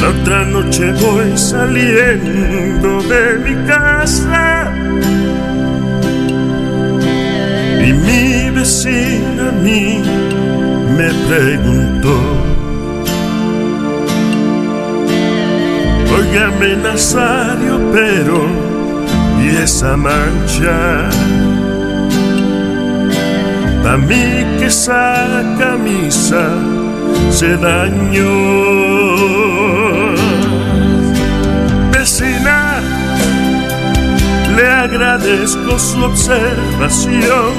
La otra noche voy saliendo de mi casa y mi vecina a mí me preguntó. Óigame Nazario, pero ¿y esa mancha? A mí que esa camisa se dañó. Le agradezco su observación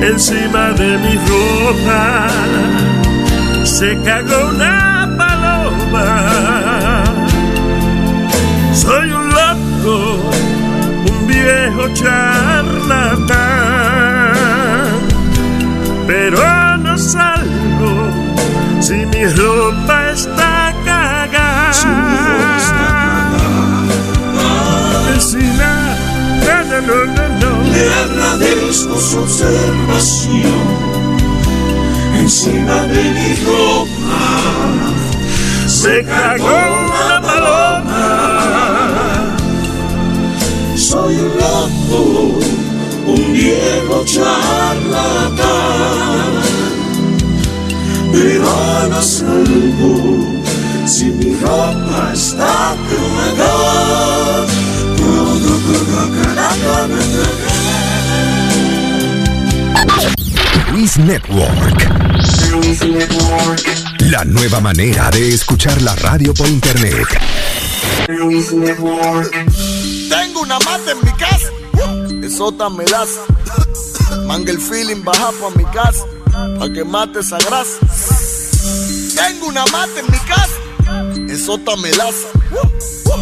encima de mi ropa. Se cagó una paloma. Soy un loco, un viejo charlatán, pero no salgo si mi ropa Le agradezco su observación encima de mi ropa. Se cagó una paloma. Soy un loco, un viejo charlatán, pero no salgo si mi ropa está cagada. Luis Network. La nueva manera de escuchar la radio por internet. Tengo una mata en mi casa. Esota me das. Manga el feeling, baja pa' mi casa. Pa' que mate esa grasa. Tengo una mata en mi casa. Esota me das.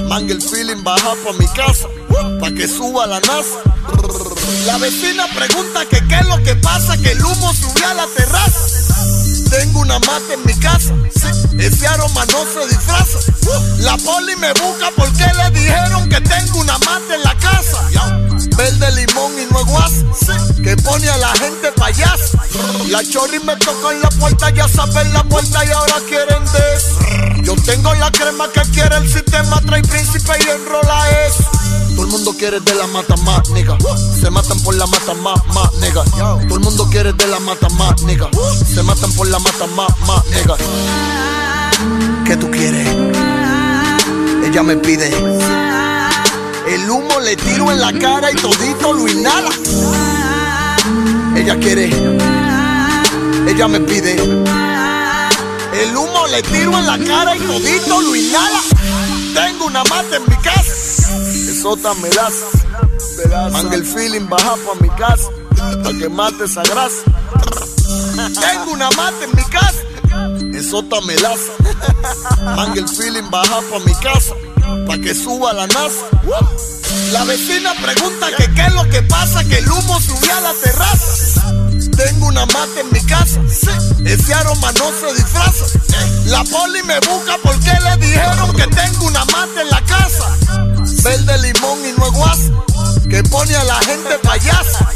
Manga el feeling, baja pa' mi casa. Pa' que suba la NASA. La vecina pregunta que qué es lo que pasa, que el humo subió a la terraza. Tengo una mata en mi casa, ese aroma no se disfraza. La poli me busca porque le dijeron que tengo una mata en la casa. Verde limón y no guasa, sí, que pone a la gente payasa. La chorri me tocó en la puerta, ya saben la puerta y ahora quieren de eso. Yo tengo la crema que quiere el sistema, trae príncipe y enrola eso. Todo el mundo quiere de la mata más, nigga. Se matan por la mata más, más, nigga. Todo el mundo quiere de la mata más, nigga. Se matan por la mata más, más, nigga. ¿Qué tú quieres? Ella me pide. El humo le tiro en la cara y todito lo inhala. Ella quiere. Ella me pide. El humo le tiro en la cara y todito lo inhala. Tengo una mata en mi casa. Esota me das. Manga el feeling, baja pa' mi casa. Pa' que mate esa grasa. Tengo una mata en mi casa. Esota me das. Manga el feeling, baja pa' mi casa. Pa' que suba la NASA. La vecina pregunta que qué es lo que pasa, que el humo subió a la terraza. Tengo una mata en mi casa, ese aroma no se disfraza. La poli me busca porque le dijeron que tengo una mata en la casa. Verde limón y es guasa, que pone a la gente payasa.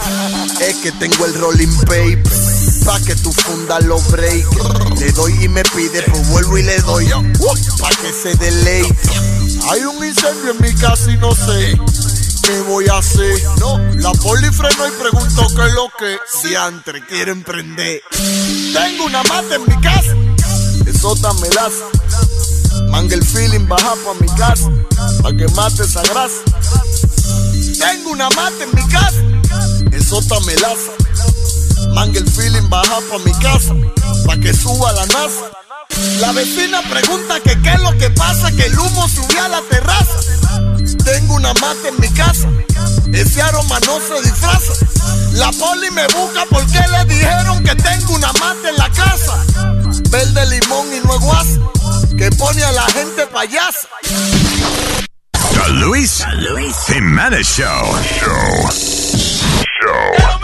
Es que tengo el rolling paper, pa' que tú fundas los break. Le doy y me pide, pues vuelvo y le doy, pa' que se deleite. Hay un incendio en mi casa y no sé ¿Qué voy a hacer? No, la poli frenó y preguntó qué es lo que Siantre quieren prender. Tengo una mata en mi casa, esota me das. Manga el feeling, baja pa' mi casa, pa' que mate esa grasa. Tengo una mata en mi casa, esota me laza. Manga el feeling, baja pa' mi casa, pa' que suba la NASA. La vecina pregunta que qué es lo que pasa, que el humo subió a la terraza. Tengo una mata en mi casa, ese aroma no se disfraza. La poli me busca porque le dijeron que tengo una mata en la casa. Verde limón y no guasa, que pone a la gente payasa. The Luis, Luis Jimenez Show. Show. Show.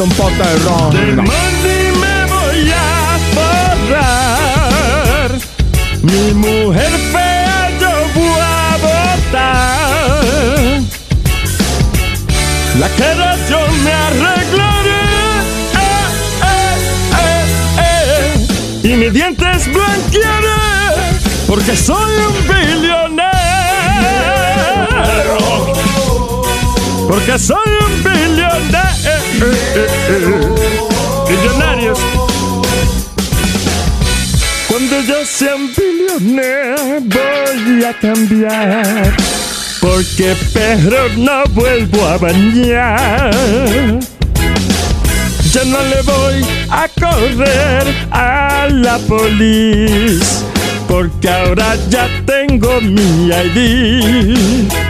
un pote de ron. De money me voy a borrar. Mi mujer fea yo voy a botar. La cara yo me arreglaré. Eh, eh, eh. Y mis dientes blanquearé. Porque soy un billonero. Porque soy un billonero. Billonarios. Cuando yo sea un voy a cambiar. Porque perro no vuelvo a bañar. Yo no le voy a correr a la policía. Porque ahora ya tengo mi ID.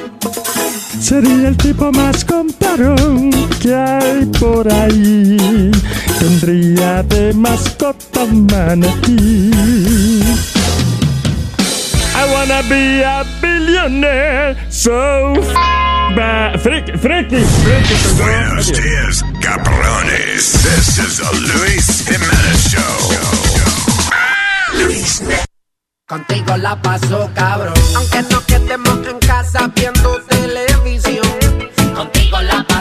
Sería el tipo más comparón que hay por ahí. Tendría de mascota manatí. I wanna be a billionaire, so freaky, freaky, freaky. Buenos dias, cabrones. This is a Luis Jimenez Show. Contigo la paso cabrón. Aunque no quedemos en casa viendo.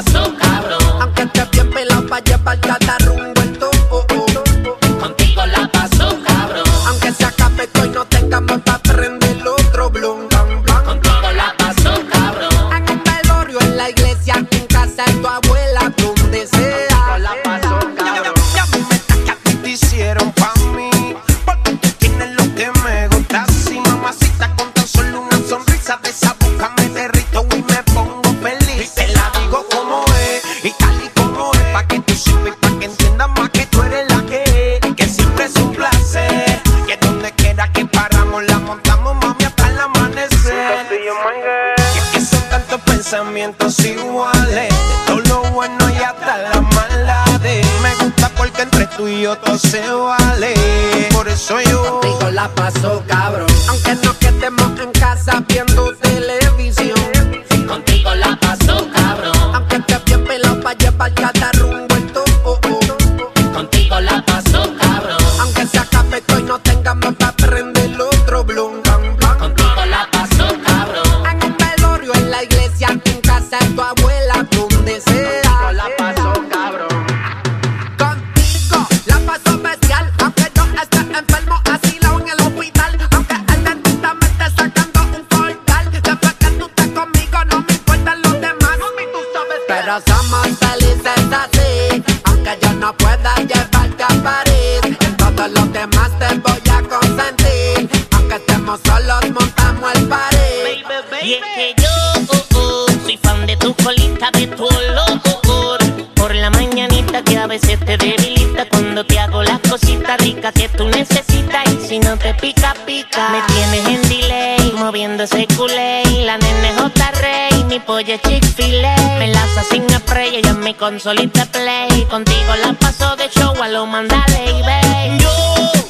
Cabrón. Aunque esté bien pelado pa' llevar cada yo todo se vale Por eso yo Contigo la paso cabrón. Aunque no quedemos en casa viendo pica, pica. Me tienes en delay, moviendo ese culé. La nene J. Rey, mi pollo es Chick-fil-A. Me lanza sin spray, ella es mi consolita play. Contigo la paso de show a lo mandale y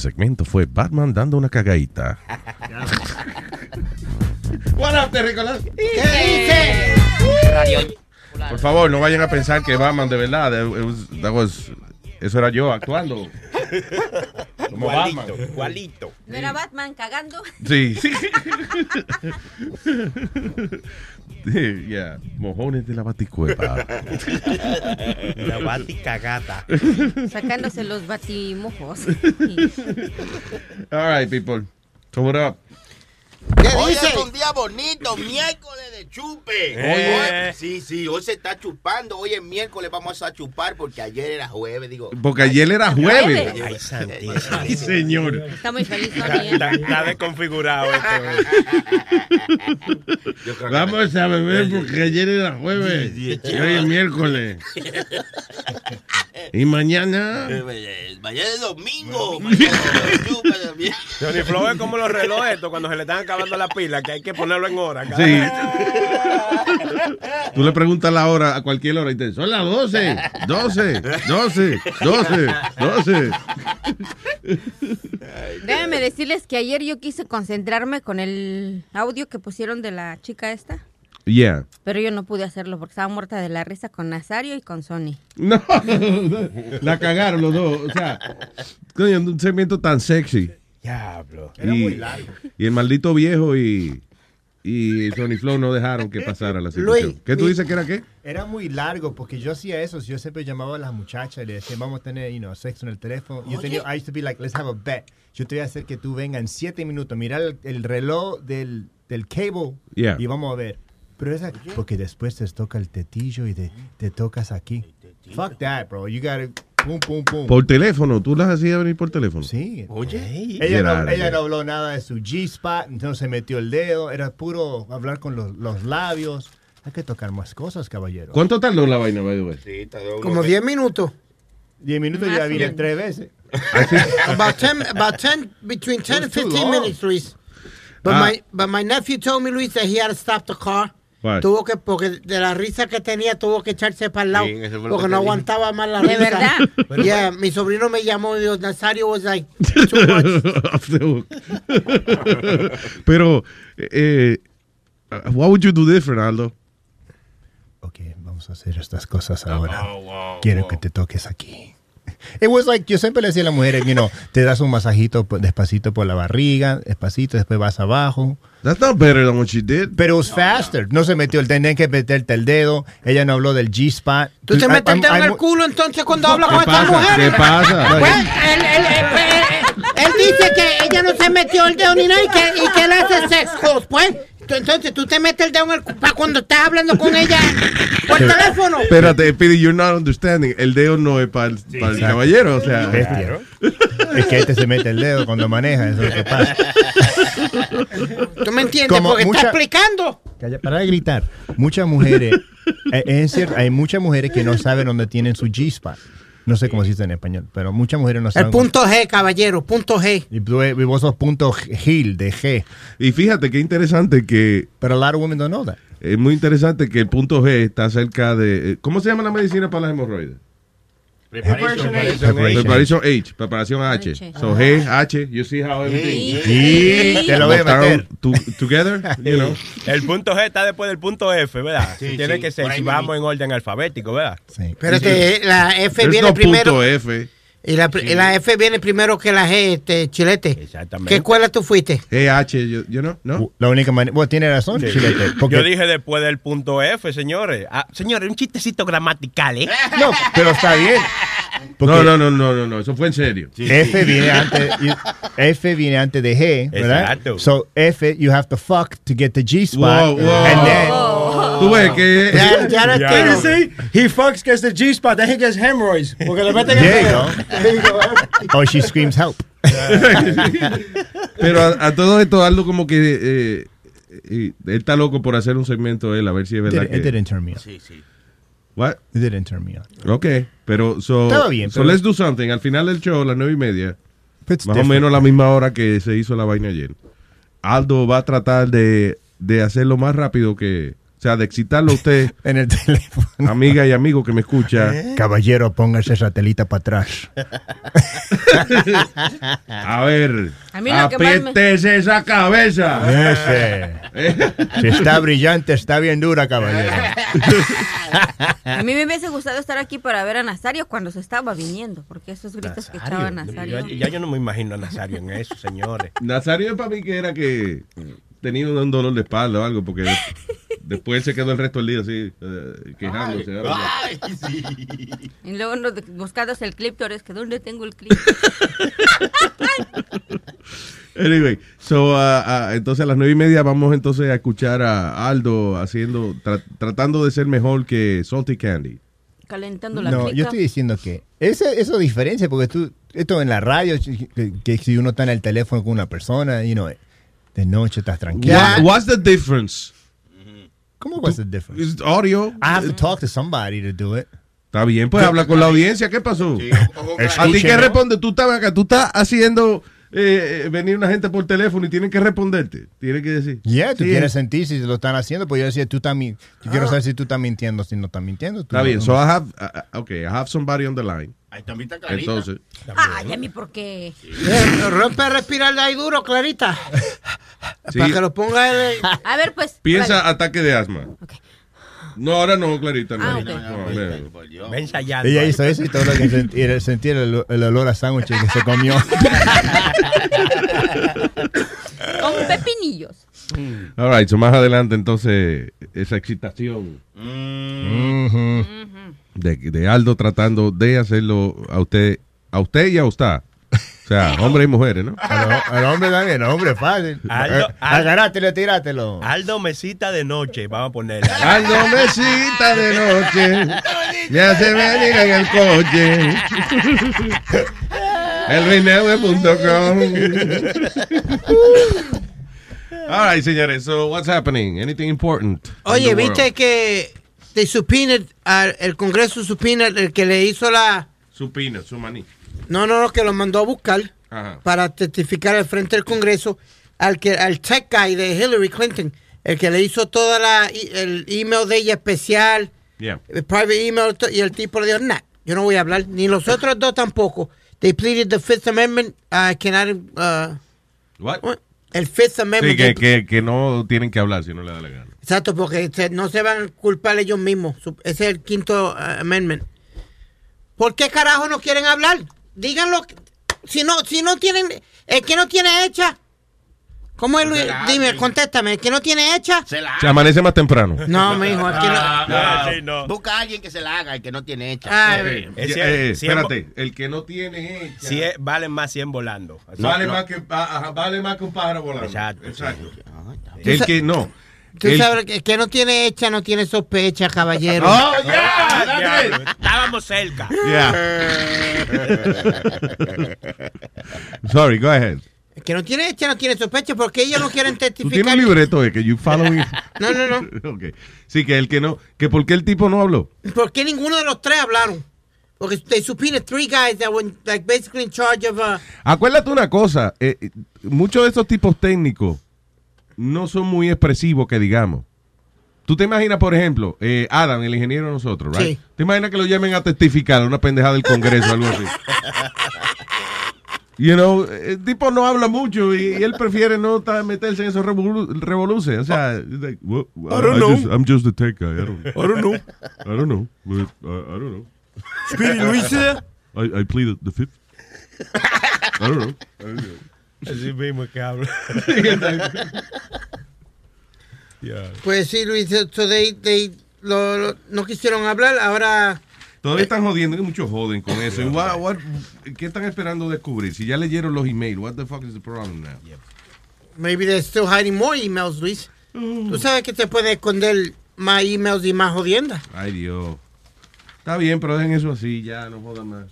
segmento fue Batman dando una cagadita. What up, Terricolas? ¿Qué Radio. Por favor, no vayan a pensar que Batman de verdad. it was- that was- eso era yo actuando. Como Batman. Igualito. ¿No era Batman cagando? Sí. Sí, yeah. Mojones de la baticueva. La baticagata. Sacándose los batimojos. All right, people. So what up? Hoy es un día bonito, miércoles de chupe. Eh. Hoy- sí, sí, hoy se está chupando. Hoy es miércoles, vamos a chupar porque ayer era jueves, digo. Porque ayer era jueves. Ay, santísimo. Ay, señor. Está muy feliz. ¿eh? está- está desconfigurado esto. Vamos a beber porque ayer era jueves. Y hoy es miércoles. Y mañana. Eh, Mañana es domingo. Mañana es también. Johnny Flow es como los relojes estos cuando se le están acabando la pila, que hay que ponerlo en hora. cada Sí. vez. Tú le preguntas la hora a cualquier hora y te son las 12, 12, 12, 12, 12. Déjenme decirles que ayer yo quise concentrarme con el audio que pusieron de la chica esta, Yeah. pero yo no pude hacerlo porque estaba muerta de la risa con Nazario y con Sony. No, la cagaron los dos. O sea, coño, un segmento tan sexy. Diablo. Y, y el maldito viejo y, y Sony Flow no dejaron que pasara la situación. Luis, ¿Qué tú mi- dices que era qué? Era muy largo porque yo hacía eso. Yo siempre llamaba a las muchachas y le decía, vamos a tener, you know, sexo en el teléfono. Yo tenía, I used to be like, let's have a bet. Yo te voy a hacer que tú vengas en siete minutos, mirar el, el reloj del, del cable Yeah. y vamos a ver. Pero esa, porque después te toca el tetillo y te, te tocas aquí. Fuck that, bro. You gotta, pum, pum, pum. Por teléfono, tú las hacías venir por teléfono. Sí. Oye. Ella Get no, ella no habló nada de su G-spot, no se metió el dedo, era puro hablar con los, los labios. Hay que tocar más cosas, caballero. ¿Cuánto tardó la vaina, by the way? Sí, de Como 10 minutos. 10 minutos Más ya vine menos. tres veces. About 10, about 10, between 10 and was too 15 long. minutes, Luis. But, Ah. my, but my nephew told me, Luis, that he had to stop the car. Tuvo que, porque de la risa que tenía, tuvo que echarse para el lado. Sí, porque que no aguantaba más la ¿De risa. verdad? Yeah, mi sobrino me llamó y dijo, Nazario was like, too much. Pero, eh, what would you do different, Aldo? Ok, vamos a hacer estas cosas ahora. Quiero que te toques aquí. It was like, yo siempre le decía a las mujeres, you know, te das un masajito despacito por la barriga, despacito, después vas abajo. That's not better than what she did. Pero it was faster. No se metió el tener que meterte el dedo. Ella no habló del G-spot. ¿Tú te metes el dedo en el culo entonces cuando hablas ¿Qué con estas pasa? ¿Qué mujeres? pasa? Pues, él, él- él- él- él dice que ella no se metió el dedo ni nada y que, y que él hace sex calls, pues. Tú- Entonces tú te metes el dedo en el para cuando estás hablando con ella por teléfono. Espérate, Pidi, you're not understanding. El dedo no es para el, caballero, o sea. Bestia. Es que este se mete el dedo cuando maneja, eso es lo que pasa. ¿Tú me entiendes? Como Porque mucha- está explicando. Calla, Para de gritar. Muchas mujeres, eh, es cierto, hay muchas mujeres que no saben dónde tienen su G-spot. No sé cómo se dice en español, pero muchas mujeres no saben. El punto G, caballero, punto G. Y tú- y vos sos punto Gil, de G. Y fíjate qué interesante que. Pero a lot of women don't know that. Es muy interesante que el punto G está cerca de. eh, ¿Cómo se llama la medicina para las hemorroides? Preparation Preparación H, preparación H. H. So G, H, you see how everything. Y te lo voy a Botaron meter. to- together, you know. El punto G está después del punto F, ¿verdad? Sí, Tiene sí, que ser si vamos en orden alfabético, ¿verdad? Sí. Espérate, la F There's viene no primero. punto F. Y la, y la F viene primero que la G, este, chilete. Exactamente. ¿Qué escuela tú fuiste? G, H, you, you know, ¿no? La única manera. Bueno, tiene razón, Chilete. Porque, Yo dije después del punto F, señores. Ah, señores, un chistecito gramatical, ¿eh? no, pero está bien. Porque No, no, no, no, no, no, eso fue en serio. F viene antes. F viene antes de G, ¿verdad? Exacto. So F, you have to fuck to get the G spot. Wow, wow. And then. Tú ves que. Ya, ya no entiendo. See, he fucks gets the G spot, then he gets hemorrhoids. Porque le meten There you el go. Or she screams help. Pero a, a todo esto, Aldo como que eh, eh, él está loco por hacer un segmento él, a ver si es verdad It, it que... didn't turn me on. Sí, sí. What? It didn't turn me on. Ok, pero so, Estaba bien, so pero- let's do something. Al final del show, a las nueve y media, It's más o menos la misma hora que se hizo la vaina ayer, Aldo va a tratar de, de hacerlo más rápido que... O sea, de excitarlo a usted, En el teléfono. amiga y amigo que me escucha. Caballero, póngase esa telita para atrás. A ver, me- apriétese esa cabeza. Ese. Si está brillante, está bien dura, caballero. A mí me hubiese gustado estar aquí para ver a Nazario cuando se estaba viniendo, porque esos gritos que echaba Nazario. Ya, ya yo no me imagino a Nazario en eso, señores. Nazario para mí que era que tenía un dolor de espalda o algo, porque después se quedó el resto del día así, eh, quejándose. no. Ay, sí. Y luego nos buscándose el clip, es que ¿dónde tengo el clip? Anyway, so, ah, ah, entonces a las nueve y media vamos entonces a escuchar a Aldo haciendo, tra- tratando de ser mejor que Salty Candy. Calentando la No, clica. yo estoy diciendo que eso, eso diferencia porque tú, esto en la radio, que, que si uno está en el teléfono con una persona, you know, de noche estás tranquilo. What- what's the difference? ¿Cómo what's the difference? It's audio. I have to talk to somebody to do it. Está bien, pues habla con la audiencia. ¿Qué pasó? ¿A ti qué responde? Tú estás acá, tú estás haciendo eh, eh, venir una gente por teléfono y tienen que responderte. Tienen que decir. Yeah, tú Sí. quieres sentir si lo están haciendo, pues yo decía, tú también, yo quiero saber si tú estás mintiendo, si no estás mintiendo. Tú Está no- bien, so I have, uh, okay, I have somebody on the line. Ahí también está clarita. Entonces, Ay, a mí, ¿por qué? Rompe a respirar de ahí duro, Clarita. Sí. Para que lo ponga él. eh. A ver, pues. piensa vale. ataque de asma. No, ahora no, Clarita. No. Ah, ok. No, ven. Va ensayando. Ella hizo eso y todo lo que sent- y el- el, el olor a sándwich que se comió. Con pepinillos. All right, so más adelante entonces esa excitación Ujú. De, de Aldo tratando de hacerlo a usted, a usted y a usted. O sea, hombres y mujeres, ¿no? Al, hombre también, al hombre fácil. Aldo- Eh, Agarrátelo, tíratelo. Aldo Mesita de noche, vamos a ponerle. Aldo mesita de noche, me hace venir en el coche. Elvineve.com. All right, señores, so what's happening? Anything important? in Oye, the viste world? que al- el Congreso subpoena el que le hizo la. Su pina, su maní. No, no, no, que lo mandó a buscar Ajá. para testificar al frente del Congreso al que al tech guy de Hillary Clinton, el que le hizo toda la el email de ella especial, Yeah. el private email y el tipo le dijo, nah, yo no voy a hablar, ni los otros dos tampoco. They pleaded the Fifth Amendment, uh, cannot, uh, What? el Fifth Sí, Amendment. que, they- que, que no tienen que hablar si no le da la gana. Exacto, porque se- no se van a culpar ellos mismos. Ese es el quinto uh, amendment. ¿Por qué carajo no quieren hablar? Díganlo. Si no, si no tienen, el que no tiene hecha. ¿Cómo es Luis? Dime, contéstame. El que no tiene hecha. Se la Se amanece más temprano. No, mijo, el que no. Ah, sí, no. Busca a alguien que se la haga, el que no tiene hecha. Ay, Eh, Es eh, eh, espérate, el que no tiene hecha, Sí, es- valen más 100 volando. Así- vale, no. Más que, ah, vale más que un pájaro volando. Exacto. Exacto. El que no. Tú El- sabes que que no tiene hecha no tiene sospecha, caballero. Oh, yeah, Ah, it. Estábamos cerca. Yeah. Sorry, go ahead. Que no tiene hecha no tiene sospecha porque ellos no quieren Tú tienes testificar. un libreto de que you following. No, no, no. Ok. Sí, que el que no, que por qué el tipo no habló. ¿Por qué ninguno de los tres hablaron? Porque they subpoenaed three guys that were like basically in charge of uh, Acuérdate una cosa, eh, eh, muchos de estos tipos técnicos no son muy expresivos, que digamos. Tú te imaginas, por ejemplo, eh, Adam, el ingeniero de nosotros, right? Sí. ¿Te imaginas que lo llamen a testificar a una pendejada del Congreso o algo así? You know, el tipo no habla mucho y, y él prefiere no meterse en esos revolu- revoluces. O sea, it's like, well, I don't I know. just- I'm just a tech guy. I don't, I don't know. I don't know. but, uh, I don't know. Speedy Luis? I, I plead the fifth. I don't know. I don't know. Así mismo que hablo. Yeah. Pues sí, Luis, so they, they lo- lo- no quisieron hablar, ahora... Todavía están jodiendo, que muchos joden con eso. What- what- ¿Qué están esperando descubrir? Si ya leyeron los emails, what the fuck is the problem now? Maybe they're still hiding more emails, Luis. Tú sabes que te puede esconder más emails y más jodienda. Ay, Dios. Está bien, pero dejen eso así, ya, no jodan más.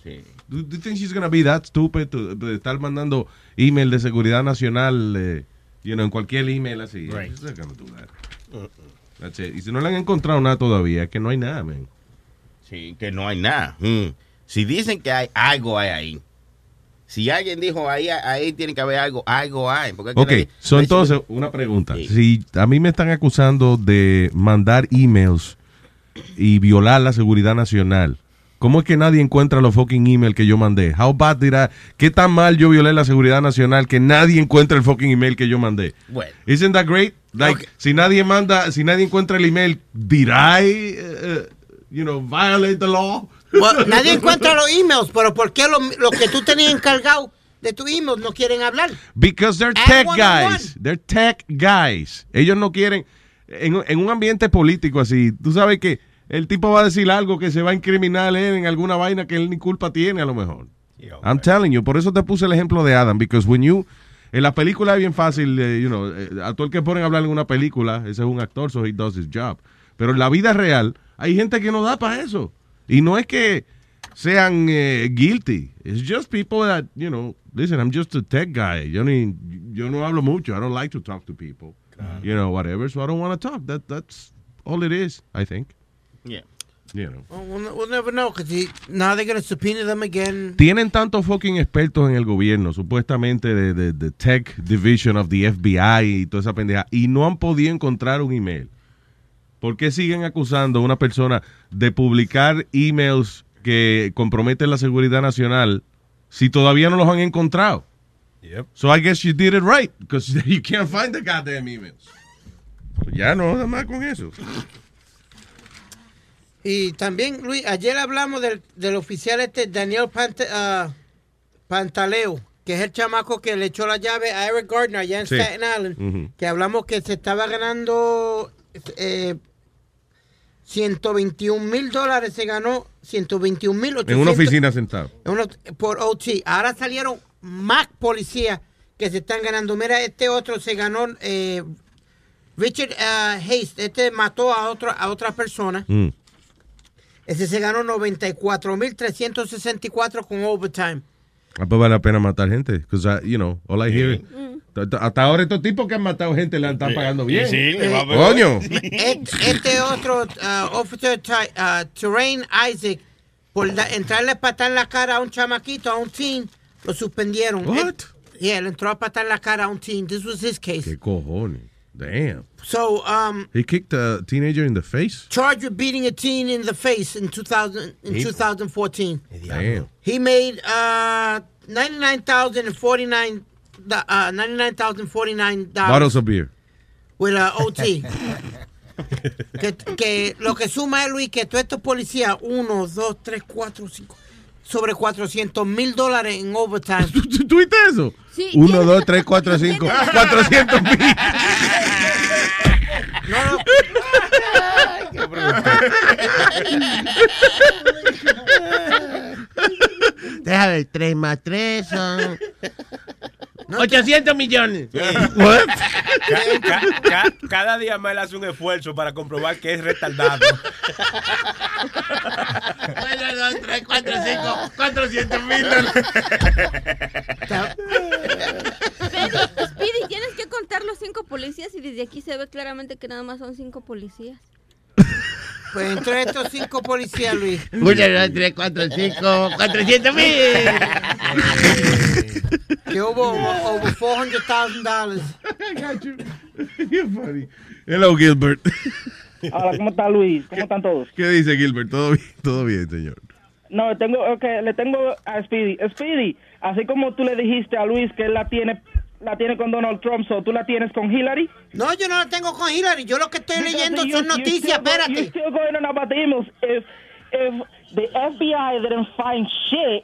Do do you think she's gonna be that stupid to, de estar mandando email de seguridad nacional, eh, you know, en cualquier email así? Right. She's not gonna do that. That's it. Y si no le han encontrado nada todavía, es que no hay nada, man. Sí, que no hay nada. Mm. Si dicen que hay algo hay ahí. Si alguien dijo ahí, ahí tiene que haber algo, algo hay. Porque Ok, nadie- so nadie- entonces, una pregunta. Si a mí me están acusando de mandar emails y violar la seguridad nacional, ¿cómo es que nadie encuentra los fucking emails que yo mandé? How bad did I- ¿Qué tan mal yo violé la seguridad nacional que nadie encuentra el fucking email que yo mandé? Bueno. Isn't that great? Like, si nadie manda, si nadie encuentra el email, did I, uh, you know, violate the law? Well, nadie encuentra los emails, pero ¿por qué los lo que tú tenías encargado de tu email no quieren hablar? Because they're Add tech guys. They're tech guys. Ellos no quieren. En, en un ambiente político así, tú sabes que el tipo va a decir algo que se va a incriminar él en alguna vaina que él ni culpa tiene, a lo mejor. I'm telling you. Por eso te puse el ejemplo de Adam. Because when you. En la película es bien fácil, eh, you know, eh, a todo el que ponen a hablar en una película, ese es un actor, so he does his job. Pero en la vida real, hay gente que no da para eso. Y no es que sean eh, guilty. It's just people that, you know, listen, I'm just a tech guy. Yo, ni, yo no hablo mucho. I don't like to talk to people. You know, whatever. So I don't want to talk. That, that's all it is, I think. Yeah. You know. Well, we'll, never know, because now they're going to subpoena them again. Tienen tantos fucking expertos en el gobierno, supuestamente de, de, de Tech Division of the FBI y toda esa pendeja, y no han podido encontrar un email. ¿Por qué siguen acusando a una persona de publicar emails que comprometen la seguridad nacional si todavía no los han encontrado? So I guess you did it right, because you can't find the goddamn emails. Ya no, nada más con eso. Y también, Luis, ayer hablamos del, del oficial este Daniel Pante- ah, Pantaleo, que es el chamaco que le echó la llave a Eric Gardner allá en Sí. Staten Island, que hablamos que se estaba ganando eh, 121 mil dólares, se ganó 121 mil En una oficina sentado. uno- por OT. Ahora salieron más policías que se están ganando. Mira, este otro se ganó, eh, Richard ah, Hayes, este mató a, otro, a otra persona. Mm. Ese se ganó 94.364 con overtime. Ah, pues vale la pena matar gente. Because, you know, all I hear. Hasta ahora estos tipos que han matado gente le están pagando bien. Sí, le va a- Coño. Et- Este otro uh, officer, uh, Terrain Isaac, por entrarle a patar la cara a un chamaquito, a un teen, lo suspendieron. What? yeah, le entró a patar la cara a un teen. This was his case. ¿Qué cojones? Damn. So, um, He kicked a teenager in the face? charged with beating a teen in the face in 2000 in He- 2014. Damn. He made uh, 99,049 uh, 99,049 Bottles of beer. with a OT. que, que lo que suma es, Luis, que todos estos policías, 1, 2, 3, 4, 5, sobre 400 mil dólares en overtime. ¿Tú viste eso? Sí, 1, tiene- 2, 3, 4, 5. 400 mil. No, no. Deja ver, 3 más 3 son... 800 millones. What? Ca- ca- ca- cada día más él hace un esfuerzo para comprobar que es retardado. 1, 2, 3, 4, 5, 400 mil dólares. Pero, Speedy, tienes que contar los cinco policías y desde aquí se ve claramente que nada más son cinco policías. Pues entre estos cinco policías, Luis. 1, 2, 3, 4, 5, 400 mil. Que hubo over $400,000. Hello, Gilbert. Hola, ¿cómo está Luis? ¿Cómo están todos? ¿Qué dice Gilbert? ¿Todo bien, todo bien señor? No, tengo, okay, le tengo a Speedy. Speedy, así como tú le dijiste a Luis que él la tiene, la tiene con Donald Trump, so, ¿tú la tienes con Hillary? No, yo no la tengo con Hillary. Yo lo que estoy Because leyendo you- son noticias. go- You're Espérate. still going on about the emails. If, if the FBI didn't find shit,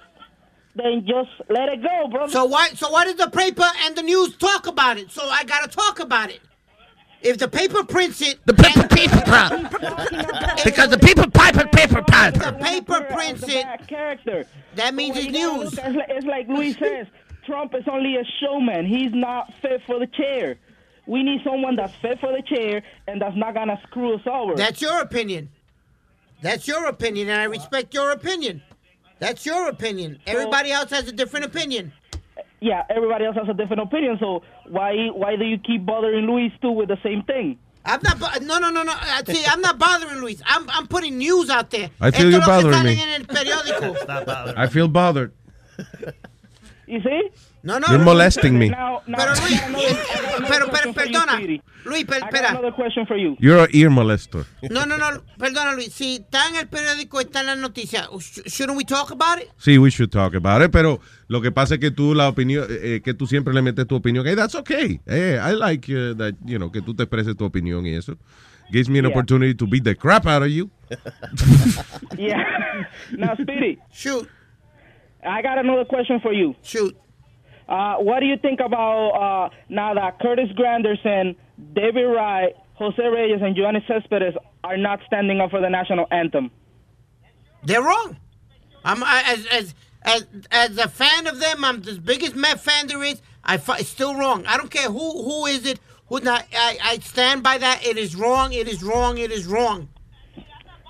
then just let it go, bro. So why? So why did the paper and the news talk about it? So I gotta talk about it. If the paper prints it, the paper paper because the piper paper piper. The paper prints it. character. That means it's news. look, It's like, it's like Luis says, Trump is only a showman. He's not fit for the chair. We need someone that's fit for the chair and that's not gonna screw us over. That's your opinion. That's your opinion, and I respect your opinion. That's your opinion. Everybody else has a different opinion. Yeah, everybody else has a different opinion. So why why do you keep bothering Luis too with the same thing? I'm not. bo- No, no, no, no. Uh, See, I'm not bothering Luis. I'm, I'm putting news out there. I feel Esto you es lo que bothering salen me. en el periódico. I feel bothered. You see? No, no. You're no. molesting me. Now, now, Pero Luis, pero, pero, perdona. Luis, per- espera. another question for you. You're an ear molester. No, no, no. Perdona, Luis. Si está en el periódico, está en las noticias. sh- Shouldn't we talk about it? Sí, we should talk about it, pero lo que pasa es que tú la opinión, eh, que tú siempre le metes tu opinión. Hey, that's okay. Eh, I like uh, that, you know, que tú te expreses tu opinión y eso. Gives me an Yeah. opportunity to beat the crap out of you. Yeah. now, Speedy. Shoot. I got another question for you. Shoot. Uh, what do you think about uh, now that Curtis Granderson, David Wright, Jose Reyes, and Giovanni Cespedes are not standing up for the national anthem? They're wrong. I'm I, as as as as a fan of them. I'm the biggest Met fan there is. I it's still wrong. I don't care who who is it. Who not? I, I stand by that. It is wrong. It is wrong. It is wrong.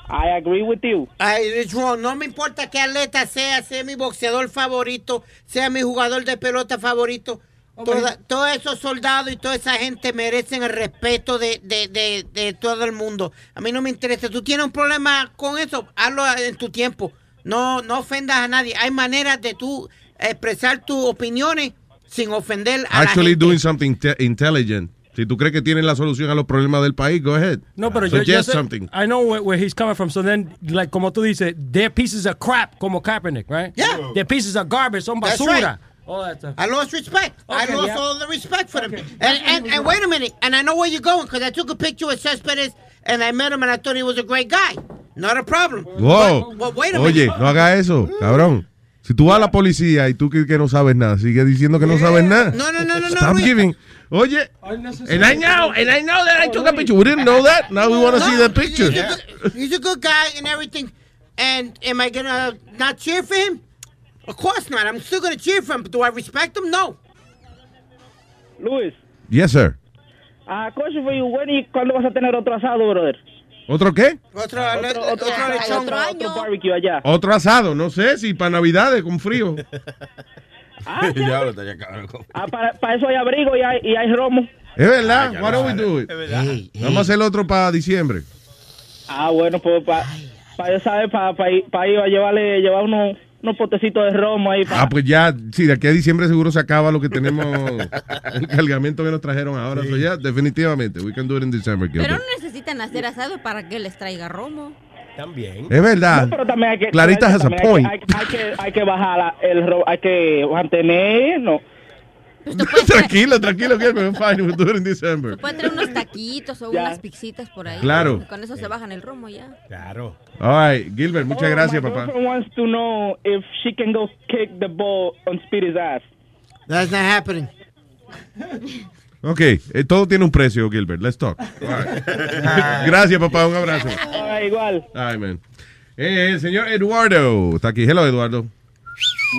I agree with you. I, wrong. No me importa qué atleta sea, sea mi boxeador favorito, sea mi jugador de pelota favorito. Toda- todos esos soldados y toda esa gente merecen el respeto de, de, de, de todo el mundo. A mí no me interesa. Tú tienes un problema con eso, hazlo en tu tiempo. No, no ofendas a nadie. Hay maneras de tú expresar tus opiniones sin ofender a Actually la gente. doing something te- intelligent. Si tú crees que tienes la solución a los problemas del país, go ahead. No, pero yo, yo Suggest sé- something. I know where, where he's coming from. So then, like, como tú dices, they're pieces of crap, como Kaepernick, right? Yeah. They're pieces of garbage, son That's basura. right. All that stuff. I lost respect. I lost yeah. all the respect for them. And, and, and wait a minute, and I know where you're going because I took a picture with Cespedes and I met him and I thought he was a great guy. Not a problem. Wow. But, but wait a Oye, minute. no haga eso, cabrón. Si tú vas a la policía y tú que, que no sabes nada, sigue diciendo que no sabes nada. No, no, no, no, no. Stop Luis. giving. Oye, and I know, and I know that I took a picture. We didn't know that. Now we want to see the picture. He's, a good, he's a good guy and everything. And am I to not cheer for him? Of course not. I'm still to cheer for him. But do I respect him? No. Luis, Yes, sir. uh, question for you. When y ¿Cuándo vas a tener otro asado, brother? ¿Otro qué? Otro, otro, otro, lechón. otro, otro barbecue allá. Otro asado, no sé si para Navidades con frío. Ah, ya. Diablo, estaría cabrón. Ah, para, para eso hay abrigo y hay, y hay romo. Es verdad. Why lo don't we sabe. do it? Es verdad. Vamos a hacer otro para diciembre. Ah, bueno, pues para pa, yo saber, para pa, ir- a llevarle, llevar unos, unos potecitos de romo ahí. Pa, Ah, pues ya, sí, de aquí a diciembre seguro se acaba lo que tenemos, el cargamento que nos trajeron ahora. So, ya, definitivamente, we can do it in December. Pero no necesitan hacer asado para que les traiga romo. También. Es verdad. No, pero también hay que, Clarita has a también hay que- point. Hay, hay que, hay que bajar el hay que mantener, no. tranquilo, tranquilo, Gilbert. we're Fine, we'll do it in December. Pueden traer unos taquitos o unas pixitas por ahí. Claro. Con eso se bajan el romo ya. Claro. All right, Gilbert, muchas Oh, gracias, my papá. girlfriend wants to know if she can go kick the ball on Speedy's ass. That's not happening. Ok, eh, todo tiene un precio, Gilbert. Let's talk. Right. gracias, papá. Un abrazo. Ah, igual. Ay, man. Eh, el señor Eduardo está aquí. Hello, Eduardo.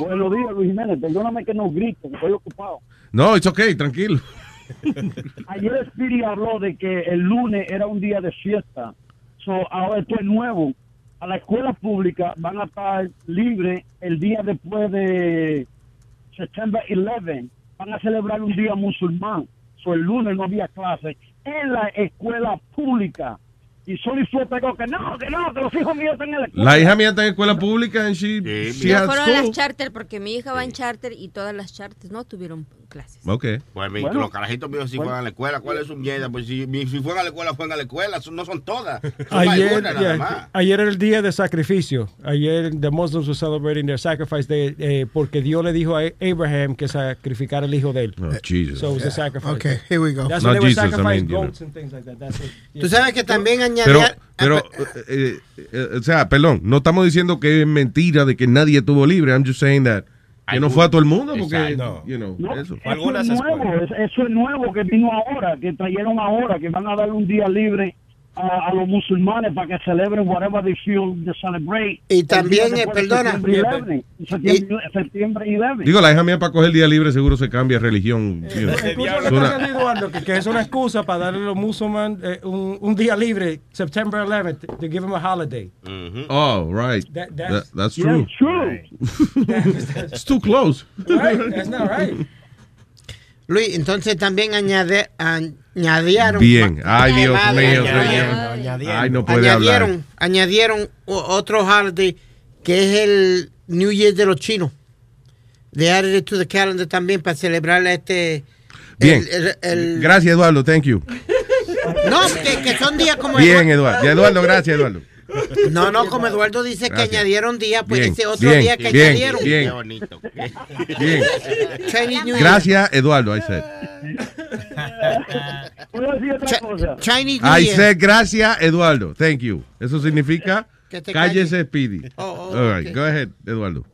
Buenos días, Luis Jiménez. Perdóname que no grito, estoy ocupado. No, it's okay, tranquilo. Ayer Speedy habló de que el lunes era un día de fiesta. So, ahora esto es nuevo. A la escuela pública van a estar libres el día después de September 11. Van a celebrar un día musulmán. El lunes no había clase en la escuela pública. Y solo y fue pegó que no, que no, que los hijos míos están en la escuela. La hija mía está en escuela pública and she, she No had fueron las school. charter porque mi hija va en charter y todas las charters no tuvieron clases. Ok. Pues mi- Bueno. los carajitos míos si fueran a la escuela, ¿cuál es su mierda? Pues si, si fueran a la escuela, fueran a la escuela, no son todas. Son Ayer, algunas nada yeah, más. ayer era el día de sacrificio. Ayer the Muslims were celebrating their sacrifice day eh, porque Dios le dijo a Abraham que sacrificara el hijo de él. Oh, Jesus. So it was a sacrifice. Okay, here we go. That's Not Jesus, I mean, you know. goats and things like that. That's it. Tú sabes que también Pero, añadía... pero eh, eh, o sea, perdón, no estamos diciendo que es mentira de que nadie estuvo libre. I'm just saying that que no fue a todo el mundo porque, Exacto. you know, No, eso. eso es nuevo, es- eso es nuevo que vino ahora, que trajeron ahora, que van a dar un día libre a, a los musulmanes para que celebren whatever they feel to celebrate. Y también, eh, perdona. Septiembre 11, Septiembre, septiembre 11. Digo, la hija mía para coger el día libre seguro se cambia religión. know. Escucha Es lo que una- Eduardo, que, que es una excusa para darle a los musulmanes eh, un, un día libre, September 11th, to give them a holiday. Oh, right. That- that's- That- that's Yeah, true. true. It's too close. Right? That's not right. Luis, entonces también añade, añadieron. Bien. Ay, Dios madre. mío, Añadieron. señor. Ay, no puede añadieron, hablar. añadieron o- otro holiday que es el New Year de los chinos. They added it to the calendar también para celebrar este. Bien. el- el- el- Gracias, Eduardo. Thank you. no, que, que son días como Bien, Eduardo, gracias, Eduardo. No, no, como Eduardo dice Gracias. que añadieron días, pues Bien, ese otro bien, día que bien, añadieron. bien. Qué bonito. Bien. Chinese New Year. Gracias, Eduardo. I said. ¿Puedo decir otra cosa? Chinese New I Year. said gracias, Eduardo. Thank you. Eso significa Que te cállese, Speedy. Oh, oh, All right, ok. go ahead, Eduardo.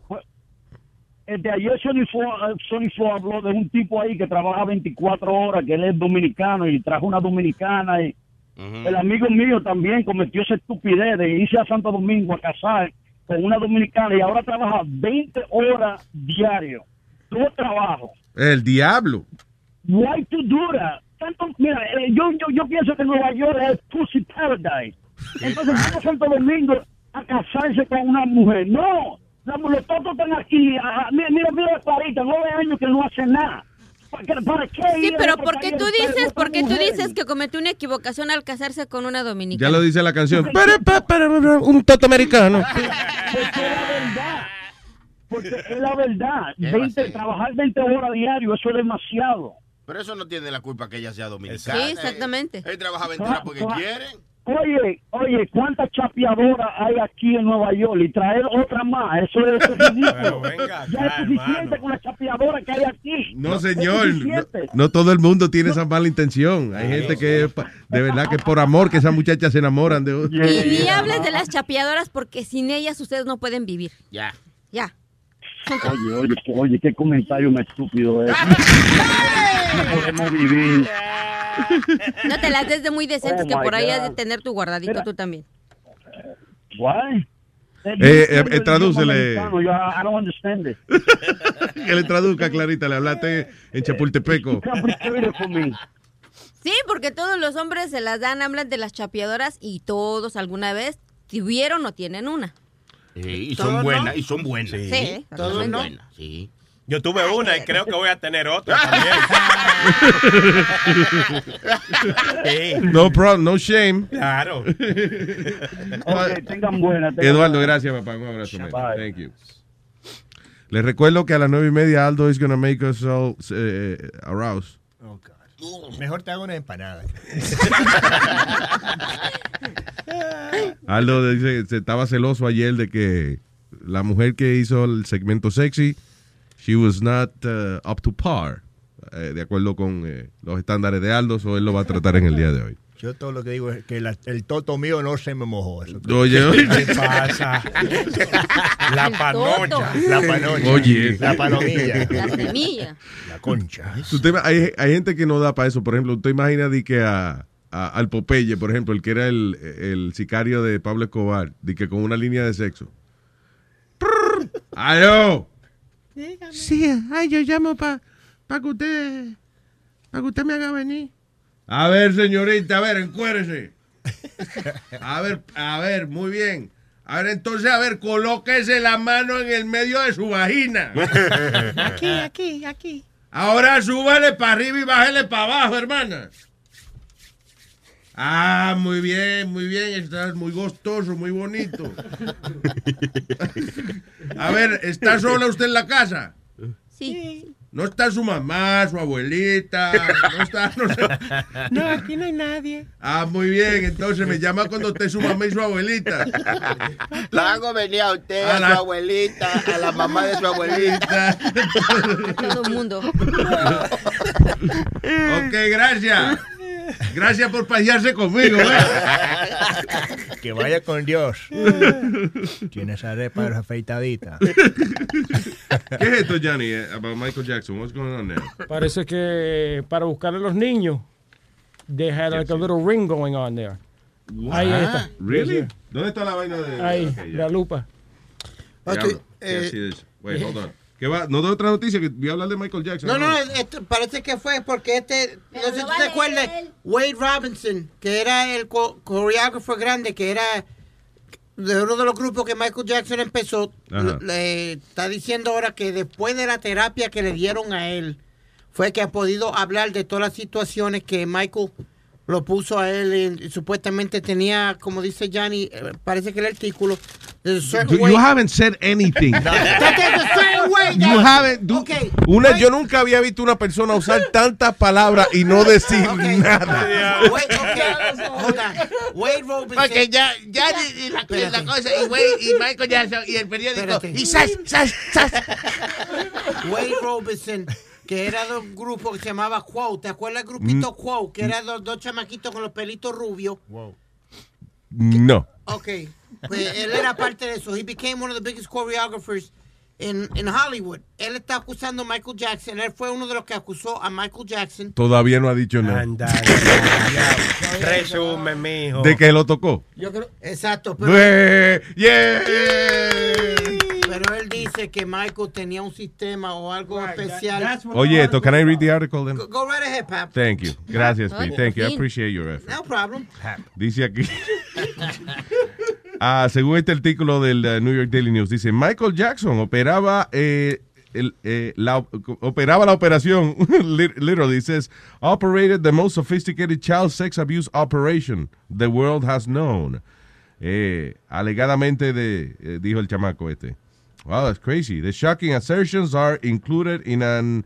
Este, ayer Sony Flo, eh, Sony Flo habló de un tipo ahí que trabaja 24 horas, que él es dominicano y trajo una dominicana. Y El amigo mío también cometió esa estupidez de irse a Santo Domingo a casar con una dominicana y ahora trabaja 20 horas diario. Todo trabajo. El diablo. Why to do that? Tanto, mira, eh, yo, yo, yo pienso que Nueva York es pussy paradise. Entonces, vamos a Santo Domingo a casarse con una mujer. No, la- los totos están aquí. ah, mira, mira, mira, Clarita, nueve años que no hace nada. ¿Para qué? ¿Para qué Sí, pero ¿por qué tú dices, con por qué tú dices que cometió una equivocación al casarse con una dominicana? Ya lo dice la canción. Para, para, un toto americano. Porque es la verdad. 20, trabajar 20 horas diario, eso es demasiado. Pero eso no tiene la culpa que ella sea dominicana. Sí, exactamente. Él trabaja 20 horas porque quiere. Oye, oye, ¿cuántas chapeadoras hay aquí en Nueva York? Y traer otra más, eso es, eso es ridículo. ya es suficiente con la chapeadora que hay aquí. No, señor. No, no todo el mundo tiene esa mala intención. Hay gente que de verdad que por amor que esas muchachas se enamoran de Y ni hables de las chapeadoras porque sin ellas ustedes no pueden vivir. Ya. Ya. Oye, oye, oye, qué comentario más estúpido es. no podemos vivir. No te las des de muy decentes Oh, que por ahí has de tener tu guardadito tú también. Why? Eh, eh, eh, tradúcele. Que le traduzca, Clarita. Le hablaste en Chapultepeco. For me. Sí, porque todos los hombres se las dan, hablan de las chapeadoras y todos alguna vez tuvieron o tienen una. Sí, y son no. buenas, y son buenas. Sí, son buenas, sí. Yo tuve una y creo que voy a tener otra también. No problem, no shame. Claro. Ok, tengan buena. tengan Eduardo, buena. gracias, papá. Un abrazo. Thank you. Les recuerdo que a las nueve y media Aldo is gonna make us all eh, aroused. Mejor te hago una empanada. Aldo dice, se estaba celoso ayer de que la mujer que hizo el segmento sexy, she was not uh, up to par, eh, de acuerdo con eh, los estándares de Aldo, o él lo va a tratar en el día de hoy. Yo todo lo que digo es que la- el toto mío no se me mojó. Eso. Oye, oye. ¿Qué pasa? La panocha. La panocha. Oye. La palomilla. La semilla. La concha. Usted- hay, hay gente que no da para eso. Por ejemplo, usted imagina de que a, a- al Popeye, por ejemplo, el que era el, el sicario de Pablo Escobar, de que con una línea de sexo. ¡Aló! Sí, ay, yo llamo para pa que usted, para que usted me haga venir. A ver, señorita, a ver, encuérese. A ver, a ver, muy bien. A ver, entonces, a ver, colóquese la mano en el medio de su vagina. Aquí, aquí, aquí. Ahora súbale para arriba y bájale para abajo, hermana. Ah, muy bien, muy bien. Estás muy gustoso, muy bonito. A ver, ¿está sola usted en la casa? Sí. No está su mamá, su abuelita, no está, no sé. No, aquí no hay nadie. Ah, muy bien. Entonces me llama cuando esté su mamá y su abuelita. La hago venir a usted, A a, la- su abuelita, a la mamá de su abuelita. Todo el mundo. Ok, gracias. Gracias por pasearse conmigo. ¿eh? Que vaya con Dios. Tiene esa repa afeitadita. ¿Qué es esto, Johnny? eh, About Michael Jackson. What's going on there? Parece que para buscar a los niños, they had like a little ring going on there. Ahí está. Really? ¿Dónde está la vaina de Ahí, la lupa. Diablo, Ok, ¿qué eh? Wait, hold on. ¿Qué va? No de otra noticia que voy a hablar de Michael Jackson. No, no, esto parece que fue porque este, no sé si te acuerdas, Wade Robinson, que era el co- coreógrafo grande, que era de uno de los grupos que Michael Jackson empezó, le está diciendo ahora que después de la terapia que le dieron a él, fue que ha podido hablar de todas las situaciones que Michael lo puso a él y, y supuestamente tenía, como dice Johnny, eh, parece que el artículo, You, haven't said anything. Way You haven't. du- una, yo nunca había visto una persona usar tantas palabras y no decir nada. Wait, okay. Wade Robinson. Porque ya, ya y, la, y la cosa, y, Wade, y Michael Jackson, y el periódico, Espérate. y sas, sas, sas. Wade Robinson, que era de un grupo que se llamaba Quo. ¿Te acuerdas del grupito Mm. Quo? Que eran dos, dos chamaquitos con los pelitos rubios. No. Ok. Pues él era parte de eso. He became one of the biggest choreographers in, in Hollywood. Él está acusando a Michael Jackson. Él fue uno de los que acusó a Michael Jackson. Todavía no ha dicho nada. Resumen, mijo. De que lo tocó. Yo creo. Exacto. Pero, Bue- yeah. pero él dice que Michael tenía un sistema o algo especial. Oye, esto, can I read the article then? Go, go right ahead, Pap. Thank you. Gracias, Pete. Thank you. I appreciate your effort. No problem. Dice aquí. Ah, según este artículo del eh, New York Daily News, dice Michael Jackson operaba eh, eh, la, operaba la operación. lit- Literally it says operated the most sophisticated child sex abuse operation the world has known. Eh, alegadamente de dijo el chamaco este. Wow, that's crazy. The shocking assertions are included in an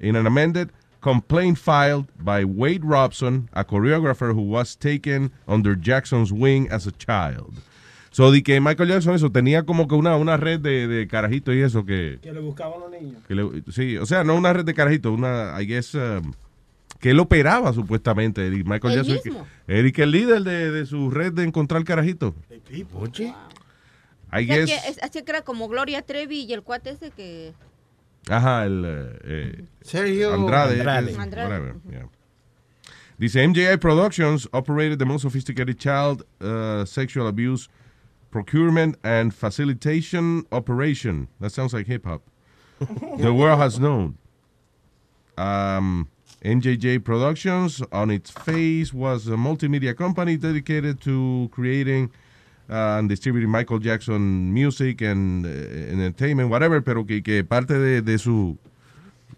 in an amended complaint filed by Wade Robson, a choreographer who was taken under Jackson's wing as a child. So, di que Michael Jackson eso tenía como que una, una red de, de carajitos y eso que, Que le buscaban los niños. que le- sí, o sea, no una red de carajitos, una, I guess, um, que él operaba supuestamente, y Michael ¿Él Jackson. mismo? Que, Eric, el líder de, de su red de encontrar carajitos. O Oye. I sea guess, que es- así que era como Gloria Trevi y el cuate ese que... ajá, el eh, eh, Sergio Andrade. Andrade. whatever, yeah. Dice MJI Productions operated the most sophisticated child uh, sexual abuse procurement and facilitation operation. That sounds like hip hop. the world has known. Um, MJJ Productions, on its face, was a multimedia company dedicated to creating uh, and distributing Michael Jackson music and uh, entertainment, whatever, pero que, que parte de, de su,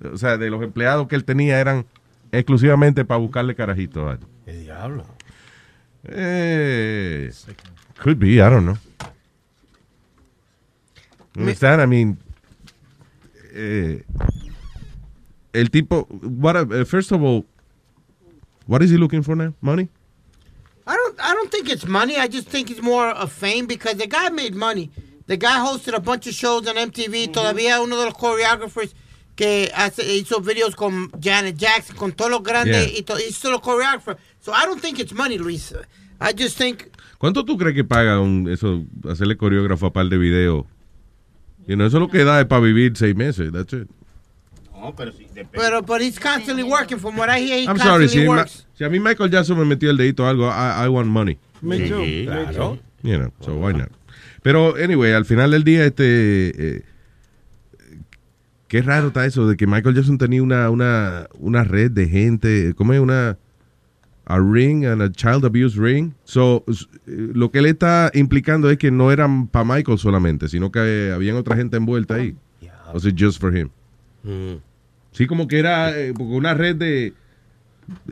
o sea, de los empleados que él tenía eran exclusivamente para buscarle carajitos. ¿Qué diablo? Eh, could be, I don't know. Understand? I mean, eh, el tipo, what, uh, first of all, what is he looking for now? Money? I don't. I don't think it's money. I just think it's more of fame because the guy made money. The guy hosted a bunch of shows on MTV. Todavía uno de los choreographers que hace, hizo videos con Janet Jackson, con todos los grandes Yeah. y to, he's still a choreographer. So I don't think it's money, Luis. I just think ¿Cuánto tú crees que paga un, eso, hacerle coreógrafo a par de videos? You know, eso lo que da es para vivir seis meses, that's it. No, pero sí, depende. But, but he's constantly working. From what I hear, he I'm sorry, si, ma- works. si a mí Michael Jackson me metió el dedito a algo, I, I want money. Me Sí, too, claro. You know, so why not? Pero, anyway, al final del día, este... eh, qué raro está eso de que Michael Jackson tenía una, una, una red de gente, ¿cómo es? Una... A ring and a child abuse ring. So, eh, lo que él está implicando es que no eran para Michael solamente, sino que habían otra gente envuelta ahí. Was it just for him? Sí, como que era eh, una red de,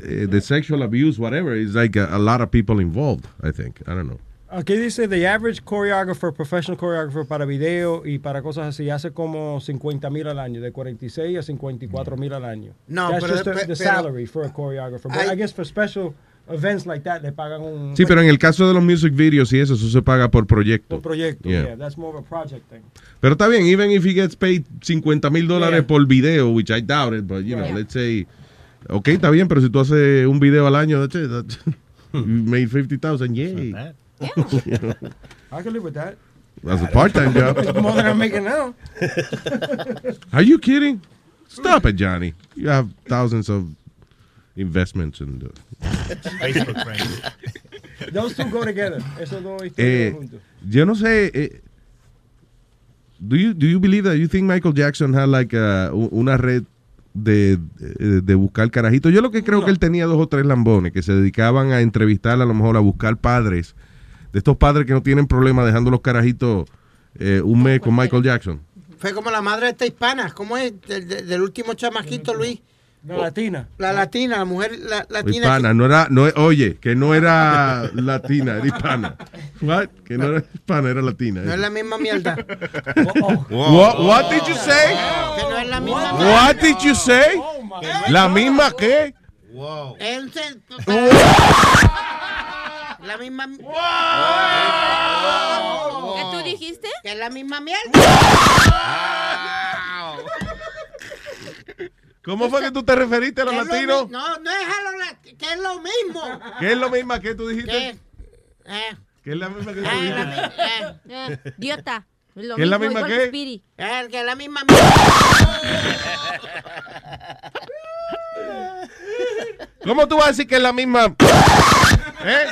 eh, de sexual abuse, whatever. It's like a, a lot of people involved, I think. I don't know. Aquí dice, the average choreographer, professional choreographer para video y para cosas así, hace como 50 mil al año, de 46 a 54 mil al año. No, That's pero- just the, the pero- salary for a choreographer. But I- I guess for special events like that, le pagan un Sí, pero en el caso de los music videos y eso, eso se paga por proyecto. por proyecto. Yeah. Yeah. that's more of a project thing. Pero está bien, even if he gets paid 50 mil dólares Yeah. por video, which I doubt it, but you know, Yeah. let's say, ok, está bien, pero si tú haces un video al año, that's it. That's, you made 50,000, yay. I can live with that. That's a part-time job. more than I'm making now. Are you kidding? Stop it, Johnny. You have thousands of investments and uh, Facebook friends. Those two go together. Esos dos Eh, juntos. yo no sé. eh, do you do you believe that you think Michael Jackson had like a- u- una red de, de, de buscar carajitos? Yo lo que creo que él tenía dos o tres lambones que se dedicaban a entrevistar a lo mejor a buscar padres de estos padres que no tienen problema dejando los carajitos eh, un mes con Michael Jackson. Fue como la madre de esta hispana. ¿Cómo es? Del, último chamaquito, Luis. La latina. La latina, la mujer la, latina. Hispana, no era, no, oye, que no era latina, era hispana. What? Que no era hispana, era latina. No es la misma mierda. What, what did you say? Que no es la misma What did you say? ¿La misma qué? Él se- La misma. ¿Qué tú dijiste? Que es la misma mierda. ¿Cómo fue que tú te referiste a los lo latinos? No, no es a lo la- que es lo mismo. ¿Qué es lo mismo que tú dijiste? Que, eh, ¿Qué es la misma que tú la dijiste? mi- eh. Eh, idiota. Lo ¿Qué es la mismo, misma qué? que. Eh, que es la misma mierda. ¿Cómo tú vas a decir que es la misma? ¿Eh?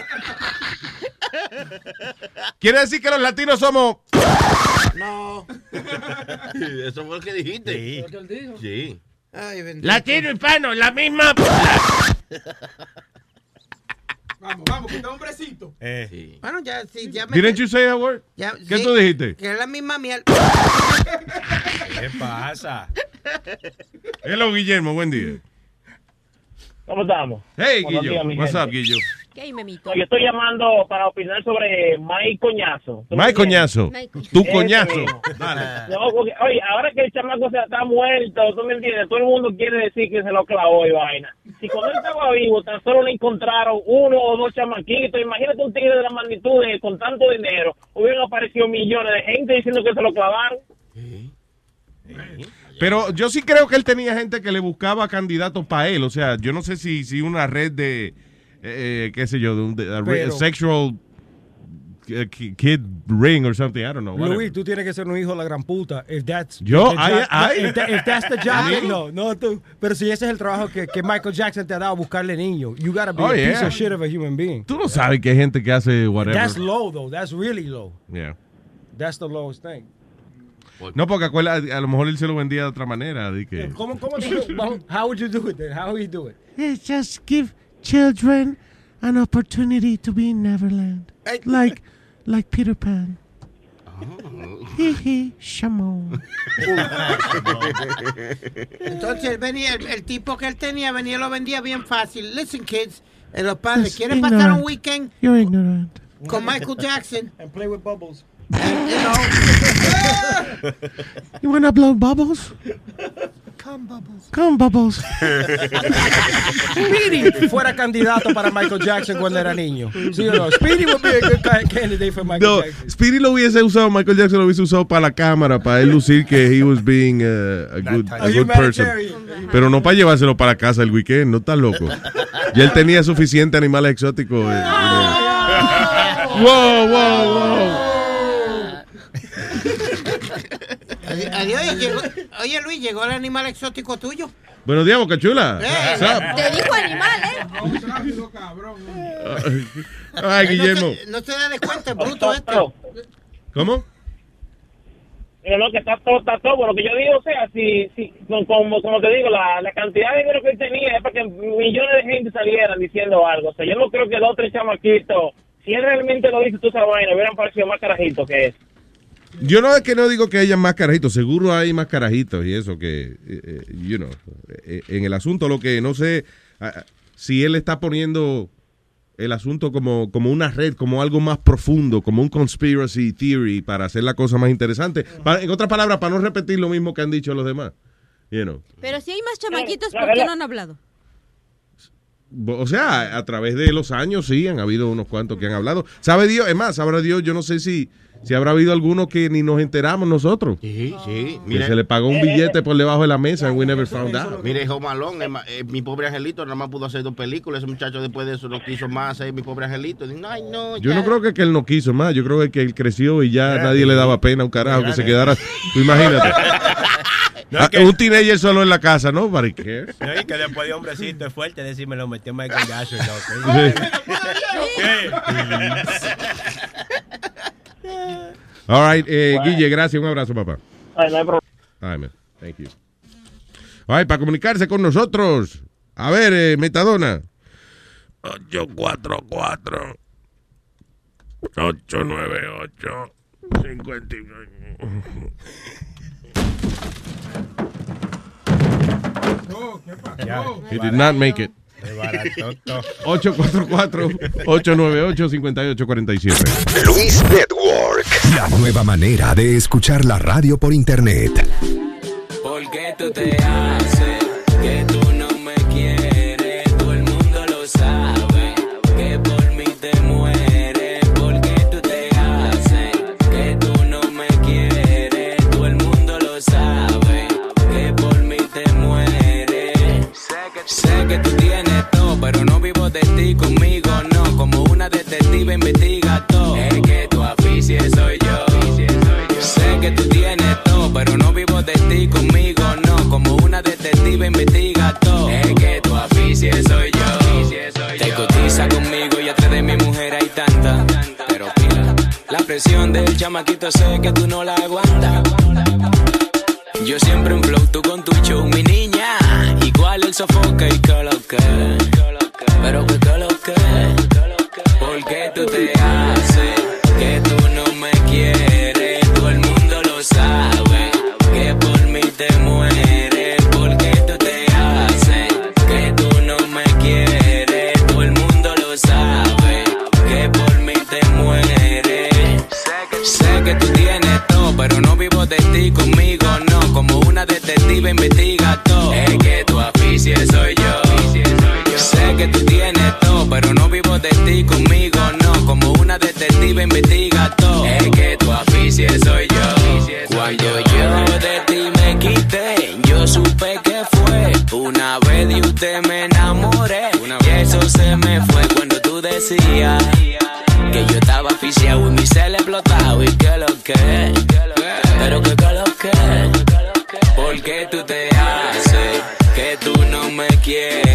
¿Quiere decir que los latinos somos? No. Eso fue lo que dijiste. Sí. Lo que él dijo. Sí. Ay. Latino, hispano, la misma. Vamos, vamos, que está hombrecito. Eh. Bueno, ya, sí, ya me. Didn't you say that word? ya- ¿Qué sí, tú dijiste? Que es la misma mierda. ¿Qué pasa? Hello, Guillermo, buen día. ¿Cómo estamos? Hey, mi What's gente. up, Guillo? ¿Qué memito? Yo estoy llamando para opinar sobre Mike Coñazo. ¿Tú me Mike? Coñazo. Tu coñazo. mismo. Dale. No, porque, oye, ahora que el chamaco se está muerto, tú me entiendes, todo el mundo quiere decir que se lo clavó y vaina. Si cuando él estaba vivo, tan solo le encontraron uno o dos chamaquitos, imagínate un tigre de la magnitud de, con tanto dinero, hubieran aparecido millones de gente diciendo que se lo clavaron. Pero yo sí creo que él tenía gente que le buscaba candidatos para él. O sea, yo no sé si, si una red de, eh, qué sé yo, de un de- a re- Pero- sexual eh, ki- kid ring or something. I don't know. whatever. Luis, tú tienes que ser un hijo de la gran puta. If that's Yo, the I- job- I- if, that- if that's the ¿A job, no, no tú. Pero si ese es el trabajo que, que Michael Jackson te ha dado, buscarle niños. You gotta be Oh, a piece yeah. of shit of a human being. Tú no sabes que hay gente que hace whatever. That's low though. That's really low. Yeah. That's the lowest thing. No, porque a lo mejor él se lo vendía de otra manera. De que, ¿Cómo, cómo how would you do it then? How would you do it? It's just give children an opportunity to be in Neverland. Like, like Peter Pan. Hee hee, Shamon. Entonces él venía, el, el tipo que él tenía venía y lo vendía bien fácil. Listen, kids, eh, los padres That's quieren pasar un weekend You're ignorant. con Michael Jackson. And play with bubbles. And, you know, You wanna blow bubbles? come bubbles. Come, bubbles. Speedy fuera candidato para Michael Jackson cuando era niño. ¿Sí o no? Speedy would be a good ca- candidate for Michael No, Jackson. Speedy lo hubiese usado, Michael Jackson lo hubiese usado para la cámara, para él lucir que he was being uh, a good, a good person. Pero no para llevárselo para casa el weekend, no está loco. Y él tenía suficiente animales exóticos. eh, know. Wow, wow, wow. Adiós, y llegó- oye Luis, llegó el animal exótico tuyo. Buenos días, Boca Chula. Eh. Te dijo animal, ¿eh? Ay, Guillermo. No se, no se da de cuenta, es bruto esto. ¿Cómo? Pero no, que está todo, está todo. Lo que yo digo, o sea, si, si como, como, como te digo, la, la cantidad de dinero que él tenía es para que millones de gente salieran diciendo algo. O sea, yo no creo que el otro chamaquito, si él realmente lo dice, tú esa vaina, hubieran parecido más carajitos que es. Yo no es que no digo que haya más carajitos, seguro hay más carajitos y eso que, eh, eh, you know, eh, en el asunto lo que no sé ah, si él está poniendo el asunto como, como una red, como algo más profundo, como un conspiracy theory para hacer la cosa más interesante. En otras palabras, para no repetir lo mismo que han dicho los demás. You know. Pero si hay más chamaquitos, ¿por qué no han hablado? O sea, a través de los años sí han habido unos cuantos que han hablado. ¿Sabe Dios? Es más, sabrá Dios, yo no sé si, si habrá habido alguno que ni nos enteramos nosotros. Sí, sí. Que se le pagó un billete por debajo de la mesa and we never found out. Mire, Hijo Malón, eh, eh, mi pobre angelito nada más pudo hacer dos películas. Ese muchacho después de eso no quiso más hacer mi pobre angelito. Dice, Ay, no, Yo ya". no creo que, que él no quiso más, yo creo que él creció y ya nadie le daba pena a un carajo que se quedara. Tú imagínate. No, es Ah, que- Un teenager solo en la casa, ¿no? Nobody cares. No, y que después de hombrecito es fuerte decirme lo metió Michael Jackson. loco. All right, eh, Guille, gracias. Un abrazo, papá. Ay, no hay problema. Ay, man. Thank you. All right, para comunicarse con nosotros. A ver, eh, Metadona. 844 898 He did not make it. 844-898-5847. Luis Network. La nueva manera de escuchar la radio por internet. ¿Por qué tú te haces que tú no me quieres? Todo el mundo lo sabe, que por mí te mueres. ¿Por qué tú te haces que tú no me quieres? Todo el mundo lo sabe, que por mí te mueres. Sé que tú tienes todo, pero no vivo de ti conmigo, no. Como una detective investiga todo. Es que tu afición soy yo. Sé que tú tienes todo, pero no vivo de ti conmigo, no. Como una detective investiga todo. Es que tu afición soy yo. Te cotiza conmigo y atrás de mi mujer hay tanta. Pero pila, la presión del chamaquito sé que tú no la aguantas. Yo siempre un flow, tú con tu show, mi niña. Igual el sofoca y que. Pero que que lo que. ¿Por qué tú te haces pero no vivo de ti conmigo, no. Como una detective investiga todo. Es que tu afición soy yo. Sé que tú tienes todo, pero no vivo de ti conmigo, no. Como una detective investiga todo. Es que tu afición soy yo. Cuando yo de ti me quité, yo supe que fue una vez de usted me enamoré. Y eso se me fue cuando tú decías que yo estaba aficiado y mi cel explotado y que lo que. Tú te haces que tú no me quieres?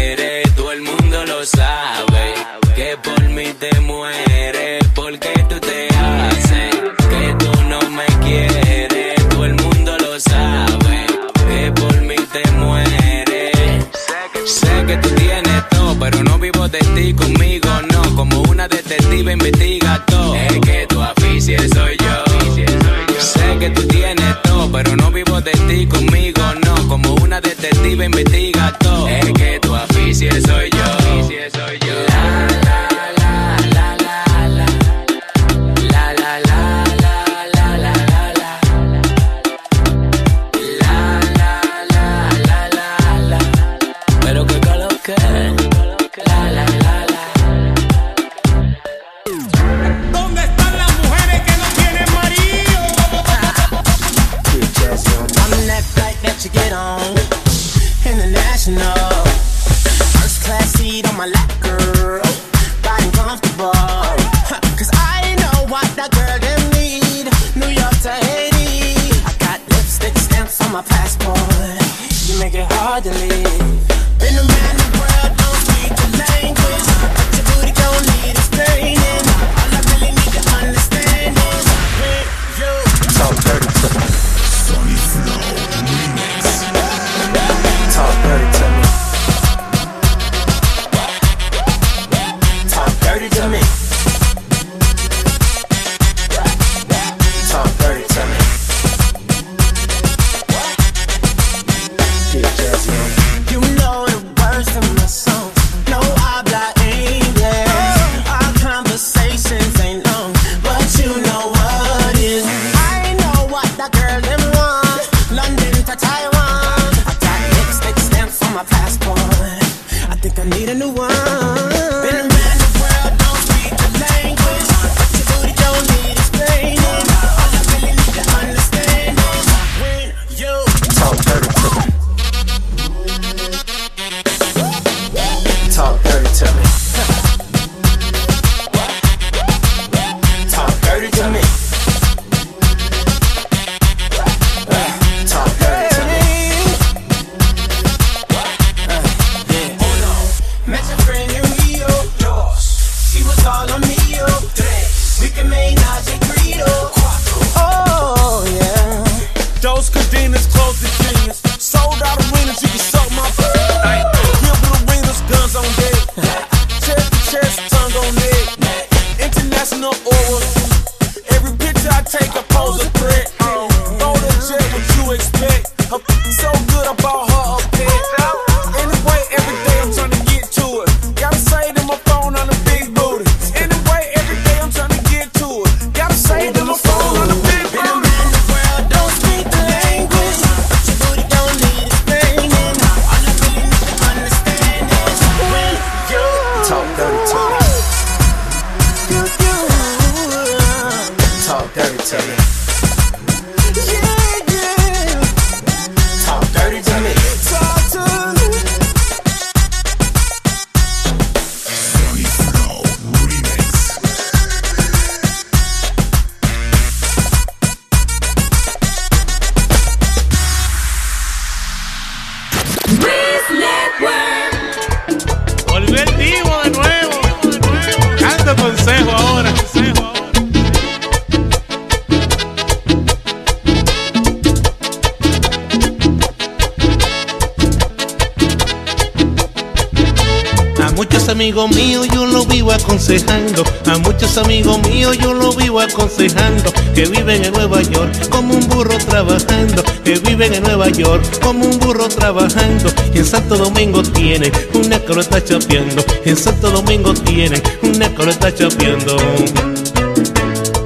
A muchos amigos míos yo lo vivo aconsejando, que viven en Nueva York como un burro trabajando, que viven en Nueva York como un burro trabajando, y en Santo Domingo tienen una está chapeando, en Santo Domingo tienen una está chapeando.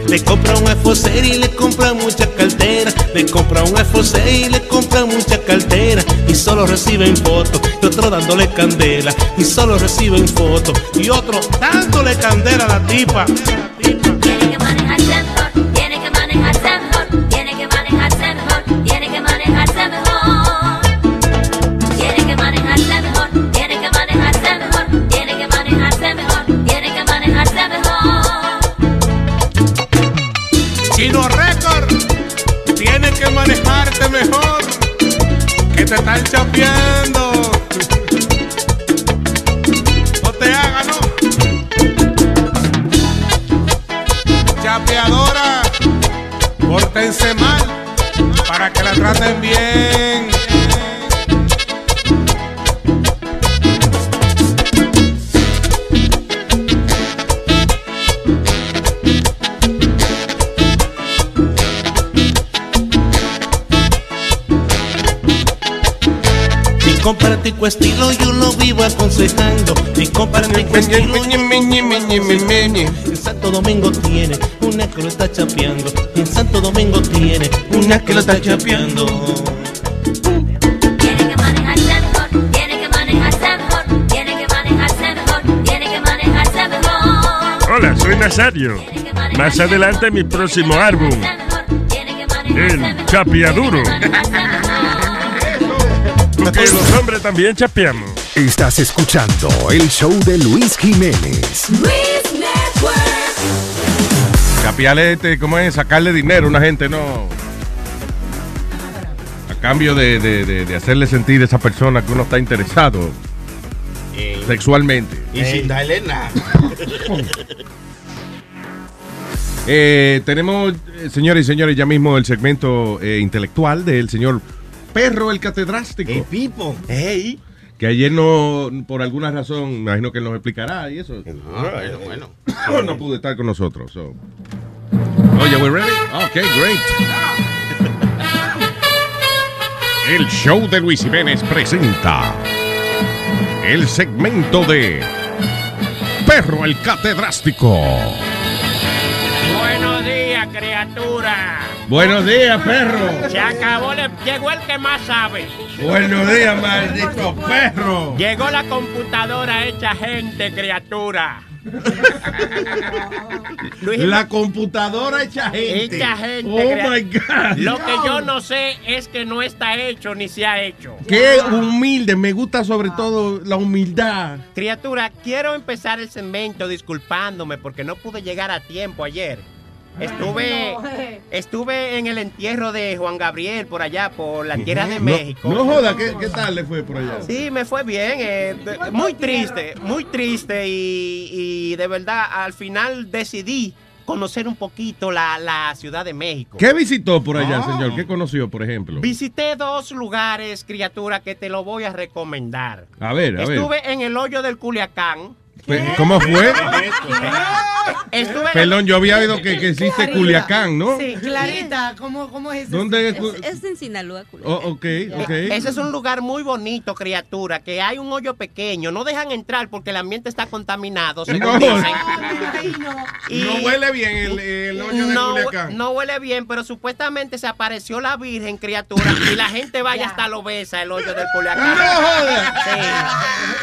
Le compra un iPhone 6 y le compra mucha cartera. Le compra un iPhone 6 y le compra mucha cartera. Y solo reciben fotos. Y otro dándole candela. Y solo reciben fotos. Y otro dándole candela a la tipa. Mi comparatico estilo yo lo vivo aconsejando. Mi comparatico estilo yo lo vivo aconsejando. En Santo Domingo tiene una que lo está chapeando. En Santo Domingo tiene una que lo está chapeando. Tiene que manejarse mejor, tiene que manejarse mejor, tiene que manejarse mejor, tiene que manejarse mejor. Hola, soy Nazario. Más adelante mi próximo álbum, El Chapeaduro. Porque los hombres también chapeamos. Estás escuchando el show de Luis Jiménez. Chapearle, este, ¿cómo es? Sacarle dinero a una gente, no. A cambio de, de- de- de hacerle sentir a esa persona que uno está interesado sexualmente. Y sin darle nada. Eh, tenemos, eh, señores y señores, ya mismo el segmento eh, intelectual del señor Perro el Catedrástico. El Pipo. Ey. Que ayer no, por alguna razón, me imagino que él nos explicará y eso. bueno, bueno. no pudo estar con nosotros. so. Oye, we ready? Ok, great. El show de Luis Jiménez presenta el segmento de Perro el Catedrástico. Buenos días, criatura. Buenos días, perro. Se acabó, le- llegó el que más sabe. Buenos días, maldito perro. Llegó la computadora hecha gente, criatura. Luis La computadora hecha gente. Hecha gente. Oh crea- my God. Lo que yo no sé es que no está hecho ni se ha hecho. Qué humilde. Me gusta sobre todo la humildad. Criatura, quiero empezar el segmento disculpándome porque no pude llegar a tiempo ayer. Estuve, estuve en el entierro de Juan Gabriel por allá, por la tierra de No- México. No, joda, ¿qué, qué tal le fue por allá? Sí, me fue bien. eh, muy triste, muy triste y, y de verdad al final decidí conocer un poquito la, la Ciudad de México. ¿Qué visitó por allá, señor? ¿Qué conoció, por ejemplo? Visité dos lugares, criatura, que te lo voy a recomendar. A ver, a ver. Estuve en el hoyo del Culiacán. ¿Cómo fue? Estuve Perdón, yo había oído que, que existe Culiacán, ¿no? Sí, Clarita, ¿cómo, cómo es eso? ¿Dónde es? Es, es en Sinaloa, Culiacán. Oh, ok, ok. Ese es un lugar muy bonito, criatura, que hay un hoyo pequeño. No dejan entrar porque el ambiente está contaminado, según No. dicen. No huele bien el, el hoyo de no, Culiacán. no huele bien, pero supuestamente se apareció la Virgen, criatura, y la gente vaya hasta lo besa el hoyo del Culiacán. No joda.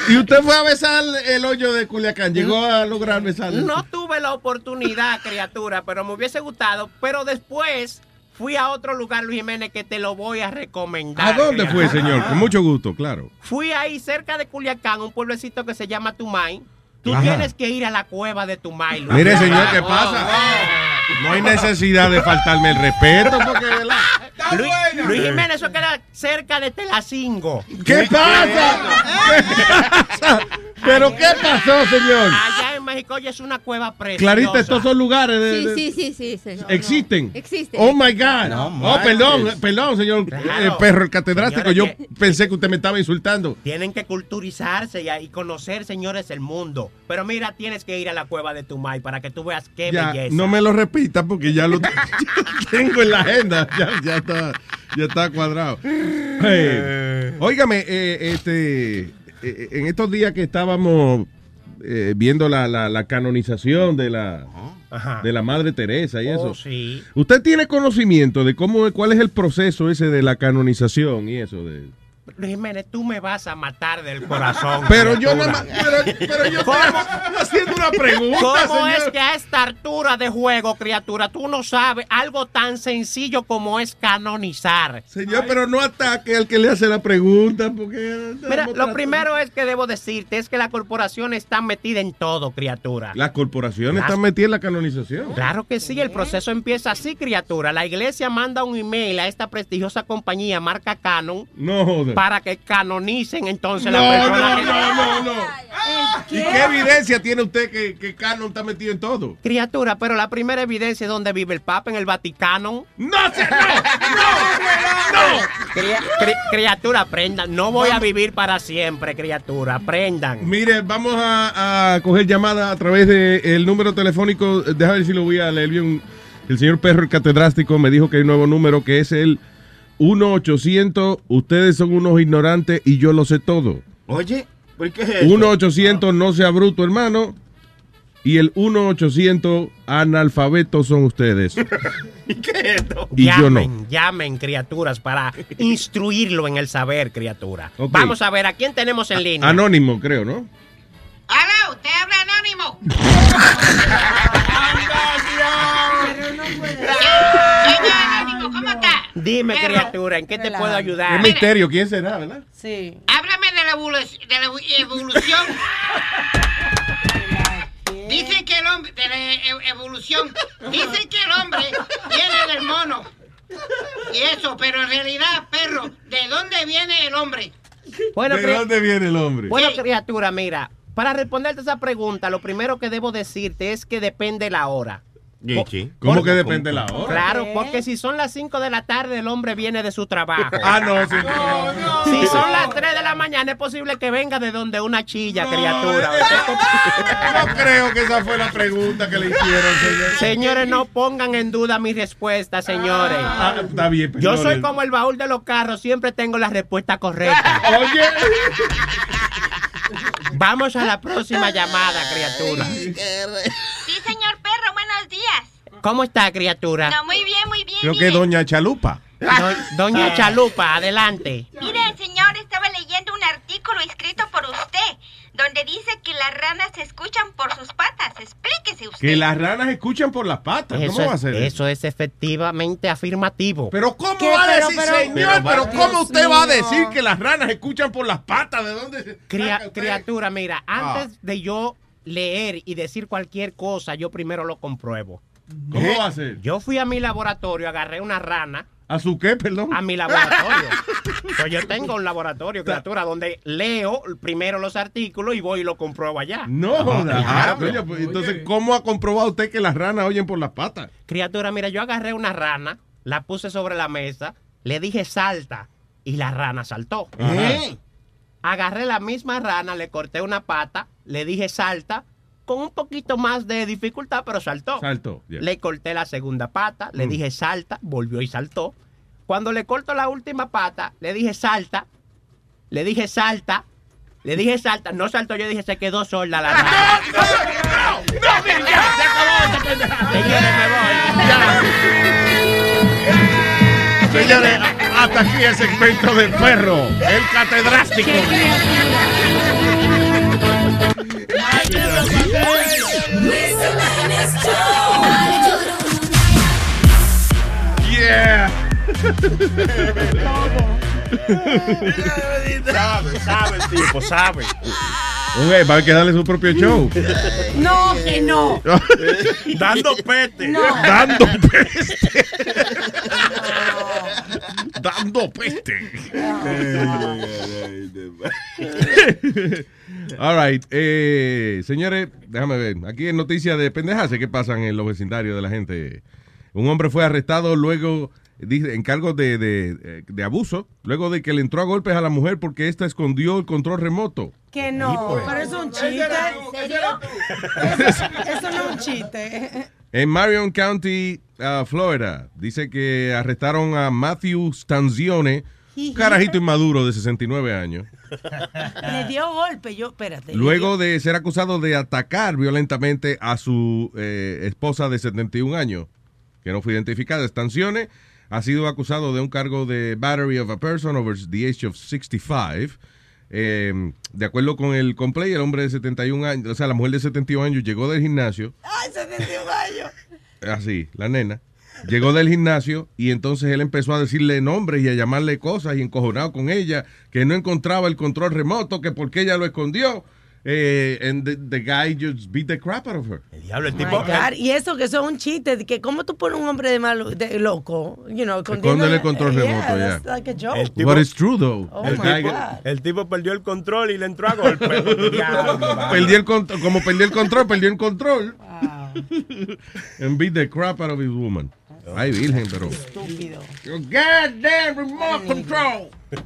Sí. ¿Y usted fue a besar el hoyo de Culiacán. Llegó a lograr besarle. No tuve la oportunidad, criatura, pero me hubiese gustado. Pero después fui a otro lugar, Luis Jiménez, que te lo voy a recomendar. ¿A dónde fue, señor? Con mucho gusto, claro. Fui ahí cerca de Culiacán, un pueblecito que se llama Tumay. Tú Ajá. tienes que ir a la cueva de Tumay. Luis. Mire, señor, ¿qué pasa? No hay necesidad de faltarme el respeto porque, ¿verdad? Luis, Luis Jiménez, eso queda cerca de Telacingo. ¿Qué pasa? ¿Qué pasa? ¿Pero qué pasó, señor? Allá en México, oye, es una cueva preciosa. Clarita, estos son lugares de... Sí, de- sí, sí, sí. señor. ¿Existen? Existen. Oh my God. No oh, perdón, perdón, señor Claro. eh, perro, el catedrático. Señores, Yo pensé que usted me estaba insultando. Tienen que culturizarse y, y conocer, señores, el mundo. Pero mira, tienes que ir a la cueva de Tumay para que tú veas qué Ya, belleza. no me lo repita porque ya lo ya tengo en la agenda. Ya, ya está, ya está cuadrado. Hey, óigame, eh, este, eh, en estos días que estábamos eh, viendo la, la- la canonización de la, Ajá. de la Madre Teresa y Oh, eso. sí. ¿Usted tiene conocimiento de cómo, cuál es el proceso ese de la canonización y eso? De... Luis Jiménez, tú me vas a matar del corazón. Pero yo más- pero- pero yo ¿Cómo? estoy haciendo una pregunta, ¿Cómo señor. es que a esta altura de juego, criatura, tú no sabes algo tan sencillo como es canonizar? Señor, pero no ataque al que le hace la pregunta porque... Mira, lo primero es que debo decirte es que la corporación está metida en todo, criatura. Las corporaciones Las- están metidas en la canonización. Claro que sí, el proceso empieza así, criatura. La iglesia manda un email a esta prestigiosa compañía, marca Canon, No joder. Para que canonicen entonces No, la persona no, que- no, no, no. ¿Y qué evidencia tiene usted que, que Canon está metido en todo? Criatura, pero la primera evidencia es donde vive el Papa, en el Vaticano. ¡No, se- no! Cria- cri- criatura, aprendan. No voy a vivir para siempre, criatura. Aprendan. Mire, vamos a, a coger llamadas a través del número telefónico. Déjame ver si lo voy a leer bien. El señor Perro, el catedrástico, me dijo que hay un nuevo número que es el 1-800. Ustedes son unos ignorantes y yo lo sé todo. Oye, ¿por qué es eso? 1-800 no sea bruto, hermano. Y el 1-800 analfabetos son ustedes. ¿Y qué es esto? Y yo no. llamen, llamen, criaturas, para instruirlo en el saber, criatura. Ok. Vamos a ver, ¿a quién tenemos en línea? Anónimo, creo, ¿no? ¡Aló! ¿Usted habla anónimo? Anónimo. Dime, Pero- criatura, ¿en qué te puedo ayudar? Es misterio, ¿quién será, verdad? Sí. Háblame de la, evolu- de la evolución. Dicen que el hombre, de la evolución, dicen que el hombre viene del mono. Y eso, pero en realidad, perro, ¿de dónde viene el hombre? Bueno, ¿De dónde viene el hombre? Bueno, criatura, mira, para responderte esa pregunta, lo primero que debo decirte es que depende la hora. ¿Cómo que depende la hora? Claro, porque si son las 5 de la tarde, el hombre viene de su trabajo. Ah, no, señor. Si son las 3 de la mañana, es posible que venga de donde una chilla, criatura. No creo que esa fue la pregunta que le hicieron, señor. Señores, no pongan en duda mi respuesta, señores. Ah, está bien, Yo soy como el baúl de los carros, siempre tengo la respuesta correcta. Oye. Vamos a la próxima llamada, criatura. Señor perro, buenos días. ¿Cómo está, criatura? No, muy bien, muy bien. Creo que mire. Doña Chalupa. Do- Doña Chalupa, adelante. Mire, señor, estaba leyendo un artículo escrito por usted, donde dice que las ranas se escuchan por sus patas. Explíquese usted. Que las ranas escuchan por las patas. Eso ¿Cómo va a es, ser eso es efectivamente afirmativo. Pero ¿cómo ¿Qué? va a decir, pero- señor? Pero, ¿cómo usted va a decir que las ranas escuchan por las patas? ¿De dónde? se- Cria- criatura, mira, Ah. antes de yo leer y decir cualquier cosa, yo primero lo compruebo. ¿Cómo va a ser? Yo fui a mi laboratorio, agarré una rana. ¿A su qué, perdón? A mi laboratorio. pues yo tengo un laboratorio, criatura, donde leo primero los artículos y voy y lo compruebo allá. No, joda. Claro. Ah, coño, pues, entonces, ¿cómo ha comprobado usted que las ranas oyen por las patas? Criatura, mira, yo agarré una rana, la puse sobre la mesa, le dije salta y la rana saltó. Ajá. Agarré la misma rana, le corté una pata, le dije salta, con un poquito más de dificultad, pero saltó. Saltó. Le corté la segunda pata, le Mm. dije salta, volvió y saltó. Cuando le corto la última pata, le dije salta, le dije salta, le dije salta, no saltó, yo dije se quedó sorda la rana. Señores, me voy. Señores, hasta aquí el segmento del perro, el catedrástico. Yeah. sabe, sabe el tipo, sabe. Un va a que darle su propio show. No, que no. Dando peste. No. Dando peste. Dando peste. All right. Eh, señores, déjame ver. Aquí en noticias de pendejas que pasan en los vecindarios de la gente. Un hombre fue arrestado luego en cargos de, de, de abuso, luego de que le entró a golpes a la mujer porque ésta escondió el control remoto. Que no, pero eso es un chiste. Eso, eso no es un chiste. En Marion County, uh, Florida, dice que arrestaron a Matthew Stanzione, un carajito inmaduro de 69 años. Le dio golpe, yo, espérate. Luego de ser acusado de atacar violentamente a su eh, esposa de 71 años, que no fue identificada, Stanzione ha sido acusado de un cargo de battery of a person over the age of 65. Eh, de acuerdo con el complaint, el hombre de 71 años, o sea, la mujer de 71 años llegó del gimnasio. Ay, 71 años. Así, la nena. Llegó del gimnasio y entonces él empezó a decirle nombres y a llamarle cosas y encojonado con ella, que no encontraba el control remoto, que porque ella lo escondió. Eh, and the, the guy just beat the crap out of her. El diablo, el My tipo. God, Y eso que eso es un chiste, de que cómo tú pones un hombre de malo, de loco, you know, Escóndele el control remoto, yeah, ya. that's like a joke. El tipo- But it's true, though. Oh El my guy- God. El tipo perdió el control y le entró a golpe. Perdió el control, como perdió el control, perdió el control. And beat the crap out of his woman. Ay, virgen, pero. Estúpido. Goddamn remote control.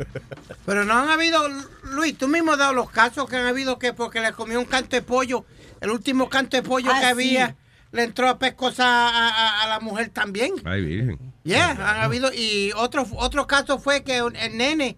Pero no han habido, Luis, tú mismo has dado los casos que han habido que porque le comió un canto de pollo, el último canto de pollo Ah, que había, le entró a pescosa a, a- a la mujer también. Ay, virgen. Yeah, han habido, y otro, otro caso fue que el nene,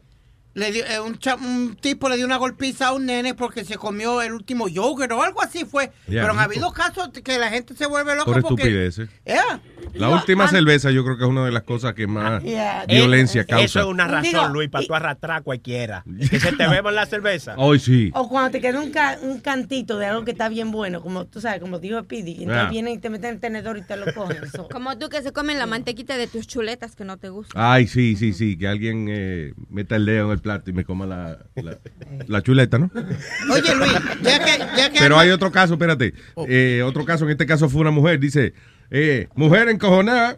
le dio, eh, un, cha- un tipo le dio una golpiza a un nene porque se comió el último yogurt o algo así fue. Yeah. Pero han habido casos que la gente se vuelve loca Por porque... estupideces. Yeah. La última cerveza yo creo que es una de las cosas que más Yeah. violencia Eh, causa. Eso es una razón, Digo, Luis, para tú arrastrar a cualquiera. Que se te beba la cerveza. Hoy sí. O cuando te queda un, ca- un cantito de algo que está bien bueno, como tú sabes, como dijo Pidi, y entonces Ah. vienen y te meten el tenedor y te lo cogen. So, Como tú que se comen la mantequita de tus chuletas que no te gustan. Ay, sí, sí, sí. Que alguien eh, meta el dedo en el plato y me coma la, la, la chuleta, ¿no? Oye, Luis, ya que... Ya que Pero hay otro caso, espérate. Eh, otro caso, en este caso fue una mujer. Dice, eh, mujer encojonada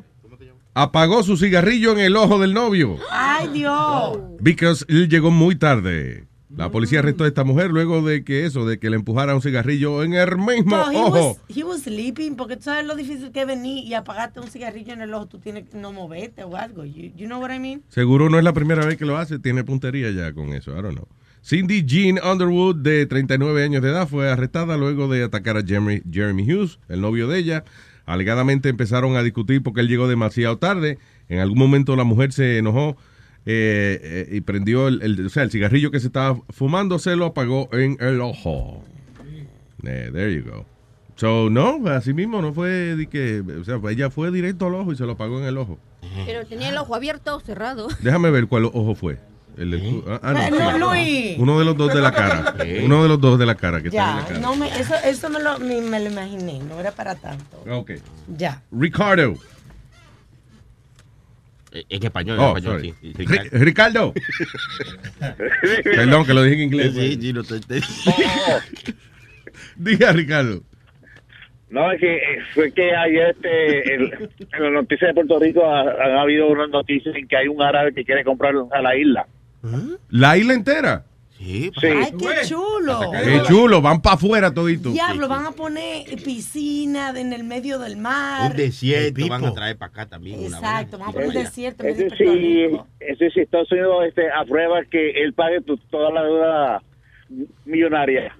apagó su cigarrillo en el ojo del novio. ¡Ay, Dios! Because él llegó muy tarde. La policía arrestó a esta mujer luego de que eso, de que le empujara un cigarrillo en el mismo No, he ojo. was, he was sleeping, porque tú sabes lo difícil que es venir y apagarte un cigarrillo en el ojo, tú tienes que no moverte o algo. You, you know what I mean? Seguro no es la primera vez que lo hace, tiene puntería ya con eso, I don't know. Cindy Jean Underwood, de 39 años de edad, fue arrestada luego de atacar a Jeremy, Jeremy Hughes, el novio de ella. Alegadamente empezaron a discutir porque él llegó demasiado tarde. En algún momento la mujer se enojó eh, eh, y prendió el, el- o sea, el cigarrillo que se estaba fumando, se lo apagó en el ojo. Eh, there you go. So, no, así mismo no fue de que, o sea, ella fue directo al ojo y se lo apagó en el ojo. Pero tenía el ojo abierto o cerrado. Déjame ver cuál ojo fue. El del- ah, ah, no, No, sí. Luis. Uno de los dos de la cara. Uno de los dos de la cara que está en la Ya, cara. no me, eso, eso me, lo, me, me lo imaginé, no era para tanto. Ok. Ya. Ricardo. En español, Oh, en español, sorry. sí. Ri- Ricardo. Perdón, que lo dije en inglés. Sí, sí, no te- te- Diga, Ricardo. No, es que eh, fue que ayer este, el- en las noticias de Puerto Rico ha- han habido unas noticias en que hay un árabe que quiere comprar a la isla. La isla entera. Sí. Ay, qué chulo. Qué chulo, van para afuera todito. Diablo, van a poner piscina en el medio del mar. Un desierto van a traer para acá también. una Exacto, van a poner un desierto. Ese sí, Rico. ese sí, Estados Unidos este, aprueba que él pague tu- toda la deuda millonaria.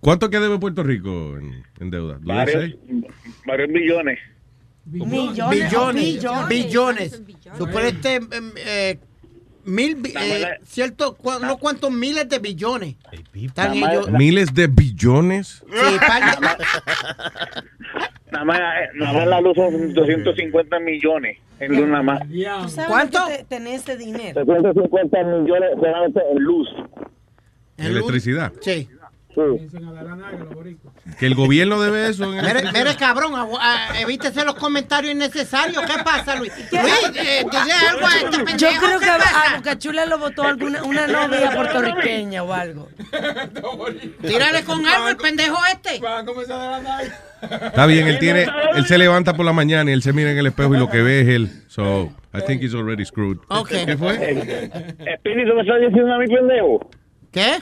¿Cuánto queda de Puerto Rico en, en deuda? ¿Lo Varios, varios millones. Millones, billones, billones. eh, mil, eh, cierto, cu- no cuántos miles de billones. Están ellos. Miles de billones. Sí, Nada más, eh, nada más la luz son 250 millones en luz nada más. ¿Tú sabes ¿Cuánto? tenés ese dinero? 250 millones solamente en luz. Electricidad. Sí. Que el gobierno debe eso. en el- mire, cabrón, evítese los comentarios innecesarios. ¿Qué pasa, Luis? Luis, eh, dile algo a este Yo creo ¿qué que a Bocachula lo votó alguna una novia puertorriqueña o algo. Tírale con algo el pendejo este. Está bien, él tiene, él se levanta por la mañana y él se mira en el espejo y lo que ve es él. So, I think he's already screwed. ¿Qué fue? Espíritu me está diciendo a mi pendejo. ¿Qué?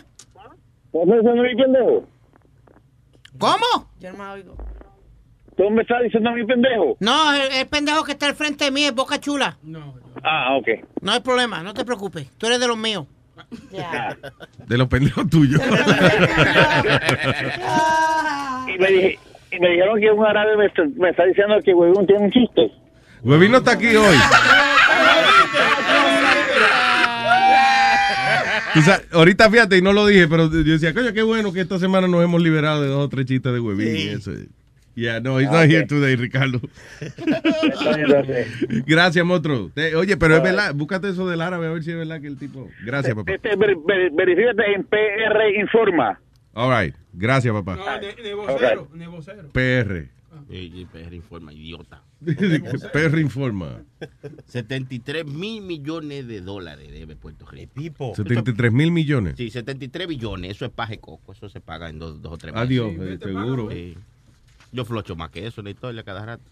¿Tú me estás diciendo a mi pendejo? ¿Cómo? Yo no me oigo. ¿Tú me estás diciendo a mi pendejo? No, el, el pendejo que está al frente de mí es Boca Chula. Ah, ok. No hay problema, no te preocupes. Tú eres de los míos. De los pendejos tuyos. Y me, dije- y me dijeron que un árabe me, está- me está diciendo que huevón tiene un chiste. Huevín no está aquí hoy. Tú sabes, ahorita fíjate, y no lo dije, pero yo decía, coño, qué bueno que esta semana nos hemos liberado de dos o tres chistes de Huevín. y eso. Yeah, no, he's Ah, not ok. here today, Ricardo. Gracias, monstruo. Te- Oye, pero es verdad, búscate eso del árabe a ver si es verdad que el tipo. Gracias, papá. Este, ver- ver- verifícate en PR Informa. All right, gracias, papá. vocero, PR. Ey, PR informa, idiota. PR informa. 73 mil millones de dólares debe Puerto Rico. 73 mil millones. Sí, 73 billones, eso es paje coco, eso se paga en dos, dos o tres meses. Adiós, eh, seguro. Sí. Yo flocho más que eso en la historia cada rato.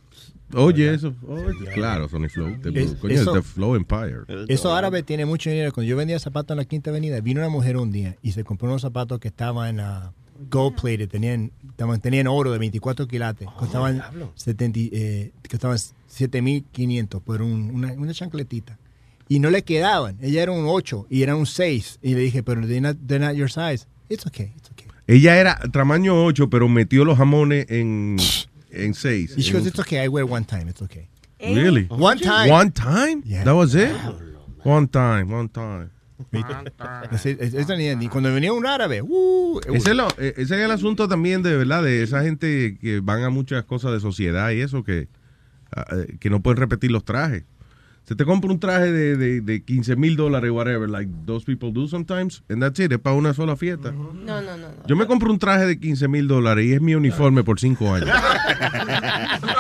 Oye, eso. oye, claro, Sony Flow. te- Es- coño, es eso- The Flow Empire. Eso árabe tiene mucho dinero. Cuando yo vendía zapatos en la Quinta Avenida, vino una mujer un día y se compró unos zapatos que estaban ah, gold plated, tenían, tenían oro de 24 quilates, costaban, 70, y, eh, costaban 7.500 por un- una, una chancletita. Y no le quedaban. Ella era un 8 y era un 6. Y le dije, pero they're not, they're not your size. It's okay. It's okay. Ella era tamaño 8, pero metió los jamones en, en 6. Y she goes, it's okay. I wear one time. It's okay. Really? One time. One time? Yeah. That was it? One time, one time. Ni cuando venía un árabe, uh, Ese es, lo- eh, ese es el asunto también de verdad de esa gente que van a muchas cosas de sociedad y eso que, ah, eh, que no pueden repetir los trajes. Se te compra un traje de, de, de 15 mil dólares, whatever, like those people do sometimes, and that's it, es para una sola fiesta. No, no, no. no. Yo me compro un traje de 15 mil dólares y es mi uniforme por 5 años.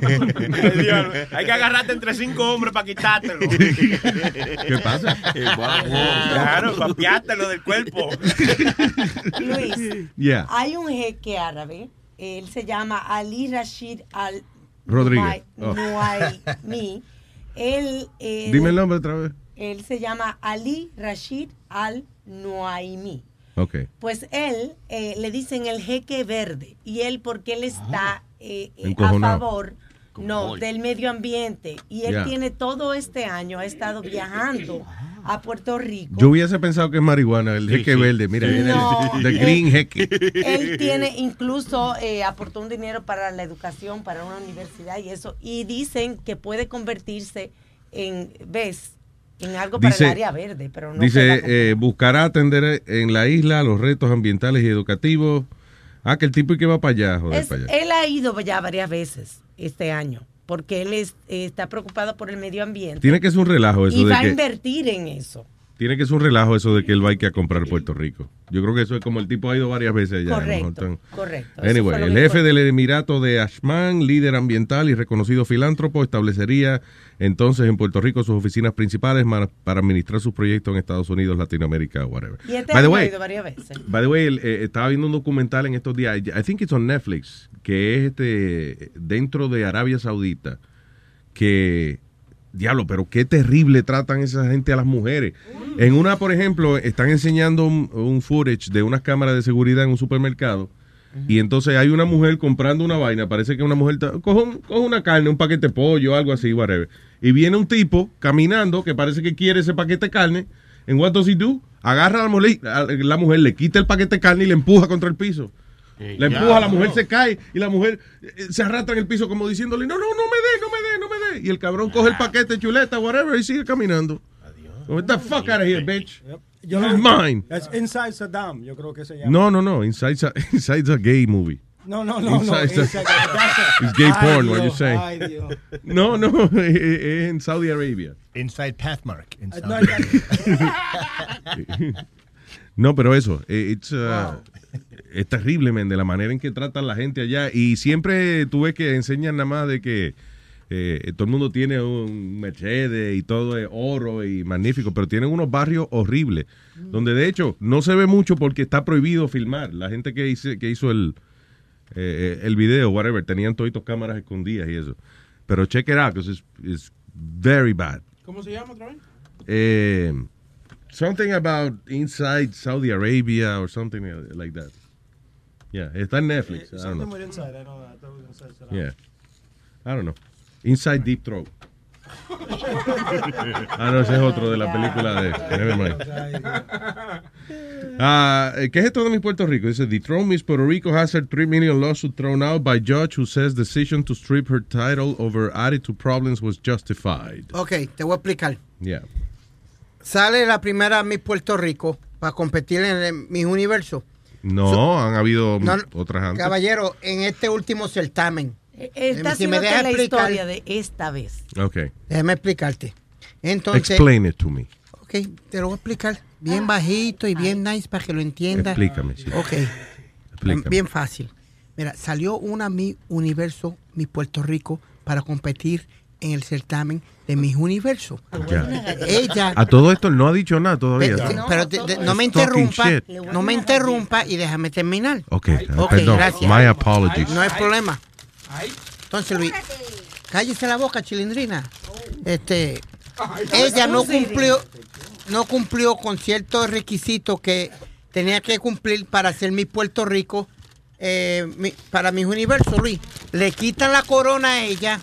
Hay que agarrarte entre cinco hombres para quitártelo. ¿Qué pasa? Claro, para piártelo del cuerpo. Luis, Yeah. hay un jeque árabe, él se llama Ali Rashid Al Rodríguez. Oh. Nuaimi. Él, eh, Dime el nombre otra vez. él se llama Ali Rashid Al Nuaimi. Ok. Pues él eh, le dicen el jeque verde y él porque él está eh, eh, a favor no del medio ambiente y él tiene todo este año ha estado viajando a Puerto Rico. Yo hubiese pensado que es marihuana, el jeque sí. verde. Mira, viene No, el, eh, green jeque. Él tiene incluso eh, aportó un dinero para la educación, para una universidad y eso. Y dicen que puede convertirse en, ¿ves? En algo para Dice- el área verde, pero no Dice, eh, buscará atender en la isla los retos ambientales y educativos. Ah, que el tipo y que va para allá, joder, Es- para allá. él ha ido ya varias veces este año, porque él es- eh, está preocupado por el medio ambiente. Tiene que ser un relajo eso y de va a invertir en eso. Tiene que ser un relajo eso de que él va a ir a comprar Puerto Rico. Yo creo que eso es como el tipo ha ido varias veces allá. a lo mejor Correcto, correcto. Anyway, el jefe del Emirato de Ashman, líder ambiental y reconocido filántropo, establecería entonces en Puerto Rico sus oficinas principales para administrar sus proyectos en Estados Unidos, Latinoamérica, whatever. Y este By the año ha way, ido varias veces. By the way, el, eh, estaba viendo un documental en estos días, I think it's on Netflix, que es este dentro de Arabia Saudita, que diablo, pero qué terrible tratan esa gente a las mujeres. En una, por ejemplo, están enseñando un, un footage de unas cámaras de seguridad en un supermercado. Y entonces hay una mujer comprando una vaina, parece que una mujer coge, un- coge una carne, un paquete de pollo, algo así, whatever. Y viene un tipo caminando que parece que quiere ese paquete de carne. En what does he do? Agarra a la mujer, a la mujer, le quita el paquete de carne y le empuja contra el piso. La empuja, la mujer se cae y la mujer eh, se arrastra en el piso como diciéndole, no, no, no me dé, no me dé, no me dé. Y el cabrón coge el paquete, chuleta, whatever, y sigue caminando. Get the fuck out of here, bitch. Yo is mine. That's Inside Saddam, yo creo que se llama. No, no, no. Inside's a, Inside's a gay movie. No, no, no, no. Inside- a- It's gay Ay, porn, what you Dios, say. ay, Dios. No, no, es es en Saudi Arabia. Inside Pathmark. in No, Saudi. No, pero eso, eh, it's, uh, es terrible, men, de la manera en que tratan la gente allá. Y siempre tú ves que enseñan nada más de que eh, todo el mundo tiene un Mercedes y todo es oro y magnífico, pero tienen unos barrios horribles, donde de hecho no se ve mucho porque está prohibido filmar. La gente que, hice- que hizo el, eh, el video, whatever, tenían todas cámaras escondidas y eso. Pero check it out, because it's, it's very bad. ¿Cómo se llama otra vez? Eh, something about inside Saudi Arabia or something like that. Yeah, está en Netflix. I don't know. with inside. I know that. That was inside. so- Yeah. I don't know. Inside Deep Throat. ah, no, ese es otro de la película de. Never mind. Ah, ¿Qué es esto de mi Puerto Rico? Dice, The throne Miss Puerto Rico has her 3 million lawsuit thrown out by judge who says decision to strip her title over attitude problems was justified. Ok, te voy a explicar. Yeah. Sale la primera Miss Puerto Rico para competir en el Miss Universo. No, han habido no, otras antes. Caballero, en este último certamen. Está Si me deja la explicar. historia de esta vez. Ok. Déjame explicarte. Entonces, Explain it to me. ok, te lo voy a explicar bien bajito y bien nice para que lo entiendas. Explícame, sí. Ok, Explícame. bien fácil. Mira, salió una Miss Universo, Miss Puerto Rico, para competir en el certamen de Miss Universo. Ya. Ella A todo esto no ha dicho nada todavía. Pero, de- de- no me interrumpa, shit. no me interrumpa y déjame terminar. Ok, Ok, perdón. gracias. My apologies. No hay problema. Entonces, Luis, cállese la boca, chilindrina. Este, ella no cumplió, no cumplió con ciertos requisitos que tenía que cumplir para ser mi Puerto Rico, eh, mi- para mis universos, Luis. Le quitan la corona a ella.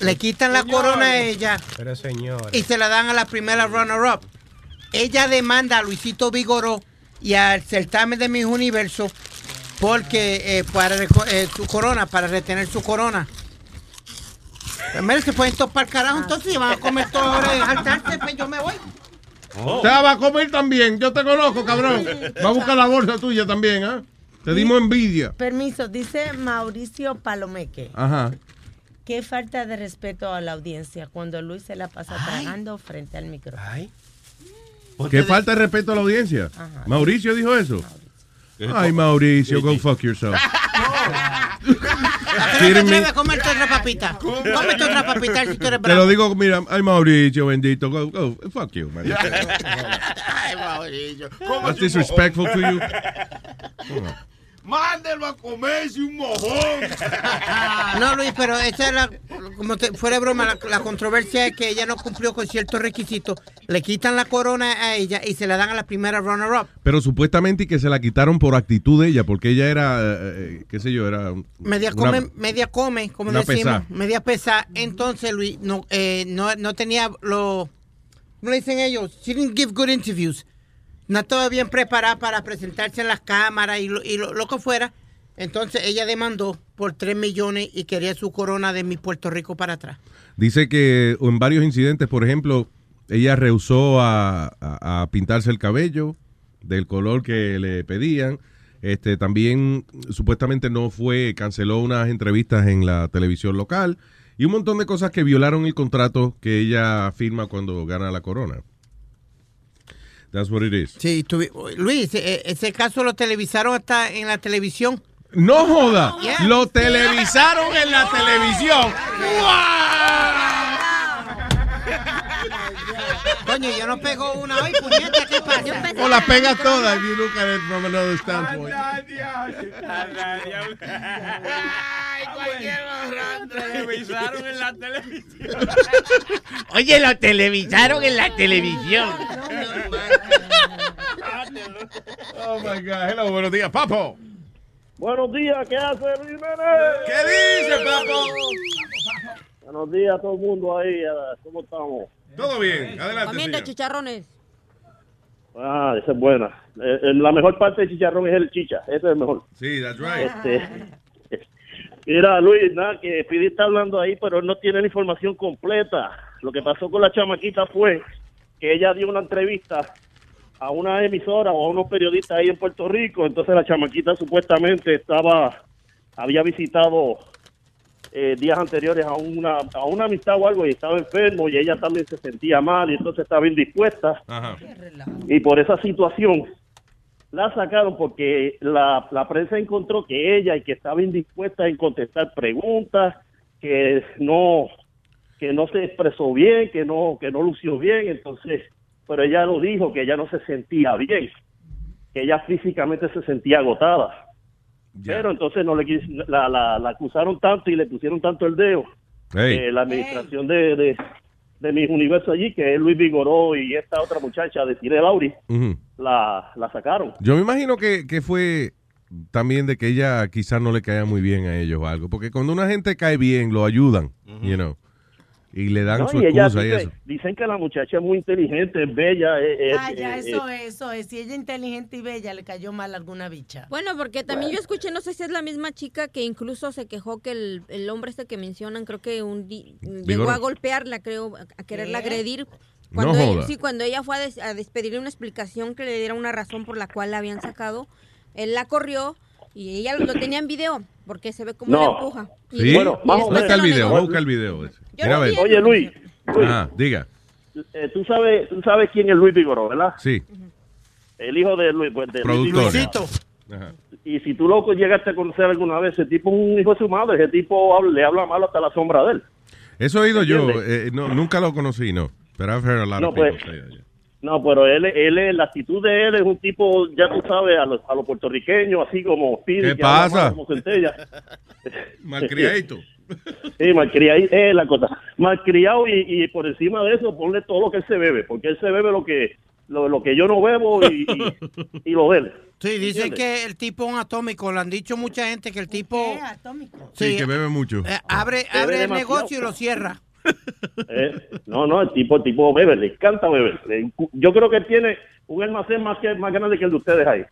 Le quitan la corona a ella Pero señor. y se la dan a la primera runner-up. Ella demanda a Luisito Vigoró y al certamen de Mis Universo porque eh, para eh, su corona, para retener su corona. Primero se pueden topar carajo, entonces y van a comer todo ahora y saltarse, pues yo me voy. Te la va a comer también. Yo te conozco, cabrón. Va a buscar la bolsa tuya también, ¿ah? Te dimos envidia. Permiso, dice Mauricio Palomeque. Ajá. Qué falta de respeto a la audiencia cuando Luis se la pasa tragando frente al micrófono. ¿Qué falta de respeto a la audiencia? Mauricio dijo eso. Ay, Mauricio, go fuck yourself. ¿A qué no te comerte otra papita? Cómete otra papita si tú eres Te bravo. lo digo, mira, ay, Mauricio, bendito, go, go, fuck you, man. Ay, Mauricio. ¿Cómo That's disrespectful to you. Mándelo a comerse un mojón. No, Luis, pero esa es la, como te, fuera de broma, la, la controversia es que ella no cumplió con ciertos requisitos, le quitan la corona a ella y se la dan a la primera runner-up. Pero supuestamente y que se la quitaron por actitud de ella, porque ella era, eh, eh, qué sé yo, era... Media una- come, media come, como decimos, pesá. media pesa. Entonces, Luis, no, eh, no, no tenía lo, ¿cómo le dicen ellos? She didn't give good interviews. No estaba bien preparada para presentarse en las cámaras y lo, y lo, lo que fuera. Entonces, ella demandó por 3 millones y quería su corona de mi Puerto Rico para atrás. Dice que en varios incidentes, por ejemplo, ella rehusó a, a- a pintarse el cabello del color que le pedían. Este también supuestamente no fue, canceló unas entrevistas en la televisión local y un montón de cosas que violaron el contrato que ella firma cuando gana la corona. That's what it is. Sí, Luis, e- ese caso lo televisaron hasta en la televisión. No joda, Yeah. lo televisaron en la televisión. Coño, yo no pego una hoy, puñeta, ¿qué pasa? O la pega toda if you look at it from another standpoint. televisaron en la televisión. Oye, lo televisaron en la televisión. Oh my God. Hello, buenos días, Papo. Buenos días, ¿qué hace Jiménez? ¿Qué dice, Papo? Buenos días a todo el mundo ahí, eh, ¿cómo estamos? Todo bien, adelante. Comiendo señor. chicharrones. Ah, esa es buena. Eh, eh, la mejor parte del chicharrón es el chicha, ese es el mejor. Sí, that's right. Este, mira, Luis, nada, que Pidi está hablando ahí, pero él no tiene la información completa. Lo que pasó con la chamaquita fue que ella dio una entrevista a una emisora o a unos periodistas ahí en Puerto Rico, entonces la chamaquita supuestamente estaba, había visitado eh, días anteriores a una, a una amistad o algo y estaba enfermo y ella también se sentía mal y entonces estaba indispuesta. Y por esa situación la sacaron porque la, la prensa encontró que ella y que estaba indispuesta en contestar preguntas, que no que no se expresó bien, que no que no lució bien, entonces, pero ella lo dijo que ella no se sentía bien, que ella físicamente se sentía agotada. Pero entonces no le la, la, la acusaron tanto y le pusieron tanto el dedo. Hey. eh, la administración de, de, de mis universos allí, que es Luis Vigoró y esta otra muchacha de Tire Lauri, la, la sacaron. Yo me imagino que, que fue también de que ella quizás no le caía muy bien a ellos o algo. Porque cuando una gente cae bien, lo ayudan, you know, y le dan No, su y ella excusa y dice- eso. Dicen que la muchacha es muy inteligente, es bella. es- es- Ah, ya, es- eso es, eso es. Si ella es inteligente y bella, le cayó mal alguna bicha. Bueno, porque también yo escuché, no sé si es la misma chica que incluso se quejó que el, el hombre este que mencionan, creo que un di- llegó a golpearla, creo, a a quererla agredir. No Cuando ella, sí, cuando ella fue a, des- a despedirle una explicación que le diera una razón por la cual la habían sacado, él la corrió y ella lo tenía en video, porque se ve como No. le empuja. Y- ¿Sí? y Bueno, después ¿Dónde está el video? Busca el video. ese. Yo no Oye, Luis, Luis, Ajá, diga. eh, ¿tú, sabes, tú sabes quién es Luis Vigoró, ¿verdad? Sí, El hijo de Luis, pues, de Luis productor. Vigoró. Ajá. Y si tú loco llegaste a conocer alguna vez, ese tipo es un hijo de su madre, ese tipo habla- le habla mal hasta la sombra de él. Eso he oído yo. Eh, no, nunca lo conocí, no. Pero I've heard a lot No, of people pues, say that. No, pero él, él, es- la actitud de él es un tipo, ya tú sabes, a los, a los puertorriqueños, así como Speedy, ¿Qué que habla pasa? mal como centella. Malcriadito. Sí, malcriado es la cosa. Malcriado y, y por encima de eso ponle todo lo que él se bebe, porque él se bebe lo que lo, lo que yo no bebo y, y, y lo bebe. Sí, dicen que el tipo es un atómico. Le han dicho mucha gente que el tipo atómico? Sí, que bebe mucho. eh, abre, Bebe abre el negocio y lo cierra. Eh, no, no, el tipo, el tipo bebe, le encanta beber. Le- yo creo que tiene un almacén más, que, más grande que el de ustedes ahí.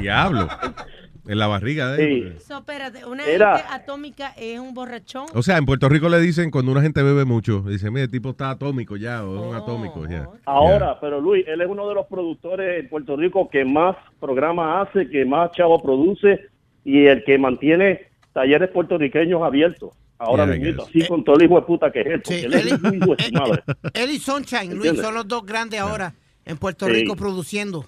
Diablo. En la barriga de él. So, espérate, una Era- gente atómica es un borrachón. O sea, en Puerto Rico le dicen cuando una gente bebe mucho, dice, mire, el tipo está atómico ya, o es un atómico ya. Ahora, pero Luis, él es uno de los productores en Puerto Rico que más programas hace, que más chavo produce y el que mantiene talleres puertorriqueños abiertos. Ahora Yeah, I mismo, guess. así con todo el hijo de puta que es él, porque Sí, él es él- un hijo de su madre. Él y Sunshine, Luis, ¿Entiendes? son los dos grandes ahora en Puerto Sí. Rico produciendo.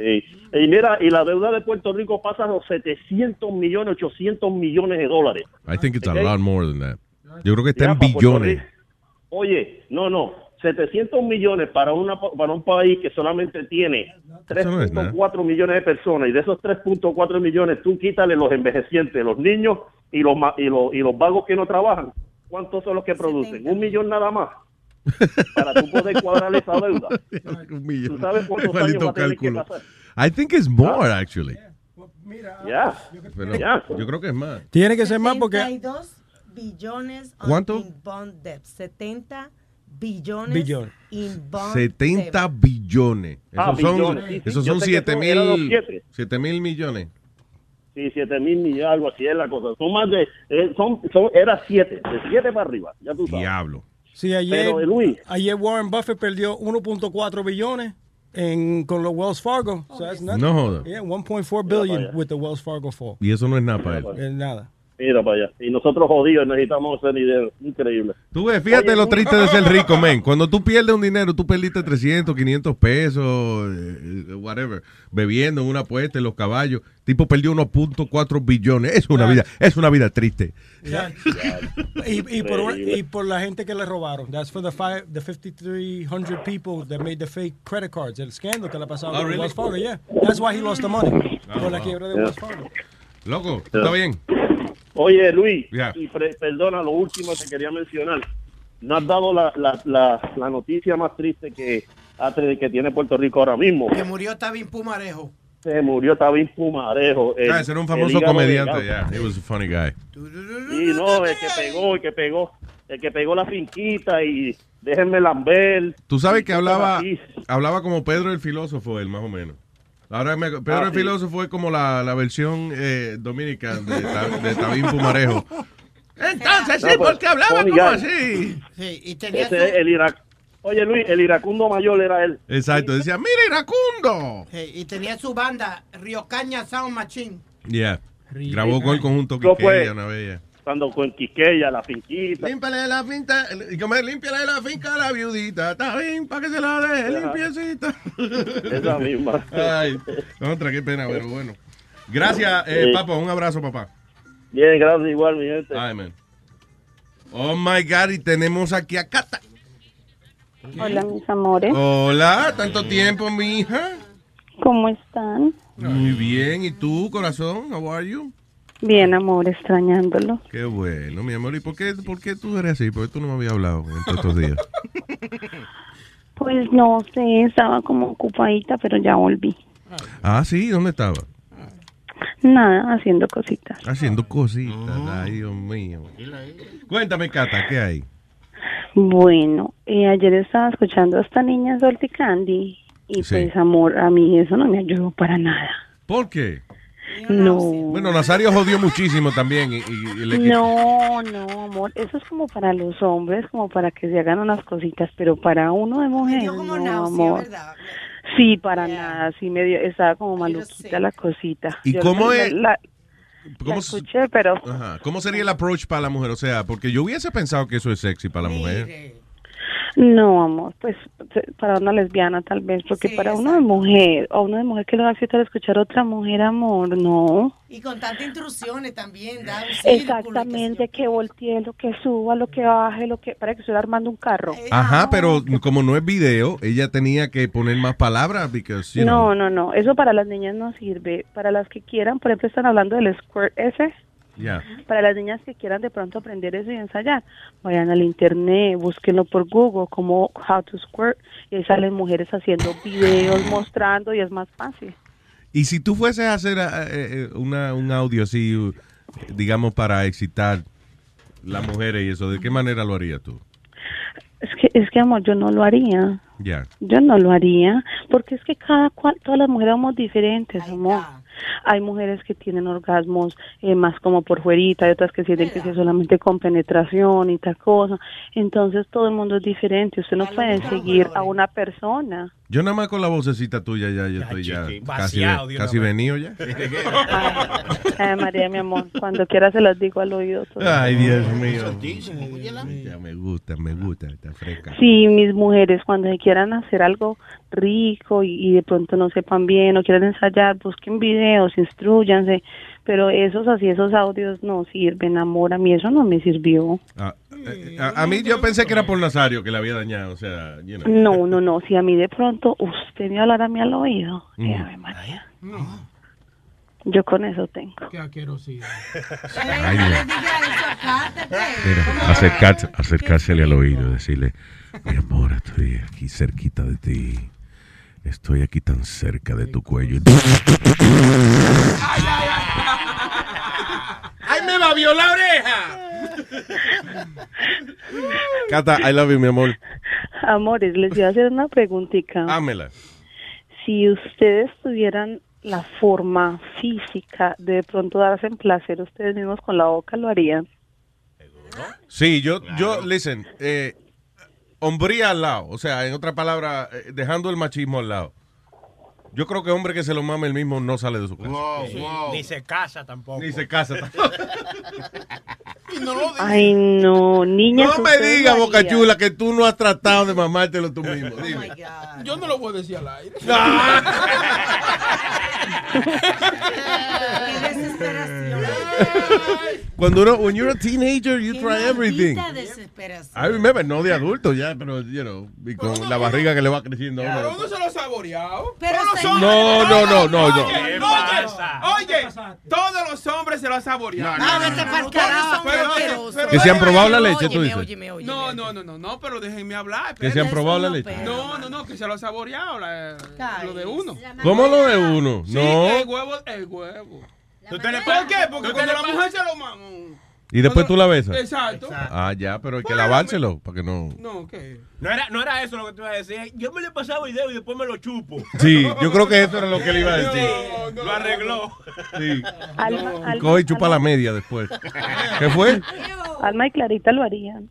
Sí. Y mira, y la deuda de Puerto Rico pasa a los 700 millones, 800 millones de dólares. I think it's a Ok. lot more than that. Yo creo que está Ya, en billones. Oye, no, no, 700 millones para una para un país que solamente tiene Eso no es nada. 3.4 millones de personas y de esos 3.4 millones tú quítale los envejecientes, los niños y los ma- y los y los vagos que no trabajan. ¿Cuántos son los que producen? Un millón nada más. Para tú poder cuadrar esa deuda. Un millón. ¿Tú sabes cuántos años va a tener que pasar? I think it's more, actually. Ya. Pero Ya. yo creo que es más. Tiene que ser más porque 72 billones on- ¿Cuánto? in bond debt. 70 billones in bond 70 debt. billones. Esos Ah, son, billones, sí, sí. esos son 7 son- eran los mil, siete. 7 mil millones. Sí, 7 mil millones, algo así es la cosa. Son más de, eh, son, son, era 7, de 7 para arriba, ya tú sabes. Diablo. Sí, ayer, Pero, Luis. ayer Warren Buffett perdió 1.4 billones en, con los Wells Fargo. So that's nothing. No joda. Yeah, 1.4 billion with the Wells Fargo fall. Y eso no es nada para él. Es nada. Mira para allá. Y nosotros jodidos necesitamos ese dinero. Increíble. Tú ves, fíjate Oye, lo triste de ser rico, men. Cuando tú pierdes un dinero, tú perdiste 300, 500 pesos, eh, whatever, bebiendo en una apuesta en los caballos. Tipo perdió 1.4 billones. Es una vida, es una vida triste. Yeah. y, y, por, y por la gente que le robaron. That's for the, five, the 5,300 people that made the fake credit cards. El escándalo que le pasó a really? Wells Fargo, yeah. That's why he lost the money. Oh, por la wow. quiebra de Yeah. Wells Fargo. Loco, ¿tú ¿está bien? Oye, Luis, Ya. y pre- perdona, lo último que quería mencionar. No has dado la, la, la, la noticia más triste que, que tiene Puerto Rico ahora mismo. Que murió Tabín Pumarejo. Se murió Tabín Pumarejo. el- Ah, ese era un famoso comediante, de yeah. He was a funny guy. Y no, el que pegó, el que pegó, el que pegó la finquita y déjenme lamber. Tú sabes que hablaba, hablaba como Pedro el filósofo, él más o menos. Ahora me- Pedro Ah, el sí. filósofo es como la, la versión eh, dominicana de, de Tabín Pumarejo. Entonces, No, sí, pues, porque hablaba como guy. así. Sí, y tenía Ese su- es el Irac. Oye, Luis, el iracundo mayor era él. Exacto, decía, mira Iracundo. sí, y tenía su banda, Rio Caña Sound Machine. Yeah. Grabó con el conjunto Yo, Quiqueya pues, una vez. Pasando con Quiqueya, la finquita. Límpale la finca, límpiale la finca a la viudita. Está bien, para que se la deje Ajá. limpiecita. Esa misma. Ay, otra, qué pena, pero bueno. Gracias, eh, Sí. papá. Un abrazo, papá. Bien, gracias igual, mi gente. Ay, man. Oh my God, y tenemos aquí a Cata. Hola, mis amores. Hola, tanto tiempo, mi hija. ¿Cómo están? Muy bien, ¿y tú, corazón? How are you? Bien, amor, extrañándolo. Qué bueno, mi amor. ¿Y por qué, por qué tú eres así? Porque tú no me habías hablado en estos días. Pues no sé, estaba como ocupadita, pero ya volví. Ah, sí, ¿dónde estaba? Nada, haciendo cositas. Haciendo cositas. Ay, Dios mío. Cuéntame, Cata, ¿qué hay? Bueno, eh, ayer estaba escuchando a esta niña Salty Candy y Sí. pues, amor, a mí eso no me ayudó para nada. ¿Por qué? No. Bueno, Nazario jodió muchísimo también. Y, y- y le quitó- No, no, amor, eso es como para los hombres, como para que se hagan unas cositas, pero para uno de mujer, no, amor. Sí, para nada, sí me dio, estaba como maluquita la cosita. ¿Y Yo cómo la- es? La, ¿Cómo la escuché, pero Ajá. ¿Cómo sería el approach para la mujer? O sea, porque yo hubiese pensado que eso es sexy para la mujer. No, amor, pues para una lesbiana tal vez, porque para uno de mujer, o uno de mujer que lo va a excitar escuchar a otra mujer, amor, no. Y con tantas intrusiones también, da. Exactamente, que voltee, lo que suba, lo que baje, lo que, para que estuviera armando un carro. Ajá, pero como no es video, ella tenía que poner más palabras because, you know. No, no, no, eso para las niñas no sirve. Para las que quieran, por ejemplo, están hablando del squirt ese. Para las niñas que quieran de pronto aprender eso y ensayar, vayan al internet, búsquenlo por Google como How to Squirt y ahí salen mujeres haciendo videos mostrando y es más fácil. Y si tú fueses a hacer eh, eh, una, un audio así, digamos, para excitar las mujeres y eso, ¿de qué manera lo harías tú? Es que, es que amor, yo no lo haría. Ya. Yo no lo haría, porque es que cada cual, todas las mujeres somos diferentes, amor. Hay mujeres que tienen orgasmos eh, más como por fuerita, hay otras que sienten que es solamente con penetración y tal cosa. Entonces todo el mundo es diferente. Usted no puede seguir a una persona. Yo nada más con la vocecita tuya ya, yo estoy ya casi, vaciado casi vez. venido ya. Ay, María, mi amor, cuando quiera se los digo al oído. todo. Ay, Dios mío. Ya me gusta, me gusta, está fresca. Sí, mis mujeres, cuando se quieran hacer algo rico y, y de pronto no sepan bien o quieren ensayar, busquen videos, instruyanse, pero esos así, esos audios no sirven, amor, a mí eso no me sirvió. Ah, eh, a, a mí yo pensé que era por Nazario que le había dañado, o sea, you know. No, no, no, si a mí de pronto usted me hablara a mí al oído, Mm. eh, Ave María, yo con eso tengo. Qué. Ay, acercársele al oído, decirle, mi amor, estoy aquí cerquita de ti. Estoy aquí tan cerca de tu cuello. ¡Ay, me babió la oreja! Cata, I love you, mi amor. Amores, les iba a hacer una preguntita. Ámela. Si ustedes tuvieran la forma física de de pronto darse en placer ustedes mismos con la boca, ¿lo harían? Sí, yo, yo, listen, eh, hombría al lado, o sea, en otra palabra, eh, dejando el machismo al lado. Yo creo que hombre que se lo mame el mismo no sale de su casa. Ni se casa tampoco. Ni se casa tampoco. Ay, no, niñas. No me digas, Boca. Chula, que tú no has tratado de mamártelo tú mismo. Dime. Yo no lo voy a decir al aire. Cuando uno, when you're a teenager, you try everything. desesperación. I remember, no de adulto ya, pero, you know, y con la barriga que le va creciendo. a uno. Pero uno se lo ha saboreado. Pero Todos los hombres- No, no, no, no, no. Oye, ¿Qué oye, pasa? Oye, todos los hombres se lo han saboreado. No, no, no, vete pa'l carajo, Pero- asqueroso. pero- Que se han probado la leche, tú dices. No, no, no, no, no, pero déjenme hablar. Que se han espérate. probado la leche. No, no, no, que se lo ha saboreado la- lo de uno. ¿Cómo lo de uno? Sí, No. el huevo, el huevo. ¿Por qué? Porque ¿Tú cuando te la le- mujer se lo mama. Y después tú la besas. Exacto. Ah, ya, pero hay que lavárselo para que no. No, ¿qué? No era, no era eso lo que tú ibas a decir. Yo me le pasaba video y después me lo chupo. Sí, yo creo que eso era lo que le iba a decir. Lo arregló. Sí. Alma, Alma, Coge y chupa la media después. ¿Qué fue? Alma y Clarita lo harían.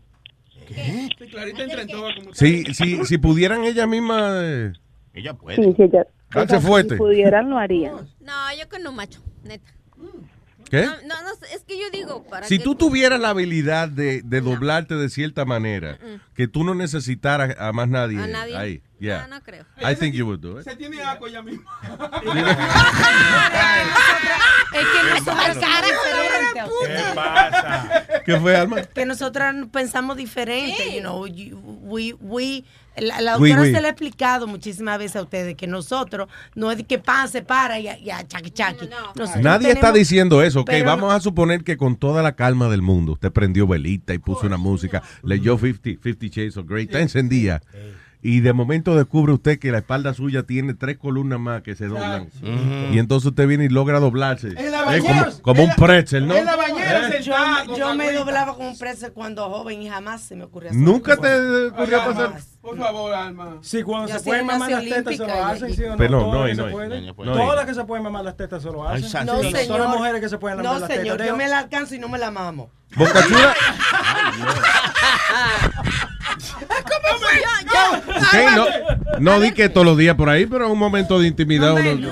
Sí, Clarita entra en todo como Si, si, si pudieran ella misma. eh, Ella Sí, sí, ellas- Fuerte. Si pudieran, lo harían. No, yo con un macho, neta. ¿Qué? No, no, no, es que yo digo, para Si que tú tuvieras la habilidad de, de doblarte de cierta manera, que tú no necesitaras a más nadie, A nadie. ahí, yeah. No, no creo. I think you would do it. Se tiene agua ya mismo. Es que nosotros somos diferentes. ¿Qué pasa? ¿Qué fue, Alma? Que nosotros pensamos diferente, you know, we, we, la, la doctora oui. se le ha explicado muchísimas veces a ustedes que nosotros no es de que pase, para y ya chaqui chaqui. Nosotros Nadie está diciendo eso, ok. pero- Vamos a suponer que con toda la calma del mundo, usted prendió velita y puso una música, leyó 50, 50 Shades of Grey, está encendida. Y de momento descubre usted que la espalda suya tiene tres columnas más que se doblan. Y entonces usted viene y logra doblarse. En la Eh, como, bañera. como un pretzel, ¿no? En la bañera Yo, yo me doblaba como un preso cuando joven y jamás se me ocurrió hacer Nunca te ocurrió pasar. Por favor, Alma. Sí, cuando Yo se pueden mamar las tetas se lo hacen, y- ¿sí o no? Pero no, no, no, se no, pueden. no, no. Todas las que se pueden mamar las tetas se lo hacen. No, Sí, Todas las mujeres que se pueden mamar No, las señor, yo me la alcanzo y no me la mamo. Boca Chula. No, no di que todos los días por ahí, pero en un momento de intimidad uno-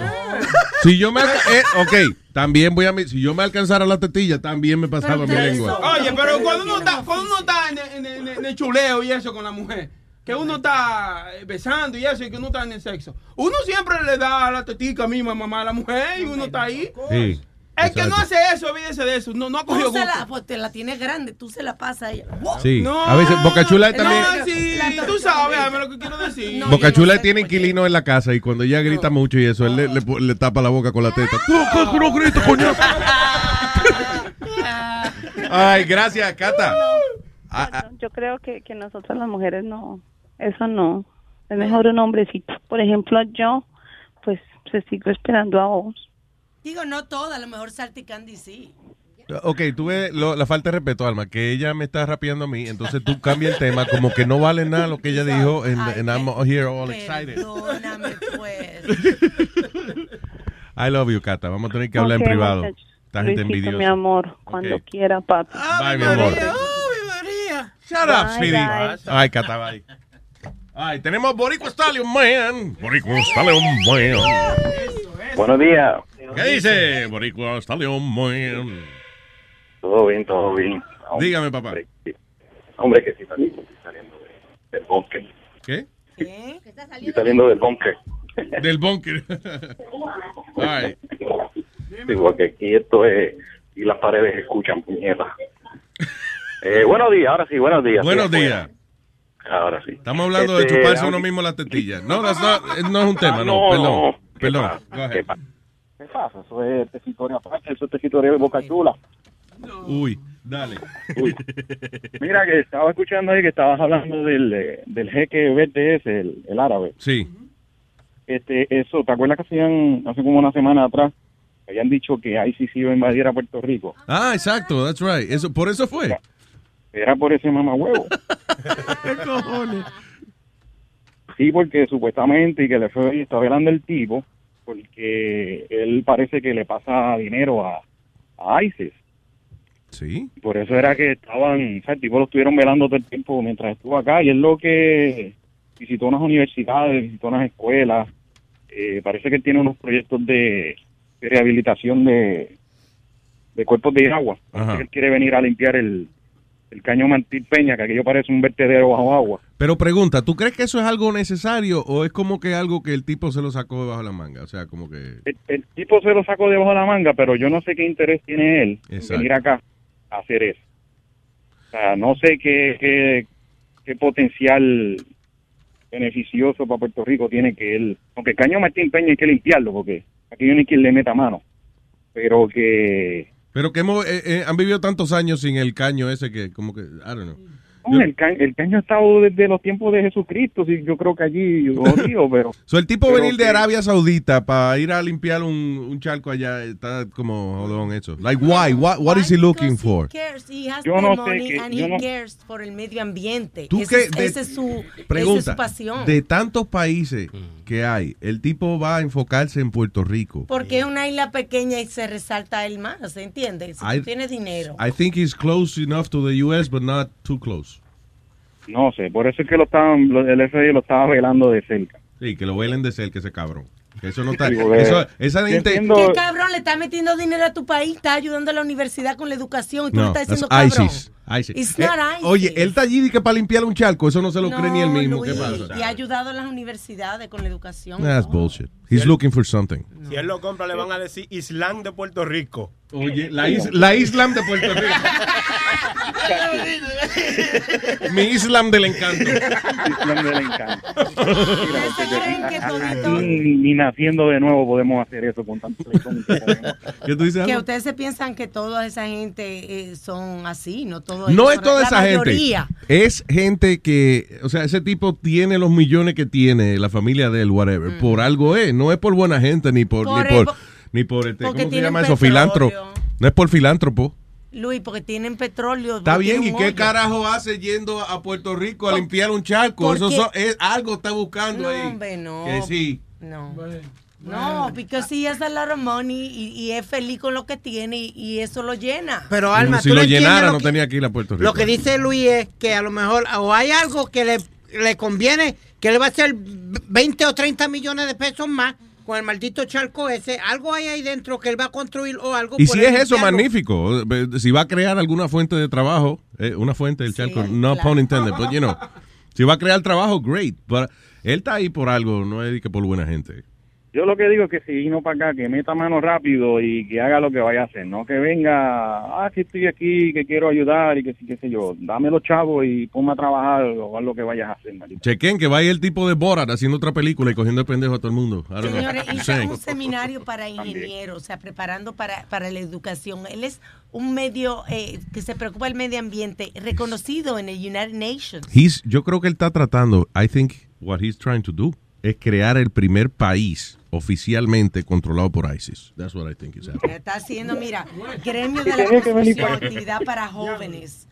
Si yo me eh, ok, también voy a si yo me alcanzara la tetilla, también me pasaba mi lengua. Oye, pero cuando uno está, cuando uno está en, el- en el- en el chuleo y eso con la mujer, que uno está eh, besando y eso, y que uno está en el sexo, uno siempre le da la tetica misma mamá a la mujer y uno está ahí. Sí. El que no hace eso, olvídese de eso. No, no ha Tú cogido se gusto. la, pues, te la tienes grande, tú se la pasas a ella. Sí, No, a veces Boca Chula también. No, sí, tú sabes, dame lo que quiero decir. Boca Chula tiene inquilino en la casa y cuando ella grita mucho y eso, él le, le pu- le tapa la boca con la teta. ¡Tú, tú, no grites, coño! Ay, gracias, Cata. Ah, ah, Yo creo que, que nosotras las mujeres no, eso no. Es mejor un hombrecito. Por ejemplo, yo, pues, se sigo esperando a vos. Digo, no toda, a lo mejor Salty Candy sí. Ok, tú ves lo- la falta de respeto, Alma, que ella me está rapeando a mí, entonces tú cambias el tema como que no vale nada lo que ella dijo and, and I'm here all excited. Perdóname, pues. I love you, Cata. Vamos a tener que hablar en privado. Esta gente envidiosa. mi amor, cuando Ok. quiera, papi. Bye, mi amor. Shut up, Bye, sweetie. bye. Ay, Cata, bye. Ay, tenemos Boricua Stallion Man. Boricua Stallion Man. Buenos días. ¿Qué dice Boricua Stallion Man? Todo bien, todo bien. Dígame, papá. Hombre, que sí saliendo, saliendo de- del búnker. ¿Qué? Estoy saliendo del búnker. Del búnker. Ay. Sí, porque aquí esto es... Y las paredes escuchan, puñetas. Eh, buenos días, ahora sí, buenos días. Buenos Sí, días. Ahora sí. Estamos hablando de Este, chuparse uno mismo la tetilla. No, no es un tema, Ah, no. no, Perdón. No. ¿Qué Perdón. pasa? Go ahead. ¿Qué pasa? ¿Qué pasa? Eso es territorio aparte, eso es territorio de Boca Chula. Uy, dale. Uy. Mira que estaba escuchando ahí que estabas hablando del, del jeque verde ese, el, el árabe. Sí. Este, eso, ¿te acuerdas que hacían hace como una semana atrás? Habían dicho que ICC iba a invadir a Puerto Rico. Ah, exacto, that's right. Eso, por eso fue. Era por ese mamahuevo. ¿Qué cojones? Sí, porque supuestamente y que le fue está velando el tipo porque él parece que le pasa dinero a, a ISIS. Sí. Por eso era que estaban, o sea, el tipo lo estuvieron velando todo el tiempo mientras estuvo acá y es lo que visitó unas universidades, visitó unas escuelas. Eh, parece que él tiene unos proyectos de, de rehabilitación de, de cuerpos de agua. Parece Ajá. que él quiere venir a limpiar el, el caño Mantil Peña, que aquello parece un vertedero bajo agua. Pero pregunta, ¿tú crees que eso es algo necesario o es como que algo que el tipo se lo sacó debajo de la manga? O sea, como que... el, el tipo se lo sacó debajo de la manga, pero yo no sé qué interés tiene él en venir acá a hacer eso. O sea, no sé qué, qué, qué potencial beneficioso para Puerto Rico tiene que él, aunque el caño Martín Peña hay que limpiarlo, porque aquí no hay quien le meta mano, pero que Pero que hemos, eh, eh, han vivido tantos años sin el caño ese que como que, I don't know. No, el, ca- el caño ha estado desde los tiempos de Jesucristo, sí, yo creo que allí, jodido, pero... So, el tipo pero venir de que- Arabia Saudita para ir a limpiar un, un charco allá está como jodón eso. Like, why? What, what is he looking for? cares, he has Yo the no sé que- and yo he no- cares por el medio ambiente. ¿Tú Ese qué? es- De- esa es su, esa es Pregunta, su pasión. de tantos países que hay, el tipo va a enfocarse en Puerto Rico. Porque es una isla pequeña y se resalta el más, ¿se entiende? Si I- tú tienes dinero. I think he's close enough to the US, but not too close. No sé, por eso es que lo estaban, el FBI lo estaba velando de cerca. Sí, que lo velen de cerca ese cabrón. Eso no está. Eso, esa gente. entiendo- ¿Qué cabrón le está metiendo dinero a tu país? Está ayudando a la universidad con la educación y tú le No, estás diciendo cabrón. ISIS. ISIS. It's Eh, not ISIS. Oye, él está allí de que para limpiar un charco, eso no se lo cree ni él mismo. ¿Qué Luis, pasa? Y ha ayudado a las universidades con la educación. That's bullshit. He's looking for something. Si él lo compra, le van a decir Islam de Puerto Rico. Oye, la, is- la Islam de Puerto Rico. Mi Islam del encanto. Islam del encanto. Ni, ni naciendo de nuevo podemos hacer eso con tanto. ¿Qué tú dices? Que ustedes se piensan que toda esa gente eh, son así, no todo No es toda esa gente. Es gente que, o sea, ese tipo tiene los millones que tiene, la familia de él, whatever. Por algo es. No es por buena gente, ni por, Por ni el- por, ni por este, ¿cómo se llama eso? Filántropo. No es por filántropo. Luis, porque tienen petróleo. Está bien, ¿y qué hoyo. carajo hace yendo a Puerto Rico a limpiar un charco? Eso es, algo está buscando No, ahí. hombre, no. Que sí. No. No, porque si hace a lot of money y, y es feliz con lo que tiene y, y eso lo llena. Pero Alma, si tú lo no llenara, lo no que- tenía que ir a Puerto Rico. Lo que dice Luis es que a lo mejor o hay algo que le, le conviene, que le va a hacer 20 o 30 millones de pesos más con el maldito charco ese. Algo hay ahí dentro que él va a construir o algo. Y si es eso, magnífico. Si va a crear alguna fuente de trabajo, eh, una fuente del charco, no pun intended, but you know, si va a crear trabajo, great. But él está ahí por algo, no es que por buena gente. Yo lo que digo es que si vino para acá, que meta mano rápido y que haga lo que vaya a hacer, no que venga, ah, que estoy aquí, que quiero ayudar y que sí, qué sé yo, dame los chavos y ponme a trabajar o haz lo que vayas a hacer, marico. Chequen que vaya el tipo de Borat haciendo otra película y cogiendo el pendejo a todo el mundo. Señores, hizo un seminario para ingenieros, o sea, preparando para, para la educación. Él es un medio eh, que se preocupa del medio ambiente, reconocido en el United Nations. He's- yo creo que él está tratando, I think what he's trying to do es crear el primer país oficialmente controlado por ISIS. That's what I think is happening. Está haciendo, mira, gremio de la actividad para jóvenes.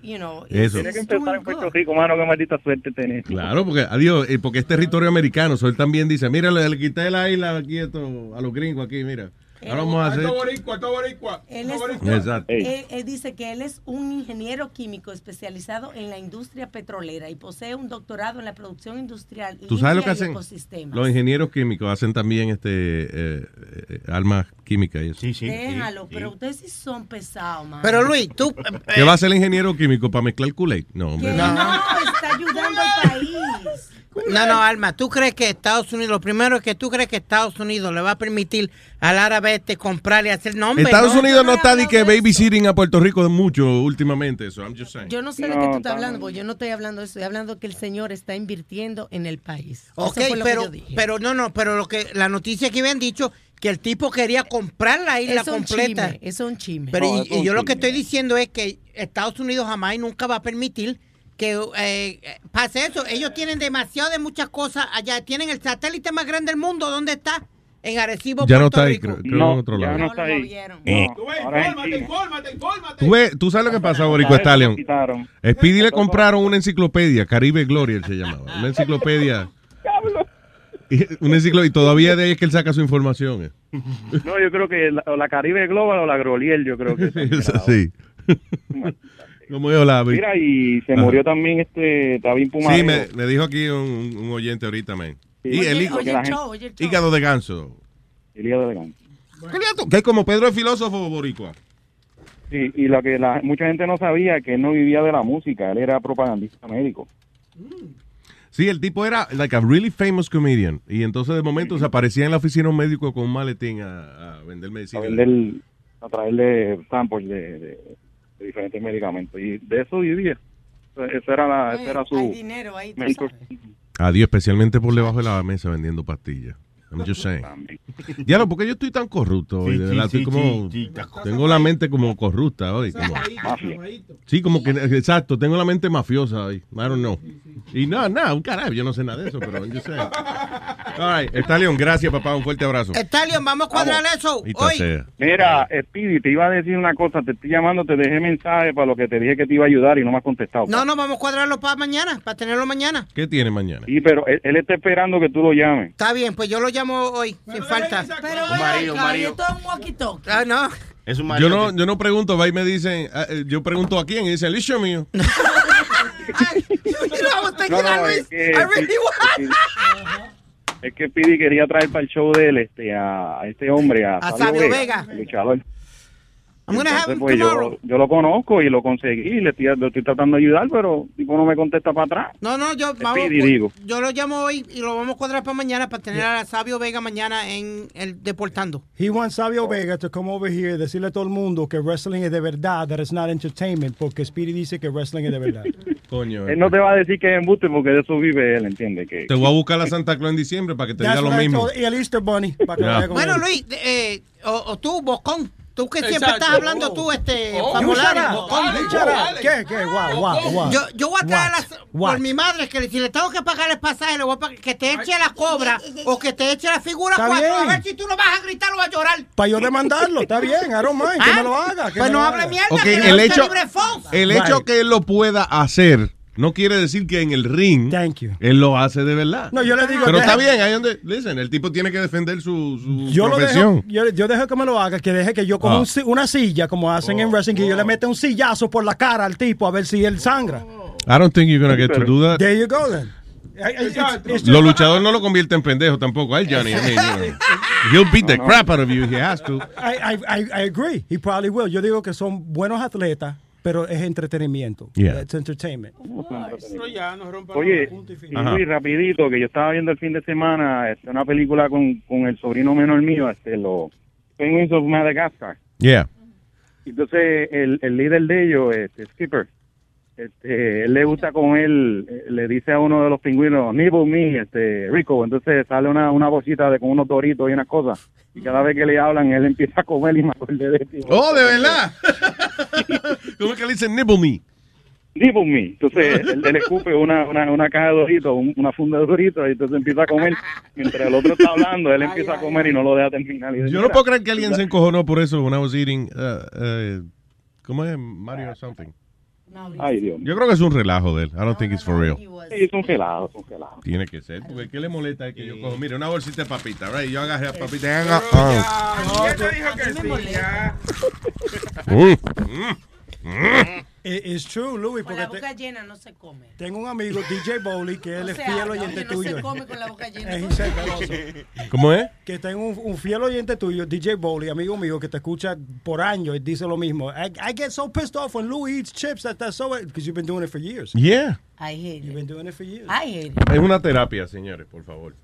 You know, Eso. Tiene que empezar en Puerto Rico, mano, qué maldita suerte tenés. Claro, porque adiós, eh, porque es territorio americano. So él también dice, mira, le, le quité la isla aquí esto, a los gringos aquí, mira. Ahora vamos a hacer. Esto boricua, esto boricua. Él, es- boricua. Él- él dice que él es un ingeniero químico especializado en la industria petrolera y posee un doctorado en la producción industrial. ¿Tú sabes lo que hacen? ecosistemas. Los ingenieros químicos hacen también este eh, eh, armas químicas y eso. Sí, Déjalo, pero ustedes sí son pesados, man. Pero Luis, tú. ¿Qué va a hacer el ingeniero químico para mezclar Kool-Aid? No, hombre. Que no, está ayudando al país. No, no, Alma, ¿tú crees que Estados Unidos, lo primero es que tú crees que Estados Unidos le va a permitir al árabe este comprar y hacer nombre? Estados Unidos no está de que babysitting a Puerto Rico mucho últimamente, eso. I'm just saying. Yo no sé de qué tú estás hablando, porque yo no estoy hablando de eso, estoy hablando que el señor está invirtiendo en el país. Eso Ok, fue lo que pero, yo dije. pero no, no, pero lo que la noticia que habían dicho que el tipo quería comprar la isla Es un completa. chisme, es un chisme. Pero No, y- yo lo que estoy diciendo es que Estados Unidos jamás y nunca va a permitir que eh, eh, pase eso. Ellos tienen demasiado de muchas cosas allá. Tienen el satélite más grande del mundo. ¿Dónde está? En Arecibo, Ya no Puerto está ahí, Rico. creo, creo en otro lado. está ahí. Eh. ¿Tú, ves- tú sabes lo que pasa, Borico Stallion. Speedy le compraron una enciclopedia, Caribe Gloria se llamaba. Una enciclopedia. Y- Una enciclopedia, y todavía de ahí es que él saca su información. eh. No, yo creo que la, o la Caribe Global o la Groliel, yo creo que. Es así. Como yo la vi. Mira, y se Ajá. murió también este David Pumarejo. Sí, me, me dijo aquí un, un oyente ahorita, man. Sí. Y Oye, el hígado, oye el show, oye el show. hígado de ganso. El hígado de ganso. Que es como Pedro el filósofo boricua. Sí, y lo que la, mucha gente no sabía que él no vivía de la música, él era propagandista médico. Sí, el tipo era like a really famous comedian. Y entonces de momento se aparecía en la oficina un médico con un maletín a, a vender medicina. a vender, a traerle samples de, de- de diferentes medicamentos. Y de eso vivía. Eso era, la, eso era su... Hay dinero ahí. Adiós, especialmente por debajo de la mesa vendiendo pastillas. I'm just saying. Diablo, ¿por qué yo estoy tan corrupto hoy? Sí, De sí, verdad, sí, estoy como, sí, sí, está tengo la mente como corrupta hoy. como- sí, como que, exacto, tengo la mente mafiosa hoy. I don't know. Y no, no, un carajo, yo no sé nada de eso, pero I'm just saying. All right, Estalion, gracias, papá, un fuerte abrazo. Stallion, vamos a cuadrar eso. Hoy. sea. Mira, Speedy, te iba a decir una cosa, te estoy llamando, te dejé mensaje para lo que te dije que te iba a ayudar y no me has contestado. No, no, vamos a cuadrarlo para mañana, para tenerlo mañana. ¿Qué tiene mañana? Sí, pero él, él está esperando que tú lo llames. Está bien, pues yo lo llamo hoy, sin falta. Pero Un marido, un marido. esto es un. Ah, no. Es un Yo marido no, que- yo no pregunto, va y me dicen, ah, eh, yo pregunto a quién y dicen, listo mío. You know, No, no, es que- I really sí, was. es que Pidi quería traer para el show de él este, a, a este hombre, a, A Sabio Vega. el luchador. I'm gonna have Entonces, him pues, tomorrow. yo, yo lo conozco y lo conseguí, y le estoy, lo estoy tratando de ayudar, pero tipo no me contesta para atrás. No, no, yo, vamos, digo. yo lo llamo hoy y lo vamos a cuadrar para mañana para tener a Sabio Vega mañana en el Deportando. He wants Sabio Vega to come over here y decirle a todo el mundo que wrestling es de verdad, that it's not entertainment, porque Speedy dice que wrestling es de verdad. Coño. Él no te va a decir que es embuste porque de eso vive él, ¿entiende? Que, Te voy a buscar a Santa Claus en diciembre para que te diga lo mismo. Y el Easter Bunny. para que con Bueno, él. Luis, eh, o, o tú, Bocón, tú que siempre Exacto. estás hablando tú, este, Oh. Shut up. ¿Qué, qué? What, what, what? Yo, yo voy a traer What? las- por mi madre que si le tengo que pagar el pasaje, le voy a pagar, que te eche la cobra o que te eche la figura 4 a ver si tú no vas a gritar o a llorar. Para yo demandarlo, está bien, I don't mind, que Ah, me lo haga. que pues me no hable mierda, Ok, que el hecho, libre el hecho que él lo pueda hacer no quiere decir que en el ring él lo hace de verdad. No, yo le digo, Pero deja- está bien, ahí donde, listen, el tipo tiene que defender su, su Yo lo profesión. dejo, yo, yo dejo que me lo haga, que deje que yo con Ah. un si- una silla, como hacen en wrestling, que yo le meta un sillazo por la cara al tipo a ver si él sangra. I don't think you're gonna get to do that. There you go then. Los luchadores no lo convierten en pendejo tampoco. A él, Johnny. I mean, you know, he'll beat the crap out of you if he has to. I, I agree. He probably will. Yo digo que son buenos atletas, pero es entretenimiento. Yeah. It's entertainment. Oye, y rapidito, que yo estaba viendo el fin de semana este, una película con, con el sobrino menor mío, este, los Penguins of Madagascar. Yeah. Entonces, el, el líder de ellos, este, Skipper, este, él le gusta con él, eh, le dice a uno de los pingüinos, nibble me, este, Rico. Entonces sale una, una bolsita de, con unos doritos y unas cosas. Y cada vez que le hablan, él empieza a comer y me acordé de ti. Oh, de verdad. ¿Cómo es que le dicen nibble me? Nibble me. Entonces, él, él escupe una, una, una caja de doritos, un- una funda de doritos, y entonces empieza a comer. Mientras el otro está hablando, él empieza a comer y no lo deja terminar. Y dice, Yo no "Mira, puedo creer que alguien se encojonó por eso when I was eating. uh, uh, ¿Cómo es? Mario something. Ay, Dios. Yo creo que es un relajo de él. I don't think it's for real. Sí, es un gelado, es un gelado. Tiene que ser. Porque ¿qué le molesta es que yo cojo? Mire, una bolsita de papita, right? Yo agarré a papita y haga. ah. Mm, mm, mm. It- It's true, Louis, Con porque la te- boca llena no se come. tengo un amigo, DJ Bowley, que él No es fiel oyente no tuyo. se come con la boca llena. Eh, he's celoso. ¿Cómo es? Que tengo un, un fiel oyente tuyo, DJ Bowley, amigo mío, que te escucha por años y dice lo mismo. I, I get so pissed off when Louis eats chips that that's so because you've been doing it for years. Yeah. I hate You've been doing it for years. I hate it. Es una terapia, señores, por favor.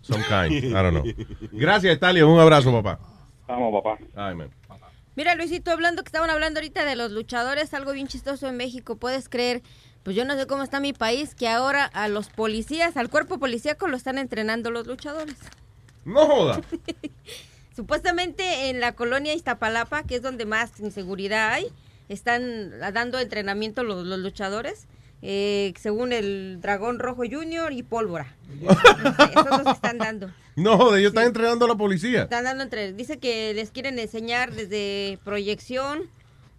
Some kind. I don't know. Gracias, Italia. Un abrazo, papá. Vamos, papá. Ay, man. Mira, Luisito, hablando que estaban hablando ahorita de los luchadores, algo bien chistoso en México, puedes creer, pues yo no sé cómo está mi país, que ahora a los policías, al cuerpo policíaco lo están entrenando los luchadores. No joda. Supuestamente en la colonia Iztapalapa, que es donde más inseguridad hay, están dando entrenamiento los, los luchadores, eh, según el Dragón Rojo Junior y Pólvora. Esos los están dando. No ellos están entrenando a la policía. Están dando entre, dice que les quieren enseñar desde proyección,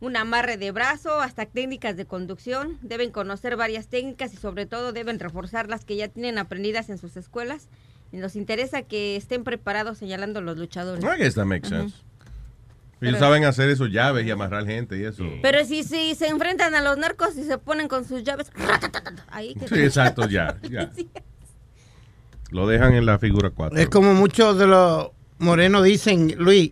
un amarre de brazo hasta técnicas de conducción. Deben conocer varias técnicas y sobre todo deben reforzar las que ya tienen aprendidas en sus escuelas. Y nos interesa que estén preparados señalando los luchadores. I guess that makes sense. Ellos Pero- saben hacer esos llaves y amarrar gente y eso. Pero si, si se enfrentan a los narcos y se ponen con sus llaves, ahí que Sí, exacto, ya, ya. Lo dejan en la figura 4. Es como muchos de los morenos dicen, Luis,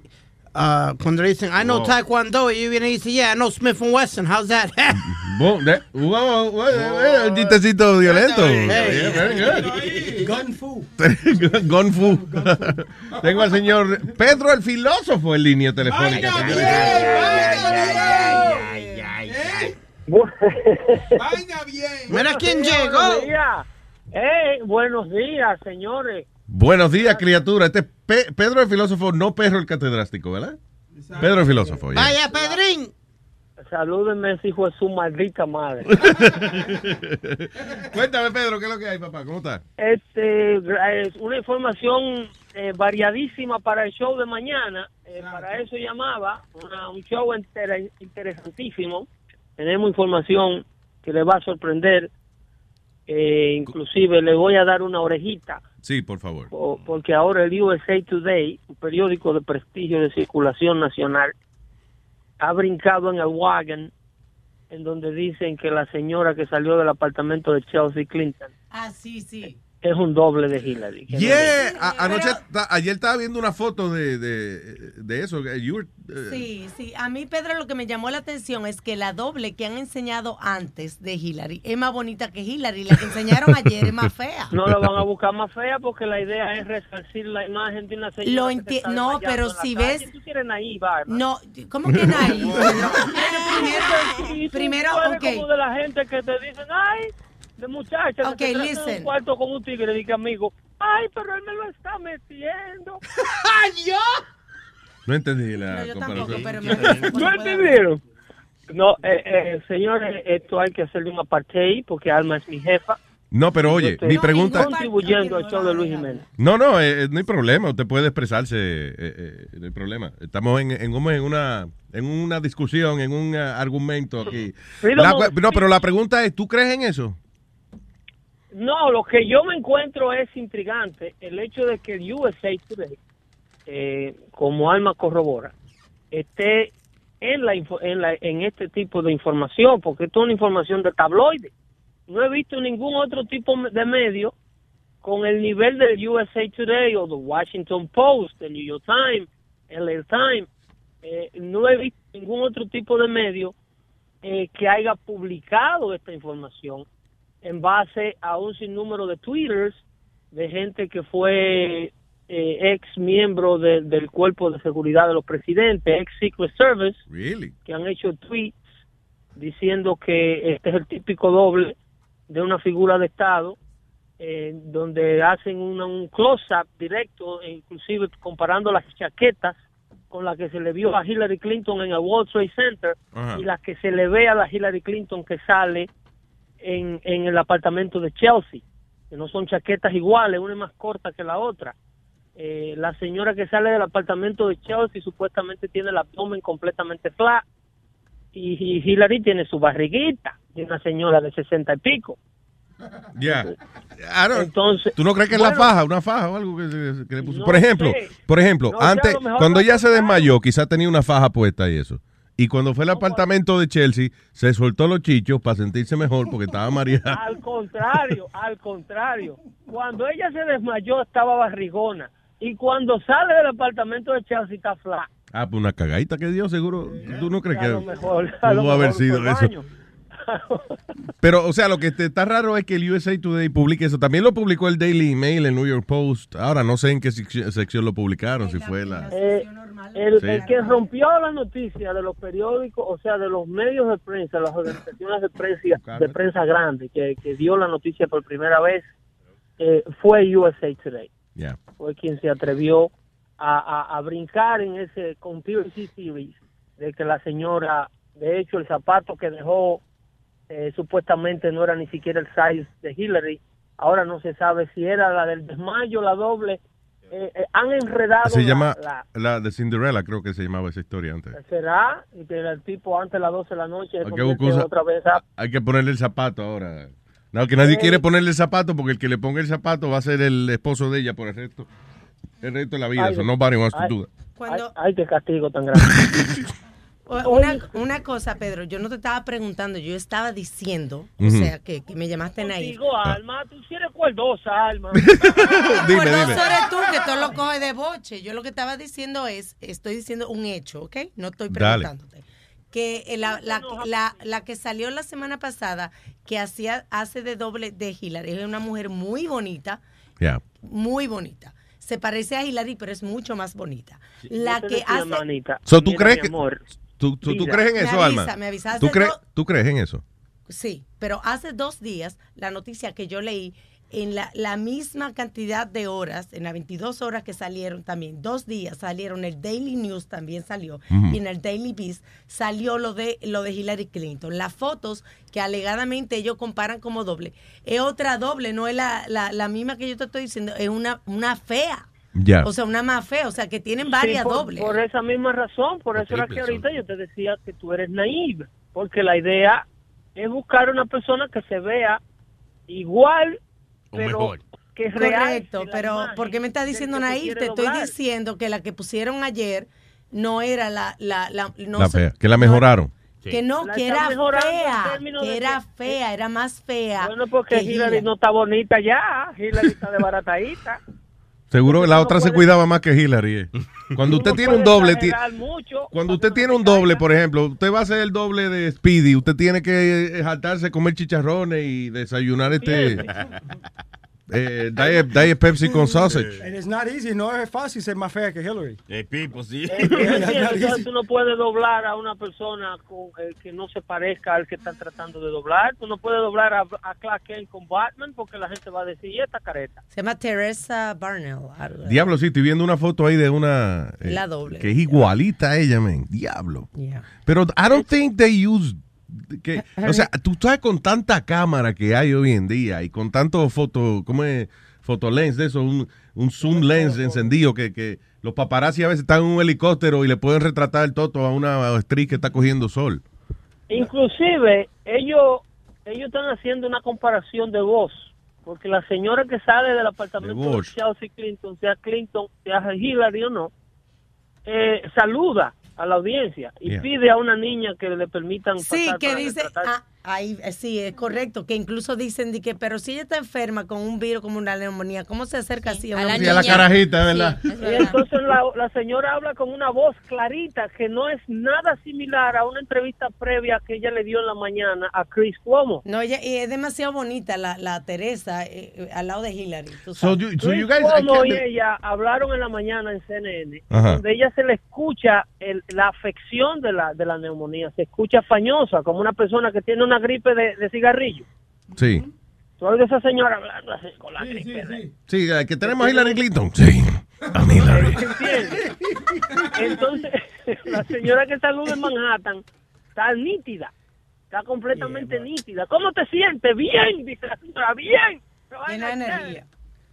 ah, cuando le dicen, I know Wow. Taekwondo, y viene y dice, yeah, I know Smith and Wesson, how's that? Bo- de- wow, wow, eh, un chistecito violento. Hey. Yeah, very good. Gun fu. Gun fu. Tengo al señor Pedro el filósofo en línea telefónica. Mira quién Buenos llegó. días. Eh, buenos días, señores. Buenos días, criatura. Este es Pe- Pedro el filósofo, no perro el catedrástico, ¿verdad? Pedro el filósofo. ya. Vaya, Pedrín. Salúdenme, ese hijo de su maldita madre. Cuéntame, Pedro, ¿qué es lo que hay, papá? ¿Cómo estás? Este, una información eh, variadísima para el show de mañana. Eh, para eso llamaba, una- un show entera- interesantísimo. Tenemos información que le va a sorprender. Eh, inclusive le voy a dar una orejita Sí, por favor. po- porque ahora el USA Today, un periódico de prestigio de circulación nacional, ha brincado en el wagon en donde dicen que la señora que salió del apartamento de Chelsea Clinton Ah, sí, sí. Es un doble de Hillary. no Yeah, a- anoche, ta- ayer estaba viendo una foto de, de, de eso. were, eh, Sí, sí. A mí, Pedro, lo que me llamó la atención es que la doble que han enseñado antes de Hillary es más bonita que Hillary. La que enseñaron ayer es más fea. No la van a buscar más fea porque la idea es resarcir la imagen de una señora. Lo que se enti- está no, pero en la si calle. ves- Tú Bárbara. No, ¿cómo que tú primero, eres ok. como de la gente que te dicen, ay, de muchacha, Ok, que en un cuarto con un tigre y que amigo, ay, pero él me lo está metiendo. ¡Ay, yo! no entendí la No, yo comparación. tampoco, pero ¿No entendieron? No, eh, eh, señores, esto hay que hacerle un apartheid porque Alma es mi jefa. No, pero oye, mi pregunta... contribuyendo al show de Luis Jiménez. No, no, eh, no hay problema. Usted puede expresarse. eh, eh, no hay problema. Estamos en, en, como en una en una discusión, en un eh, argumento aquí. La no, pero la pregunta es, ¿tú crees en eso? No, lo que yo me encuentro es intrigante el hecho de que el USA Today, eh, como Alma corrobora, esté en la, en la en este tipo de información, porque esto es una información de tabloide. No he visto ningún otro tipo de medio con el nivel del USA Today o the Washington Post, el New York Times, el Times. Eh, no he visto ningún otro tipo de medio eh, que haya publicado esta información en base a un sinnúmero de twitters de gente que fue eh, ex miembro de- del cuerpo de seguridad de los presidentes, ex Secret Service, Really? que han hecho tweets diciendo que este es el típico doble de una figura de Estado, eh, donde hacen una- un close-up directo, e inclusive comparando las chaquetas con las que se le vio a Hillary Clinton en el World Trade Center y las que se le ve a la Hillary Clinton que sale en, en el apartamento de Chelsea, que no son chaquetas iguales, una es más corta que la otra. Eh, la señora que sale del apartamento de Chelsea supuestamente tiene el abdomen completamente flat y, y Hillary tiene su barriguita de una señora de sesenta y pico. Ya. Entonces, ¿Tú no crees que es la faja, una faja o algo que, se- que le puso? No por ejemplo, sé. por ejemplo, No antes, cuando ella se desmayó, quizás tenía una faja puesta y eso. Y cuando fue al apartamento de Chelsea, se soltó los chichos para sentirse mejor porque estaba mareada. Al contrario, al contrario. Cuando ella se desmayó estaba barrigona. Y cuando sale del apartamento de Chelsea está flat. Ah, pues una cagadita que dio, seguro. ¿Tú no crees A que lo mejor, a lo pudo haber sido eso? Pero, o sea, lo que te- está raro es que el USA Today publique eso. También lo publicó el Daily Mail, el New York Post. Ahora no sé en qué sección, sección lo publicaron, si fue la... Eh, el, Sí. el que rompió la noticia de los periódicos, o sea, de los medios de prensa, las organizaciones de prensa, de prensa grande, que, que dio la noticia por primera vez, eh, fue USA Today. Fue quien se atrevió a, a- a brincar en ese conspiracy theories de que la señora, de hecho, el zapato que dejó eh, supuestamente no era ni siquiera el size de Hillary. Ahora no se sabe si era la del desmayo, la doble. Eh, eh, han enredado Se la- llama la, la de Cinderella, creo que se llamaba esa historia antes. será y que el tipo antes de las 12 de la noche Hay que, otra vez a hay que ponerle el zapato ahora. No, que nadie Eh. quiere ponerle el zapato porque el que le ponga el zapato va a ser el esposo de ella por el resto, el resto de la vida. Ay, so nobody wants to do that. Ay, ay, qué castigo tan grande Una, una cosa, Pedro, yo no te estaba preguntando, yo estaba diciendo, o sea, que, que me llamaste ahí. Digo, Alma, tú sí eres cuerdosa, Alma. dime, Cuerdoso dime. eres tú que todo lo coge de boche. Yo lo que estaba diciendo es, estoy diciendo un hecho, ¿ok? No estoy Dale. preguntándote. Que eh, la, la, la, la que salió la semana pasada, que hacía, hace de doble de Hillary, es una mujer muy bonita, Ya. muy bonita. Se parece a Hillary, pero es mucho más bonita. La que hace... manita, So, ¿tú mira, crees mi que- amor, ¿Tú, tú, crees en Me eso, avisa, Alma? me avisa. ¿Tú, dos- ¿Tú crees en eso? Sí, pero hace dos días la noticia que yo leí en la, la misma cantidad de horas, en las 22 horas que salieron también, dos días salieron, el Daily News también salió, y en el Daily Beast salió lo de, lo de Hillary Clinton. Las fotos que alegadamente ellos comparan como doble, es otra doble, no es la, la, la misma que yo te estoy diciendo, es una, una fea. Ya. O sea, una más fea, o sea, que tienen varias Sí, por, dobles. Por esa misma razón, por eso era que ahorita yo te decía que tú eres naive, porque la idea es buscar una persona que se vea igual, pero que realce Correcto, la pero ¿por qué me estás diciendo naive? Te estoy diciendo que la que pusieron ayer no era la... la, la- no la se- fea, que la mejoraron. Que no, La que era fea, que de era que- fea, era más fea. Bueno, porque que Hillary no está bonita ya. Hillary está desbaratadita. Seguro que la otra se cuidaba más que Hillary. eh. Cuando usted tiene un doble, ti- mucho. cuando usted tiene un doble, por ejemplo, usted va a hacer el doble de Speedy, usted tiene que eh, jaltarse, comer chicharrones y desayunar este eh, diet, diet Pepsi con sausage. And it's not easy, no es fácil ser más fea que Hillary. Pipo, sí. Eh, ¿tú entiendes? Entonces tú no puedes doblar a una persona con, eh, que no se parezca al que están tratando de doblar. Tú no puedes doblar a, a Clark Kent con Batman porque la gente va a decir, ¿y esta careta? Se llama Teresa Barnell. Diablo, sí, estoy viendo una foto ahí de una... eh, La doble. Que es igualita a ella, man. Diablo. Yeah. Pero I don't think they use... Que, o sea, tú sabes con tanta cámara que hay hoy en día y con tanto foto, ¿cómo es? Fotolens de eso, un, un zoom lens encendido que, que los paparazzi a veces están en un helicóptero y le pueden retratar el toto a una actriz que está cogiendo sol. Inclusive, ellos, ellos están haciendo una comparación de voz. Porque la señora que sale del apartamento De de. Chelsea Clinton, sea Clinton, sea Hillary o no, eh, saluda a la audiencia y Yeah. pide a una niña que le permitan Sí, pasar que para dice, retratar. Ah, ahí, eh, sí, es correcto, que incluso dicen de que, pero si ella está enferma con un virus como una neumonía, ¿cómo se acerca así a, a una la Sí, a la niña. carajita, ¿verdad? Sí, Y entonces la, la señora habla con una voz clarita que no es nada similar a una entrevista previa que ella le dio en la mañana a Chris Cuomo. No, ella, y es demasiado bonita la, la Teresa eh, eh, al lado de Hillary. tú So sabes. you- so Chris you guys- I Cuomo y ella hablaron en la mañana en CNN, Ajá. donde ella se le escucha el- la afección de la, de la neumonía, se escucha fañosa, como una persona que tiene una gripe de, de cigarrillo. Sí. Tú oyes a esa señora hablando así con la gripe. de- Sí, eh, que tenemos a Hillary Clinton. Sí. A Hillary. ¿Entiendes? Entonces, la señora que saluda en Manhattan está nítida, está completamente nítida. ¿Cómo te sientes? Bien, dice la señora, bien. Tiene energía.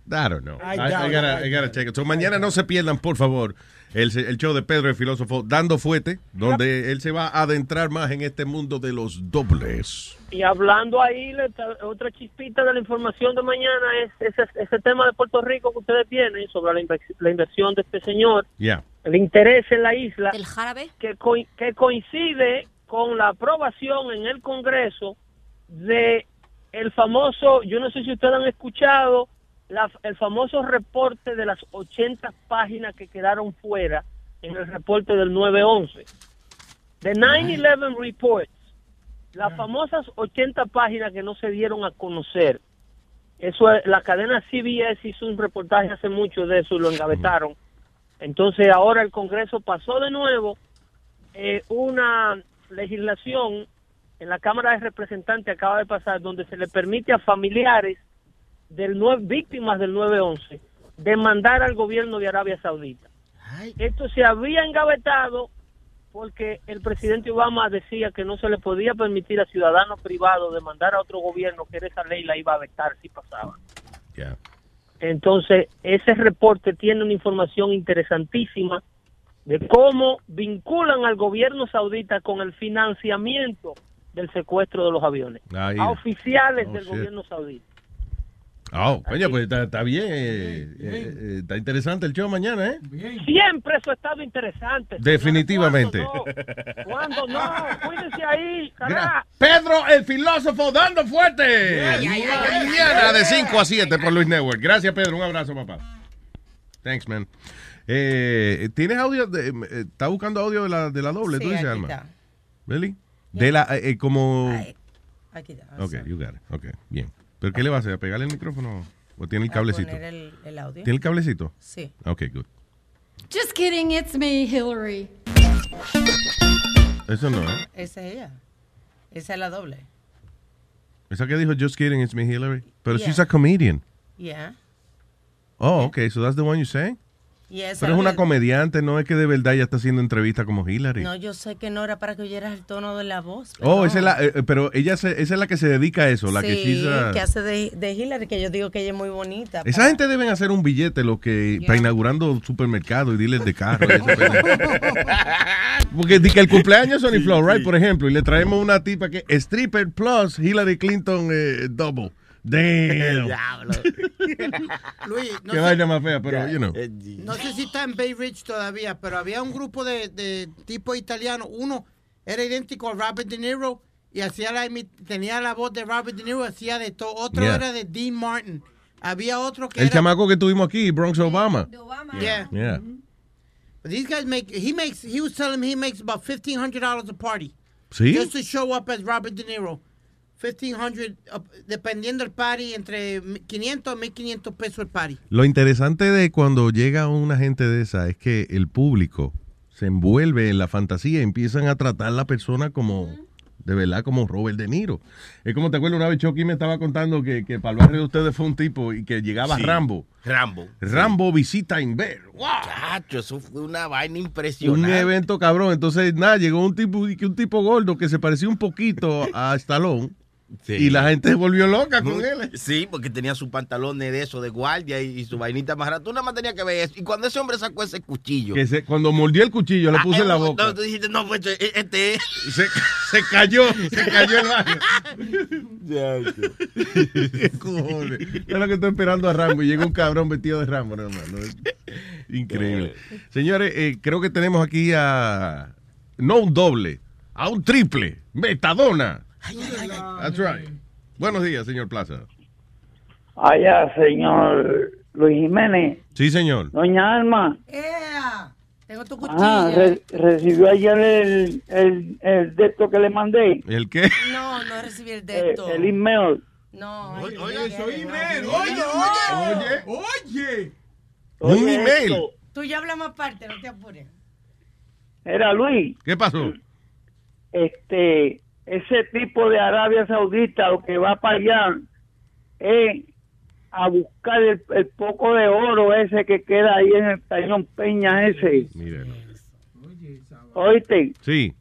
I don't know. I I, gotta, it. I gotta check it. So, mañana no se pierdan, por favor, el, el show de Pedro el Filósofo Dando Fuete, donde él se va a adentrar más en este mundo de los dobles. Y hablando ahí, le- otra chispita de la información de mañana es ese, ese tema de Puerto Rico que ustedes tienen sobre la, inver- la inversión de este señor, Ya. el interés en la isla, ¿El jarabe? que, coi- que coincide con la aprobación en el Congreso de el famoso, yo no sé si ustedes han escuchado, la- el famoso reporte de las 80 páginas que quedaron fuera en el reporte del 911. The 9-11 Report, las famosas 80 páginas que no se dieron a conocer. Eso es- la cadena CBS hizo un reportaje hace mucho de eso y lo engavetaron. Entonces ahora el Congreso pasó de nuevo eh, una legislación en la Cámara de Representantes acaba de pasar donde se le permite a familiares del nue- víctimas del 911 demandar al gobierno de Arabia Saudita. Esto se había engavetado porque el presidente Obama decía que no se le podía permitir a ciudadanos privados demandar a otro gobierno que esa ley la iba a vetar si pasaba. Entonces, ese reporte tiene una información interesantísima de cómo vinculan al gobierno saudita con el financiamiento del secuestro de los aviones. Ahí. A oficiales Oh, del shit. gobierno saudita. Oh, coño, pues está, está bien. eh, eh, eh, está interesante el show mañana, ¿eh? Siempre eso ha estado interesante. Definitivamente. Cuando no, cuídense ahí, carajo. Pedro el filósofo dando fuerte. Mañana de 5 a 7 por Luis Network. Gracias, Pedro. Un abrazo, papá. Thanks, man. Eh, ¿Tienes audio? De, eh, ¿Está buscando audio de la, de la doble? Sí, ¿Tú dices, aquí Alma? está. ¿Really? De la, eh, eh, como... Aquí está. Ok, you got it. Ok, bien. ¿Pero qué le va a hacer? ¿A pegarle el micrófono? ¿O tiene el cablecito? poner el- el audio. ¿Tiene el cablecito? Sí. Ok, good. Just kidding, it's me, Hillary. Eso no, ¿eh? Esa es ella. Esa es la doble. Esa que dijo, just kidding, it's me, Hillary. Pero Yeah. she's a comedian. Yeah. Oh, okay, so that's the one you say? Pero es una que- comediante, no es que de verdad ella está haciendo entrevista como Hillary. No, yo sé que no era para que oyeras el tono de la voz. Oh, esa es la, eh, eh, pero ella se- esa es la que se dedica a eso, la que sí, she's a- que hace de, de Hillary, que yo digo que ella es muy bonita. Esa gente deben hacer un billete lo que para inaugurando supermercados y dealers de carro. Porque di que el cumpleaños de Sony Flow, right, por ejemplo, y le traemos una tipa que stripper plus Hillary Clinton eh, double. Damn. Luis, no Qué sé, vaina más fea, pero you know. no sé si está en Bay Ridge todavía, pero había un grupo de, de tipo italiano, uno era idéntico a Robert De Niro y hacía la, tenía la voz de Robert De Niro, hacía de todo. Otro Yeah. era de Dean Martin. Había otro que El era... chamaco que tuvimos aquí, Bronx Obama. Yeah. Yeah. But these guys make, he makes, he was telling me he makes about $1,500 a party. ¿Sí? Just to show up as Robert De Niro. 1500, uh, dependiendo del party, entre 500 a 1500 pesos el party. Lo interesante de cuando llega una gente de esa es que el público se envuelve en la fantasía y empiezan a tratar a la persona como, de verdad, como Robert De Niro. Es como te acuerdas una vez Chucky me estaba contando que, que para el barrio de ustedes fue un tipo y que llegaba Sí. Rambo. Rambo. Rambo visita Inver. Chacho, eso fue una vaina Un impresionante. evento cabrón. Entonces, nada, llegó un tipo, un tipo gordo que se parecía un poquito a Stallone. Sí. Y la gente se volvió loca con él. Sí, porque tenía sus pantalones de eso, de guardia y, y su vainita más rara. Tú nada más tenías que ver eso. Y cuando ese hombre sacó ese cuchillo. Que se, cuando mordió el cuchillo, le Ah, puse en la eh, boca. No, tú dijiste, no, pues este- este es. Se, se cayó, se cayó el baño. ¿Qué cojones? Es lo que estoy esperando a Rambo y llega un cabrón vestido de Rambo, no, hermano. Increíble. Señores, eh, creo que tenemos aquí a. No un doble, a un triple. Metadona. That's right. Buenos días, señor Plaza. Allá, señor Luis Jiménez. Sí, señor. Doña Alma. ¡Ea! Tengo tu cuchillo. Ah, re- recibió ayer el, el, el de esto que le mandé. ¿El qué? No, no recibí el Eh, dedo. el email. No. Oye, eso, oye, email. oye, Oye, oye, oye. Un email. esto. Tú ya hablamos aparte, no te apures. Era Luis. ¿Qué pasó? Este, ese tipo de Arabia Saudita lo que va para allá es a buscar el, el poco de oro ese que queda ahí en el cañón Peña ese. Mírenlo. Oíste, Sí.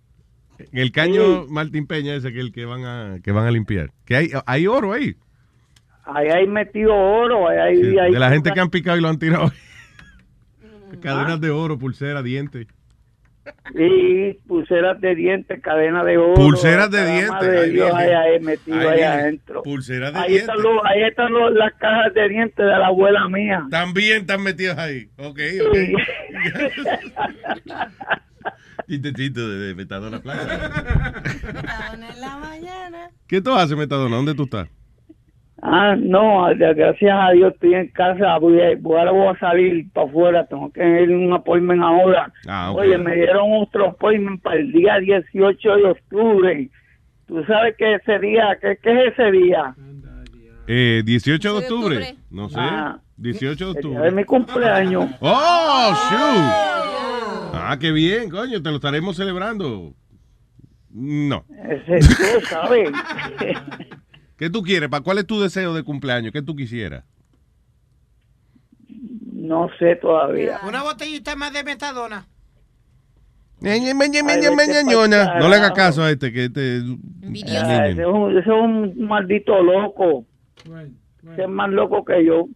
En el caño Martín Peña ese que es el que van a que van a limpiar. Que hay, hay oro ahí. ahí hay metido oro, ahí hay... Sí, ahí- de la gente que han picado y lo han tirado. Cadenas de oro, pulsera, dientes. Y pulseras de dientes, cadena de oro. Pulseras de dientes, de ahí Dios viene. ahí, ahí metido Ahí adentro. Pulseras de ahí dientes. Están los, ahí están los- las cajas de dientes de la abuela mía. También están metidos ahí. Ok, Sí. ok. Chistecito de, de Metadona Plaza. Metadona en la mañana. ¿Qué tú haces, Metadona? ¿Dónde tú estás? Ah, no, gracias a Dios estoy en casa. Voy a, voy- ahora voy a salir para afuera. Tengo que ir a un appointment ahora. Ah. Oye, me dieron otro appointment para el día 18 de octubre. ¿Tú sabes qué ese día? ¿Qué, qué es ese día? Eh, 18 de de octubre. octubre. No sé. Ah. 18 de El día octubre. de mi cumpleaños. ¡Oh, shoot! Ah, qué bien, coño, te lo estaremos celebrando. No. Ese, tú sabes. ¿Qué tú quieres? ¿Para cuál es tu deseo de cumpleaños? ¿Qué tú quisieras? No sé todavía. Una botellita más de metadona. Ay. No le hagas caso a este, que este... Ese, es un, ese es un maldito loco. Ese es más loco que yo.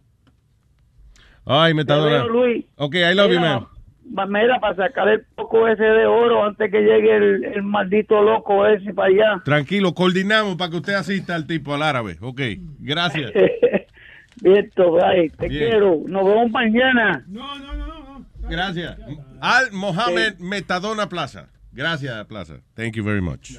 Ay, Metadona. veo, Luis. Ok, I love you, man. Mira, para sacar el poco ese de oro antes que llegue el, el maldito loco ese para allá. Tranquilo, coordinamos para que usted asista al tipo, al árabe. Ok, gracias. Listo, bye. Te Bien. quiero. Nos vemos mañana. Gracias. Al Mohamed Metadona Plaza. Gracias, Plaza. Thank you very much.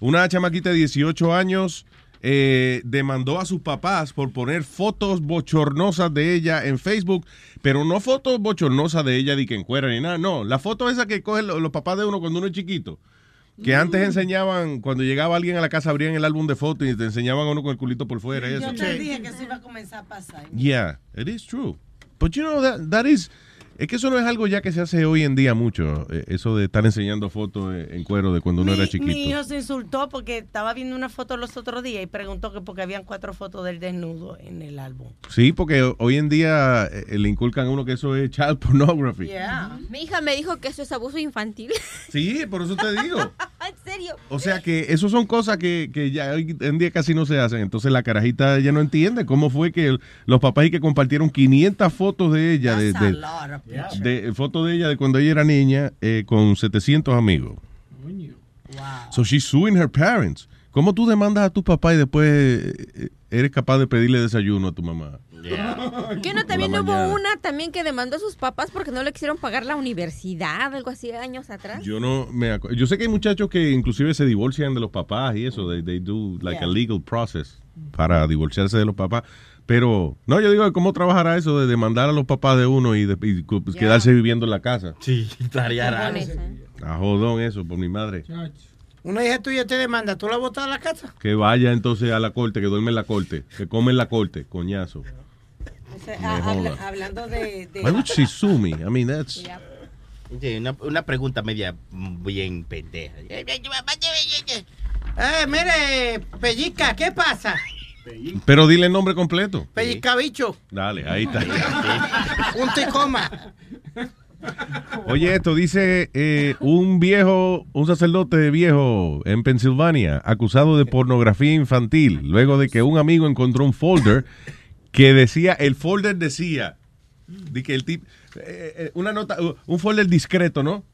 Una chamaquita de 18 años eh, demandó a sus papás por poner fotos bochornosas de ella en Facebook, pero no fotos bochornosas de ella de que encuera ni nada. No, la foto esa que cogen lo- los papás de uno cuando uno es chiquito. Que antes enseñaban, cuando llegaba alguien a la casa, abrían el álbum de fotos y te enseñaban a uno con el culito por fuera. y eso. Yo te dije que eso iba a comenzar a pasar. Yeah, it is true. But you know that that is es que eso no es algo ya que se hace hoy en día mucho, eh, eso de estar enseñando fotos eh, en cuero de cuando uno era chiquito. Mi hijo se insultó porque estaba viendo una foto los otros días y preguntó que porque habían cuatro fotos del desnudo en el álbum. Sí, porque hoy en día eh, le inculcan a uno que eso es child pornography. Mi hija me dijo que eso es abuso infantil. Sí, por eso te digo. en serio. O sea que eso son cosas que, que ya hoy en día casi no se hacen. Entonces la carajita ya no entiende cómo fue que los papás y que compartieron 500 fotos de ella, de, de, de- fotos de ella de cuando ella era niña eh, con 700 amigos. So she's suing her parents. ¿Cómo tú demandas a tu papá y después eh, eres capaz de pedirle desayuno a tu mamá? ¿Qué no también hubo una también que demandó a sus papás porque no le quisieron pagar la universidad, algo así, años atrás? Yo no me acuerdo. Yo sé que hay muchachos que inclusive se divorcian de los papás y eso. They, they do like a legal process para divorciarse de los papás. Pero, no, yo digo, ¿cómo trabajará eso de demandar a los papás de uno y, de- y pues, quedarse viviendo en la casa? Sí, estaría raro. A jodón eso, por mi madre. Una hija tuya te demanda, ¿tú la botas a la casa? Que vaya entonces a la corte, que duerme en la corte, que come en la corte, coñazo. O sea, habla- hablando de, de- Why would she sue me? I mean, that's... Sí, una, una pregunta media bien pendeja. Eh, mire, Pellica, ¿qué pasa? Pero dile el nombre completo. Pellica bicho, Dale, ahí está. punto y coma. Oye, esto dice eh, un viejo, un sacerdote viejo en Pensilvania, acusado de pornografía infantil, luego de que un amigo encontró un folder que decía, el folder decía, de que el tip, eh, eh, una nota, un folder discreto, ¿no?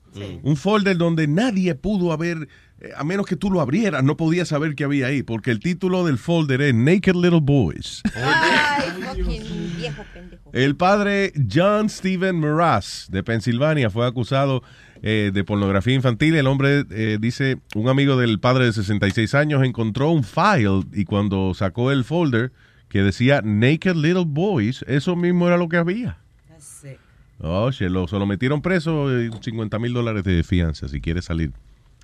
Un folder donde nadie pudo haber, a menos que tú lo abrieras, no podías saber qué había ahí, porque el título del folder es Naked Little Boys. Ay, fucking viejo pendejo. El padre John Steven Mraz de Pensilvania fue acusado eh, de pornografía infantil. El hombre eh, dice, un amigo del padre de 66 años encontró un file y cuando sacó el folder que decía Naked Little Boys, eso mismo era lo que había. Oh, se lo, se lo metieron preso, eh, 50 mil dólares de fianza si quiere salir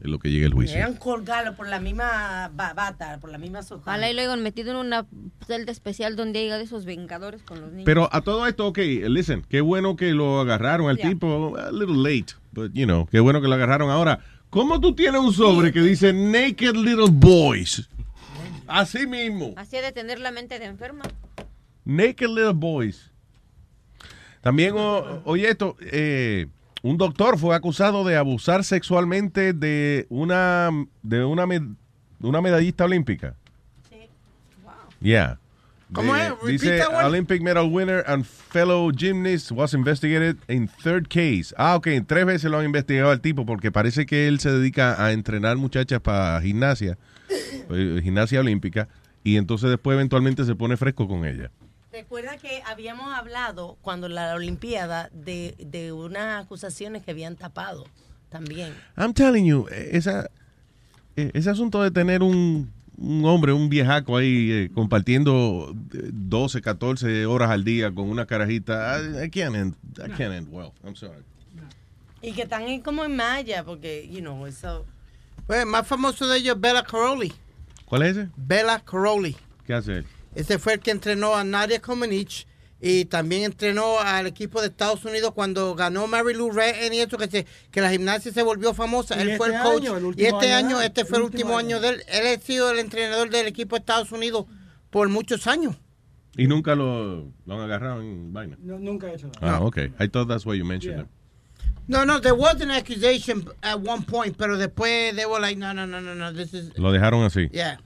en lo que llegue el juicio. Eran colgarlo por la misma ba- bata, por la misma sotana. Ojalá y lo hayan metido en una celda especial donde haya de esos vengadores con los niños. Pero a todo esto, ok, listen, qué bueno que lo agarraron al Ya. tipo, a little late, but you know, qué bueno que lo agarraron ahora. ¿Cómo tú tienes un sobre que dice Naked Little Boys? Así mismo, Así de tener la mente de enferma. Naked Little Boys. También, o- oye esto, eh, un doctor fue acusado de abusar sexualmente de una, de una, med- una medallista olímpica. Yeah. ¿Cómo De- es? Dice. Olympic medal winner and fellow gymnast was investigated in third case. Ah, ok, tres veces lo han investigado al tipo porque parece que él se dedica a entrenar muchachas para gimnasia, eh, gimnasia olímpica, y entonces después eventualmente se pone fresco con ella. Recuerda que habíamos hablado cuando la Olimpiada de, de unas acusaciones que habían tapado también. I'm telling you, eh, esa, eh, ese asunto de tener un, un hombre, un viejaco ahí eh, compartiendo eh, 12, 14 horas al día con una carajita, I, I can't end, I can't end well. I'm sorry. Y que están en- como en malla, porque, you know, eso... Pues, el más famoso de ellos es Bella Caroli. ¿Cuál es ese? Bella Caroli. ¿Qué hace él? Ese fue el que entrenó a Nadia Comaneci y también entrenó al equipo de Estados Unidos cuando ganó Mary Lou Retton y eso, que, se- que la gimnasia se volvió famosa. Y él fue el coach. año, el y este año, año, este fue el El último último año de él. Él ha sido el entrenador del equipo de Estados Unidos por muchos años. Y nunca lo, lo han agarrado en vaina. No, nunca he hecho nada. Ah, ok. I thought that's why you mentioned it. No, no, there was an accusation at one point, pero después they were like, no, no, no, no, no, this is... Lo dejaron así. Yeah.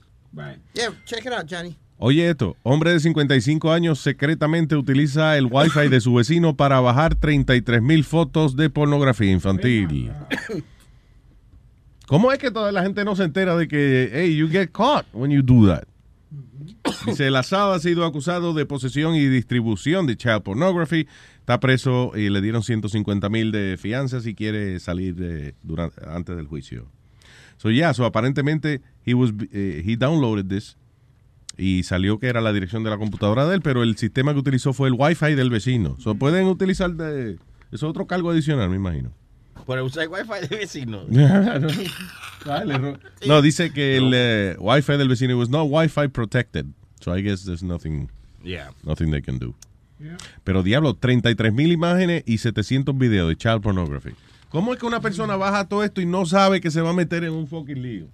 Yeah, check it out, Johnny. Oye esto, hombre de 55 años secretamente utiliza el wifi de su vecino para bajar 33 mil fotos de pornografía infantil. ¿Cómo es que toda la gente no se entera de que, hey, you get caught when you do that? Dice, el asado ha sido acusado de posesión y distribución de child pornography. Está preso y le dieron 150 mil de fianza si quiere salir durante, antes del juicio. So, yeah, so aparentemente he, was, eh, he downloaded this y salió que era la dirección de la computadora de él, pero el sistema que utilizó fue el Wi-Fi del vecino. So, pueden utilizar de... Es otro cargo adicional, me imagino. Por usar wifi de vecino. No, dice que el eh, Wi-Fi del vecino was not Wi-Fi protected. So I guess there's nothing, Yeah. nothing they can do. Pero diablo, 33 mil imágenes y 700 videos de child pornography. ¿Cómo es que una persona baja todo esto y no sabe que se va a meter en un fucking lío?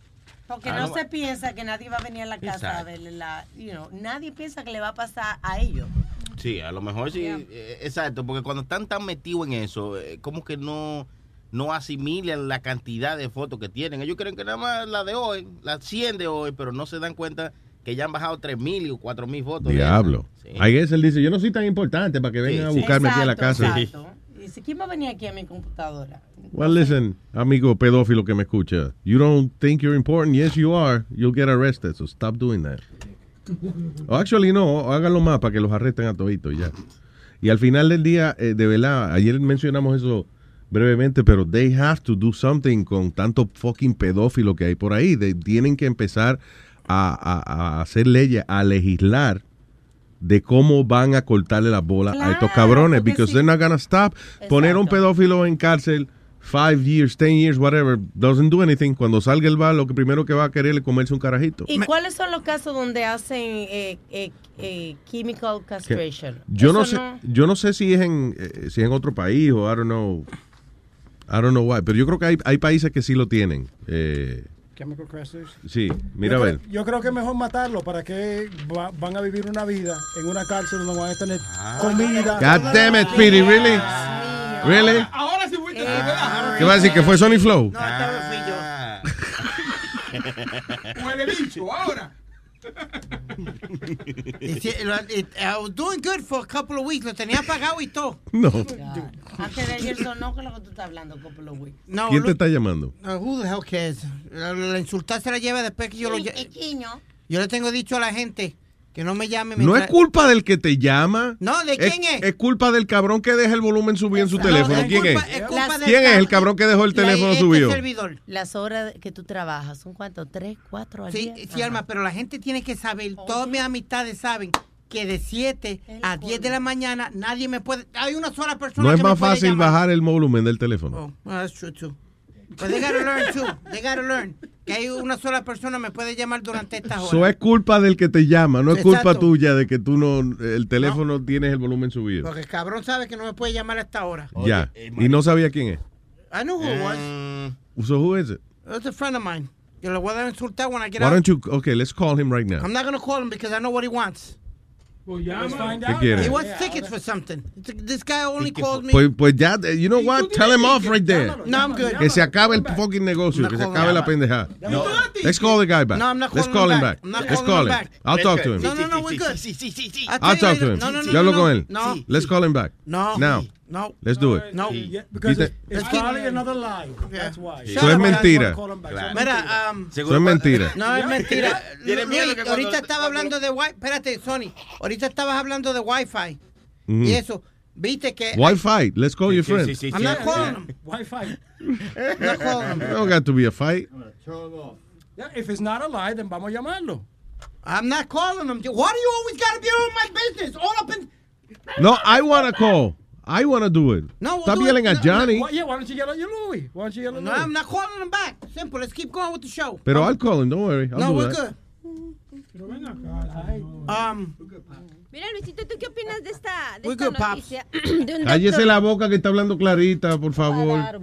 Porque Ah, no no. se piensa que nadie va a venir a la casa Exacto. a verle la... You know, nadie piensa que le va a pasar a ellos. Sí, a lo mejor sí, eh, exacto, porque cuando están tan metidos en eso, eh, como que no, no asimilan la cantidad de fotos que tienen. Ellos creen que nada más la de hoy, la 100 de hoy, pero no se dan cuenta que ya han bajado 3.000 o 4.000 fotos. Diablo. Sí. I guess él dice, yo no soy tan importante para que vengan Sí, a buscarme aquí a la casa. exacto. Dice, ¿quién va a venir aquí a mi computadora? Well, listen, amigo pedófilo que me escucha. You don't think you're important? Yes, you are. You'll get arrested, so stop doing that. Oh, actually, no, háganlo más para que los arresten a toditos y ya. Y al final del día, eh, de verdad, ayer mencionamos eso brevemente, pero they have to do something con tanto fucking pedófilo que hay por ahí. They- tienen que empezar a, a- a hacer leyes, a legislar de cómo van a cortarle las bolas a estos cabrones, because they're not gonna stop. Poner un pedófilo en cárcel five years, ten years, whatever, doesn't do anything. Cuando salga el bar, lo que primero que va a querer es comerse un carajito. ¿Y cuáles son los casos donde hacen eh, eh, eh, chemical castration? Yo no sé, yo no sé si es en eh, si es en otro país o I don't know. I don't know why, pero yo creo que hay, hay países que sí lo tienen. Eh, Chemical sí, mira a yo ver. Creo, yo creo que es mejor matarlo para que va- van a vivir una vida en una cárcel donde van a tener comida. God damn it, Speedy, really? Really? Ahora sí fuiste. ¿Qué va a decir? ¿Que fue Sony Flow? Huele bicho, ahora. Y si- lo- it- I was doing good for a couple of weeks. Lo tenía pagado y todo. No. Antes de ayer sonó con lo que tú estás hablando, Couple of Weeks. No, ¿Quién te está llamando? uh, who the hell cares? La, la insultar se la lleva después que yo lo Yo le tengo dicho a la gente que no me llame. No es culpa del que te llama. No, ¿de quién es? Es culpa del cabrón que deja el volumen subido en su teléfono. es ¿Quién culpa- es? es culpa del ¿Quién es el cabrón que dejó el teléfono este subido? servidor. Las horas que tú trabajas, ¿son cuánto? ¿Tres, cuatro al Sí, día? sí, Alma, pero la gente tiene que saber, todas mis amistades saben que de 7 a 10 de la mañana nadie me puede. Hay una sola persona No es que más fácil llamar. bajar el volumen del teléfono. Oh, well, that's true too. But they gotta learn too. They gotta learn. Que hay una sola persona me puede llamar durante estas horas. Eso es culpa del que te llama, no es culpa Exacto. tuya de que tú no, el teléfono tienes el volumen subido. Porque el cabrón sabe que no me puede llamar a esta hora. Ya. Y no sabía quién es. I know who it was. So who is it? It's a friend of mine. Yo le voy a insultar when I get Why out. don't you, okay, let's call him right now. I'm not gonna call him because I know what he wants. Let's find ¿Qué quiere? He wants tickets for something. This guy only called me. Pues, pues ya, eh, you know what? Tell him off right there. No, I'm good. Que se acabe el fucking negocio, que se acabe la pendejada. Let's call the guy back. No, I'm not Let's calling call him him back. back. I'm not Let's calling call him him. back. I'll talk to him. No, no, no, we're good. I'll tell you talk to later. him. No, no, no, Yo hablo no, con él. no. Let's call him back. No. Now. No. Let's do it. No. Because Dice- it's, it's probably another lie. That's why. Eso es mentira. Mira, um, Eso es mentira. No, es mentira. Luis, ahorita estaba hablando de Wi-Fi. Espérate, Sony. Ahorita estabas hablando de Wi-Fi. Y eso. Viste que. Wi-Fi. Let's call your Sí, friend. sí, sí, I'm not calling him. Wi-Fi. Not calling him. Don't got to be a fight. Yeah, if it's not a lie, then vamos a llamarlo. I'm not calling him. Why do you always gotta be on my business? All up in. No, I want to call. I want to do it. No, we'll Stop do it. yelling at No, Johnny. Why, yeah, why don't you yell at your Louis? Why don't you yell at No, Louis? I'm not calling him back. Simple. Let's keep going with the show. Pero I'll call him. Don't worry. I'll no, do we're that. good. Um, Mira, Luisito, ¿tú qué opinas de esta, de We're esta noticia? De un Cállese la boca que está hablando clarita, por favor. Dar.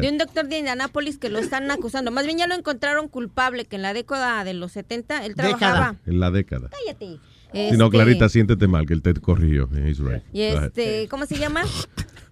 De un doctor de Indianápolis que lo están acusando. Más bien ya lo encontraron culpable, que en la década de los 70 él trabajaba. En la década. Cállate. Si no, Este, Clarita, siéntete mal, que él te corrigió. He's right. Y este, ¿cómo se llama?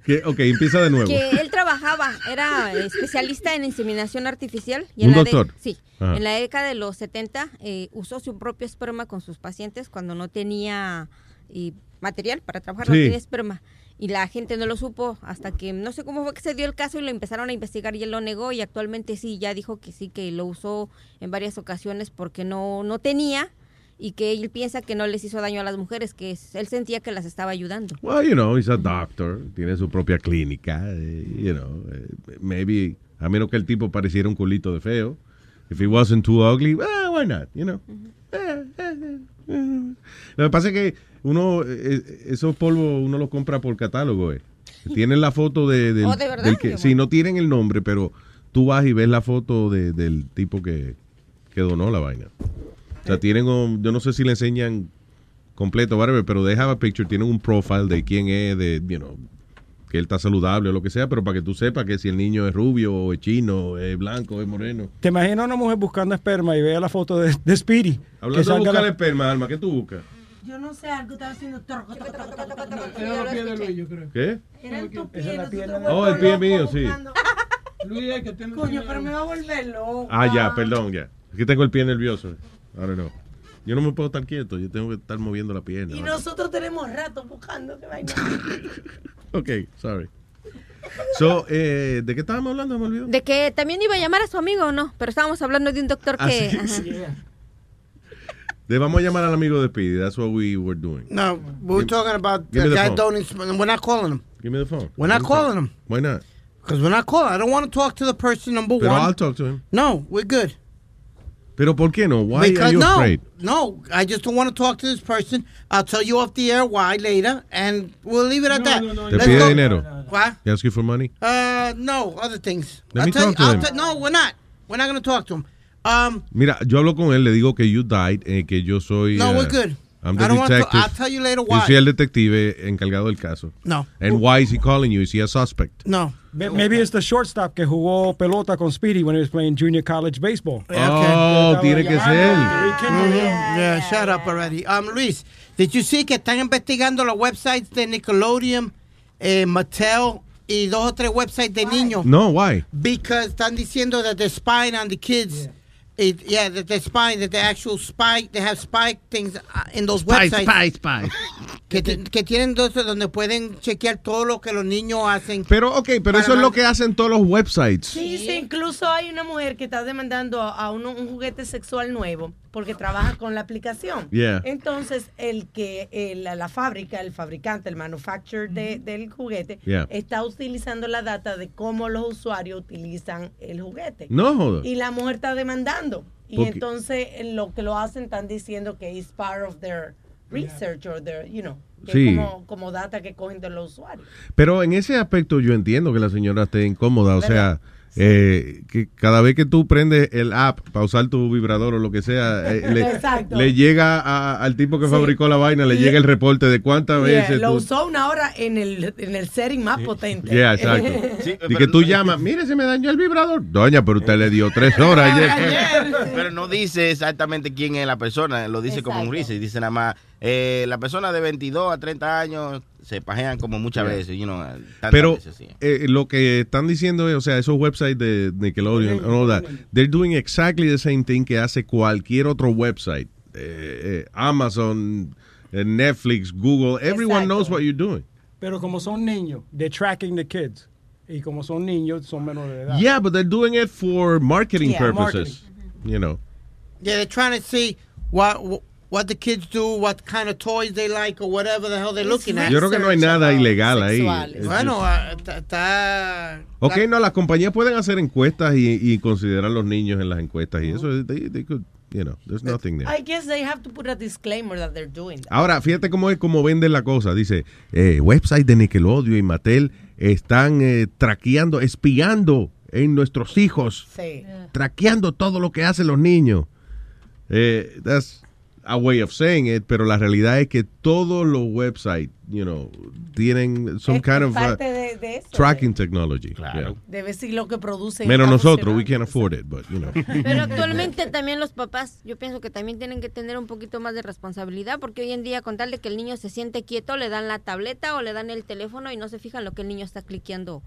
Que- ok, empieza de nuevo. Que él trabajaba, era especialista en inseminación artificial. Y Un en la de- doctor. sí. Ajá. En la década de los 70 eh, usó su propio esperma con sus pacientes cuando no tenía eh, material para trabajar, no Sí. tenía esperma. Y la gente no lo supo hasta que no sé cómo fue que se dio el caso y lo empezaron a investigar y él lo negó y actualmente sí, ya dijo que sí, que lo usó en varias ocasiones porque no, no tenía y que él piensa que no les hizo daño a las mujeres, que él sentía que las estaba ayudando. Well, you know, he's a doctor. Tiene su propia clínica. eh, you know, eh, maybe, a menos que el tipo pareciera un culito de feo. If he wasn't too ugly, well, why not, you know. Eh. Lo que pasa es que uno, esos polvos uno los compra por catálogo, eh. Tienen la foto de, del, Oh, ¿de verdad? del que, sí, no tienen el nombre, pero tú vas y ves la foto de- del tipo que, que donó la vaina. Sea, tienen, un- yo no sé si le enseñan completo, whatever, pero they have a picture, tienen un profile de quién es, de, you know, que él está saludable o lo que sea, pero para que tú sepas que si el niño es rubio, o es chino, o es blanco, o es moreno. ¿Te imaginas una mujer buscando esperma y vea la foto de, de Speedy? Hablando Que de buscar la- esperma, Alma, ¿qué tú buscas? Yo no sé, algo estaba haciendo. torco, torco, torco, torco, torco, torco, Era la piel de. Luis, yo creo. ¿Qué? Nosotros pierna de- Oh, el pie mío, sí. Luis, que Coño, pero me va a volver loco. Ah, ya, perdón, ya. Es que tengo el pie nervioso. Ahora no. Yo no me puedo estar quieto, yo tengo que estar moviendo la pierna. Y nosotros tenemos rato buscando que vaina. Ok, sorry. So, eh, ¿de qué estábamos hablando? Me olvidó. De que también iba a llamar a su amigo o no, pero estábamos hablando de un doctor Ah, que... sí, ajá. sí. De vamos a llamar al amigo de Speedy. That's what we were doing. No, we were Give- talking about the the guy phone. donating. We're not calling him. Give me the phone. We're not calling phone. him. Why not? Because we're not calling. I don't want to talk to the person, number Pero one. I'll talk to him. No, we're good. Pero ¿por qué no? Why because are you no, afraid? no, I just don't want to talk to this person. I'll tell you off the air why later, and we'll leave it at that. ¿Te Let's pide go- dinero? What? He ask you for money? Uh, no, other things. Let I'll me talk you, to I'll him. te- no, we're not. We're not going to talk to him. Um, Mira, yo hablo con él, le digo que you died, eh, que yo soy... No, eh, we're good. I'm I the don't want to- detective. I'll tell you later Yo why. soy el detective encargado del caso. No. And why is he calling you? Is he a suspect? No. Maybe it's the shortstop que jugó pelota con Speedy when he was playing junior college baseball. Oh, tiene que ser. Mhm. Yeah, shut up already. Um, Luis, did you see que están investigando los websites de Nickelodeon, eh, Mattel y dos o tres websites de niños? No, why? Because están diciendo that they're spying on the kids. It- yeah, that they're spying, that they actual spy, they have spy things uh, in those Spy, websites. spy, spy. Que, te- que tienen dos donde pueden chequear todo lo que los niños hacen. Pero, ok, pero eso es lo que hacen todos los websites. Sí, sí, incluso hay una mujer que está demandando a uno un juguete sexual nuevo porque trabaja con la aplicación. Yeah. Entonces, el que el- la, la fábrica, el fabricante, el manufacturer de- del juguete, Yeah. está utilizando la data de cómo los usuarios utilizan el juguete. No joda. Y la mujer está demandando. Y Porque- entonces, en lo que lo hacen, están diciendo que es part of their research or their, you know, que Sí. es como, como data que cogen de los usuarios. Pero en ese aspecto yo entiendo que la señora esté incómoda. O sea, eh, que cada vez que tú prendes el app para usar tu vibrador o lo que sea, eh, le, llega a- al tipo que Sí. fabricó la vaina, le Y- llega el reporte de cuántas Yeah, veces lo tú... usó una hora en el, en el setting más potente. Yeah, exacto. y que tú llamas, mire, se me dañó el vibrador. Doña, pero usted le dio tres horas ayer. Pero no dice exactamente quién es la persona, lo dice como un research. Dice nada más, eh, la persona de 22 a 30 años se pajean como muchas Yeah. veces, you know, Pero veces, sí. eh, lo que están diciendo es, o sea, esos websites de Nickelodeon, and all that, they're doing exactly the same thing que hace cualquier otro website. Eh, eh, Amazon, eh, Netflix, Google, everyone knows what you're doing. Pero como son niños, they're tracking the kids. Y como son niños, son menores de edad. Yeah, but they're doing it for marketing Yeah, purposes. You know. Yeah, they're trying to see what what the kids do, what kind of toys they like, or whatever the hell they're looking at. Yo creo que no hay nada ilegal ahí. Bueno, ah, está-. Ok, no, las compañías pueden hacer encuestas y, y considerar los niños en las encuestas y eso, they, they could, you know, there's nothing there. I guess they have to put a disclaimer that they're doing that. Ahora, fíjate cómo es como venden la cosa. Dice, eh, website de Nickelodeon y Mattel están eh, traqueando, espiando en nuestros hijos, Sí. traqueando todo lo que hacen los niños. Eh, that's a way of saying it, pero la realidad es que todos los websites, you know, tienen some Es kind of uh, de- de eso, tracking technology. Yeah. Debe ser lo que producen. Menos nosotros, we can't afford it, but, you know. Pero actualmente también los papás, yo pienso que también tienen que tener un poquito más de responsabilidad, porque hoy en día con tal de que el niño se siente quieto, le dan la tableta o le dan el teléfono y no se fijan lo que el niño está cliqueando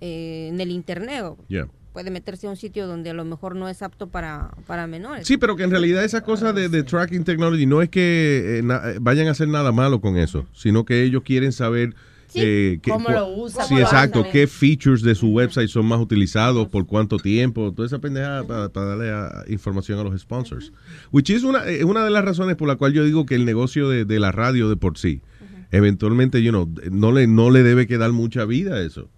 eh, en el internet. o Yeah. Puede meterse a un sitio donde a lo mejor no es apto para, para menores. Sí, pero que en realidad esa cosa de, de tracking technology no es que eh, na- eh, vayan a hacer nada malo con eso, sino que ellos quieren saber Sí, eh, qué- cómo lo usan, Sí, exacto. andan. Qué features de su website son más utilizados, por cuánto tiempo, toda esa pendejada para, para darle a- información a los sponsors. Which is una, eh, una de las razones por la cual yo digo que el negocio de, de la radio de por sí, eventualmente, you know, no le, no le debe quedar mucha vida a eso.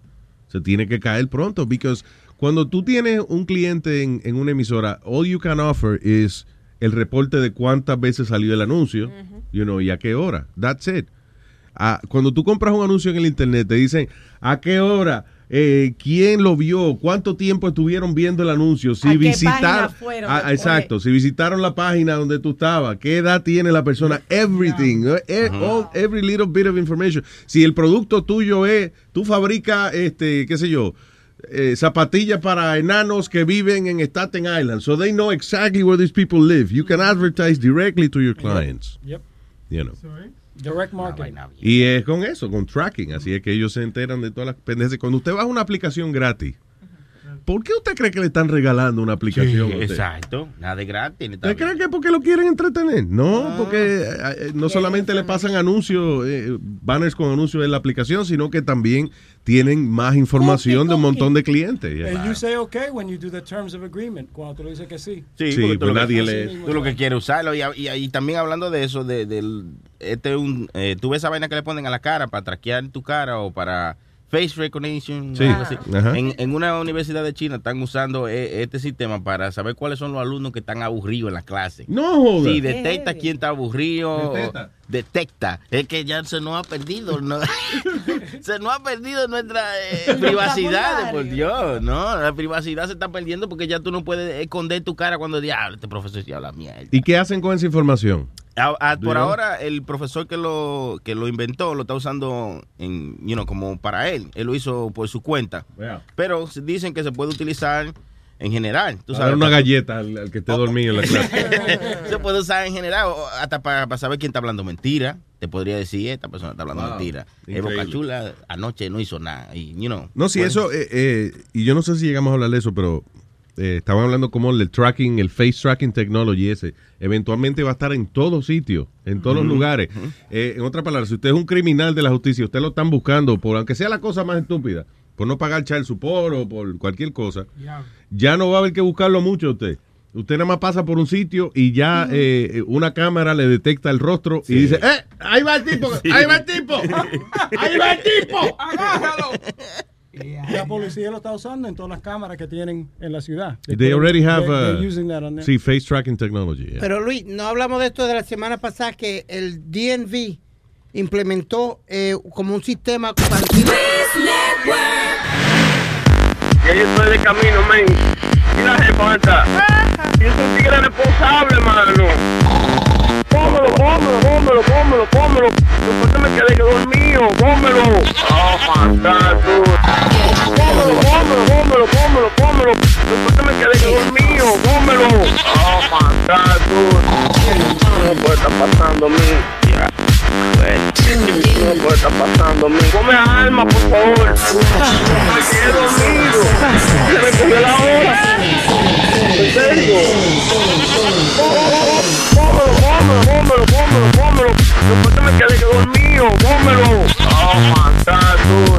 Se tiene que caer pronto, because cuando tú tienes un cliente en, en una emisora, all you can offer is el reporte de cuántas veces salió el anuncio, you know, y a qué hora. That's it. Ah, cuando tú compras un anuncio en el internet, te dicen a qué hora, eh, quién lo vio, cuánto tiempo estuvieron viendo el anuncio, si ¿A visitaron, Ah, exacto, si visitaron la página donde tú estabas, qué edad tiene la persona, everything, eh, eh, all- every little bit of information. Si el producto tuyo es, tú fabricas, este, qué sé yo, eh, zapatillas para enanos que viven en Staten Island, so they know exactly where these people live. You can advertise directly to your clients. Yep. You know. Direct marketing. Y es con eso, con tracking. Así es que ellos se enteran de todas las pendejas. Cuando usted baja una aplicación gratis, ¿por qué usted cree que le están regalando una aplicación? Sí, a usted? exacto. Nada de gratis. ¿Usted cree que es porque lo quieren entretener? No, porque eh, eh, no solamente le pasan anuncios, eh, banners con anuncios en la aplicación, sino que también tienen más información de un montón de clientes. And you say okay when you do the terms of agreement, cuando tú le dices que sí. Sí, Sí, porque tú pues lo que- nadie le- Tú lo que quieres usarlo. Y, y- y también hablando de eso, de, del, este un, eh, tú ves esa vaina que le ponen a la cara para traquear tu cara o para face recognition. Sí. algo así. Ajá. En, en una universidad de China están usando eh, este sistema para saber cuáles son los alumnos que están aburridos en la clase. No, joda. Sí, detecta quién está aburrido. Detecta. Detecta. Es que ya se nos ha perdido. ¿no? se nos ha perdido nuestra eh, privacidad, por Dios. No, la privacidad se está perdiendo porque ya tú no puedes esconder tu cara cuando diablo, este profesor sí habla mierda. ¿Y qué hacen con esa información? A- a- Do por ahora, el profesor que lo, que lo inventó lo está usando en, you know, como para él. Él lo hizo por su cuenta. Pero dicen que se puede utilizar en general. Tú sabes, una galleta al, al que esté dormido en la clase. se puede usar en general, hasta para, para saber quién está hablando mentira. Te podría decir, esta persona está hablando Wow, mentira. Es. Boca Chula, anoche no hizo nada. Y, you know, No, si eso, eh, eh, y yo no sé si llegamos a hablar de eso, pero eh, estaban hablando como el tracking, el face tracking technology ese, eventualmente va a estar en todos sitios, en todos los lugares. Eh, en otras palabras, si usted es un criminal de la justicia, usted lo están buscando por, aunque sea la cosa más estúpida, por no pagar child support o por cualquier cosa, ya no va a haber que buscarlo mucho usted. Usted nada más pasa por un sitio y ya eh, una cámara le detecta el rostro y dice, ¡eh! ¡Ahí va el tipo! ¡Ahí va el tipo! ¡Ahí va el tipo! ¡Agárralo! La policía lo está usando en todas las cámaras que tienen en la ciudad. They already have They- uh, they're using that on there. sí, face tracking technology. yeah. Pero Luis, no hablamos de esto de la semana pasada que el DNV implementó eh, como un sistema para Ya yo estoy de camino, men. Y la jefa está. Yo soy un tigre responsable, mano. Pómelo, pómelo, pómelo, pómelo, pómelo. Después que me quedé yo dormido, pómelo. Oh, fantástico. Pómelo, pómelo, pómelo, pómelo, pómelo. Después que me quedé yo dormido, pómelo. Oh, fantástico. Puede estar pasando, men. Puede estar pasando, men. Come alma, por favor. Me quedé dormido. Se me cogió la hora. En serio. Después me quedé dormido, pómelo. Oh, fantástico.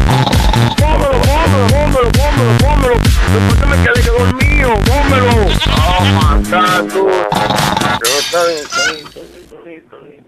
Pómelo, pómelo, pómelo, pómelo, pómelo. Después que me quedé dormido, pómelo. Oh, está bien, está está está está bien,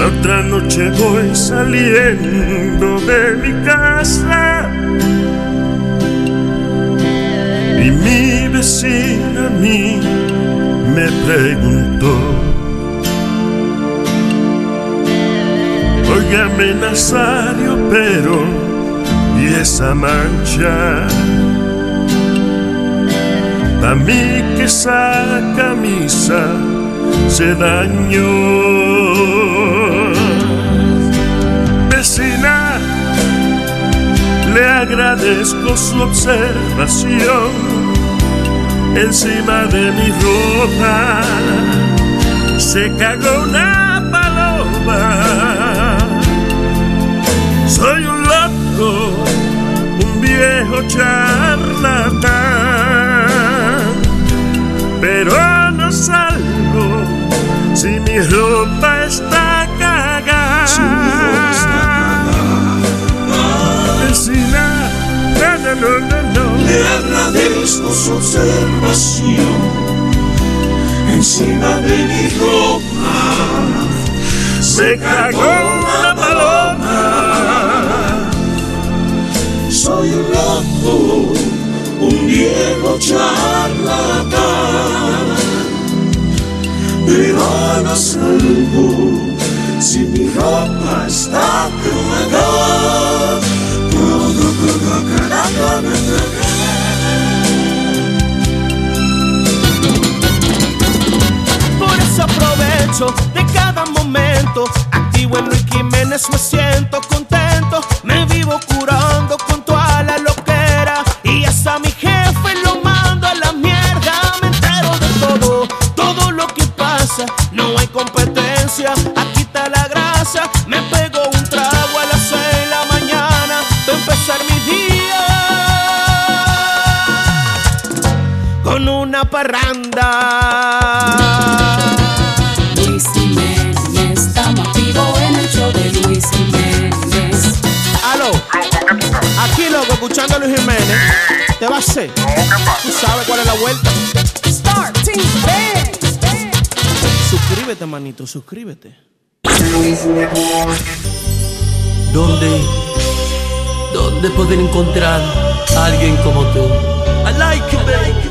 La otra noche voy saliendo de mi casa y mi vecina a mí me preguntó. Óigame Nazario, pero ¿y esa mancha? A mí que esa camisa se dañó. Le agradezco su observación encima de mi ropa. Se cagó una paloma. Soy un loco, un viejo charlatán pero no salgo si mi ropa está cagada. Vecina, no, no, no. Le agradezco su observación encima de mi ropa. Se cagó una paloma. Soy un loco, un viejo charlatán. pero no salgo si mi ropa está cagada. Por eso aprovecho de cada momento. Activo en Luis Jiménez, me siento escuchando a Luis Jiménez. ¿Te va a hacer? ¿Tú sabes cuál es la vuelta? Suscríbete, manito, suscríbete. ¿Dónde? ¿Dónde poder encontrar a alguien como tú? I like you, baby.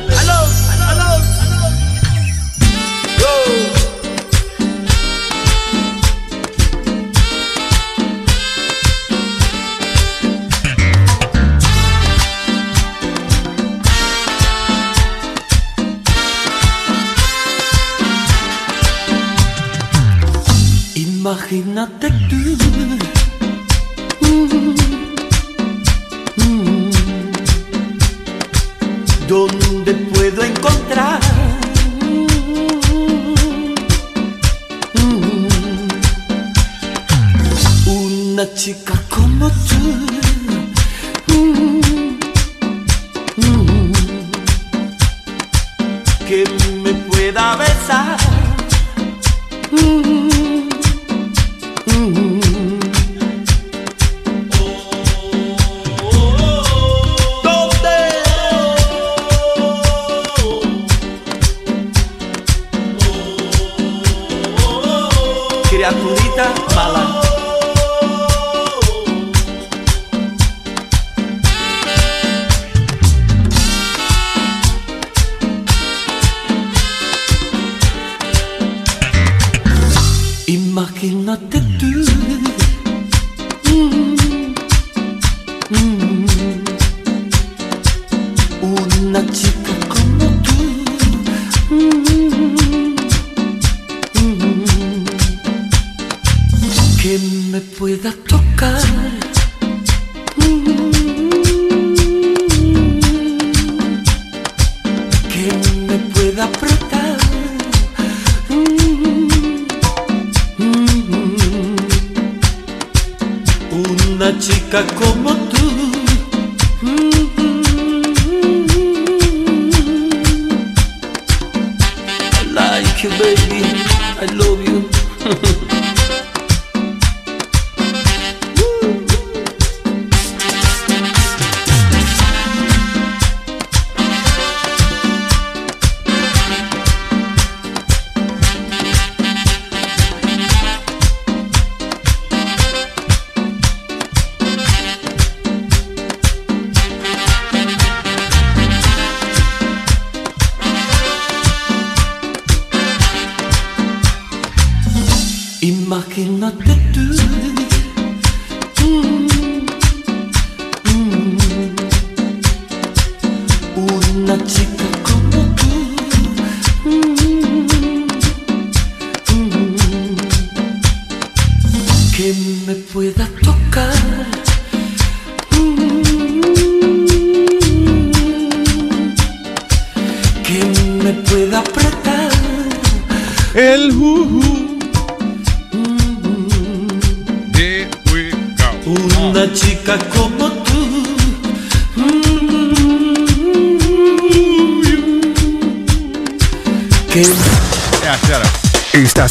Imagínate tú. Mm,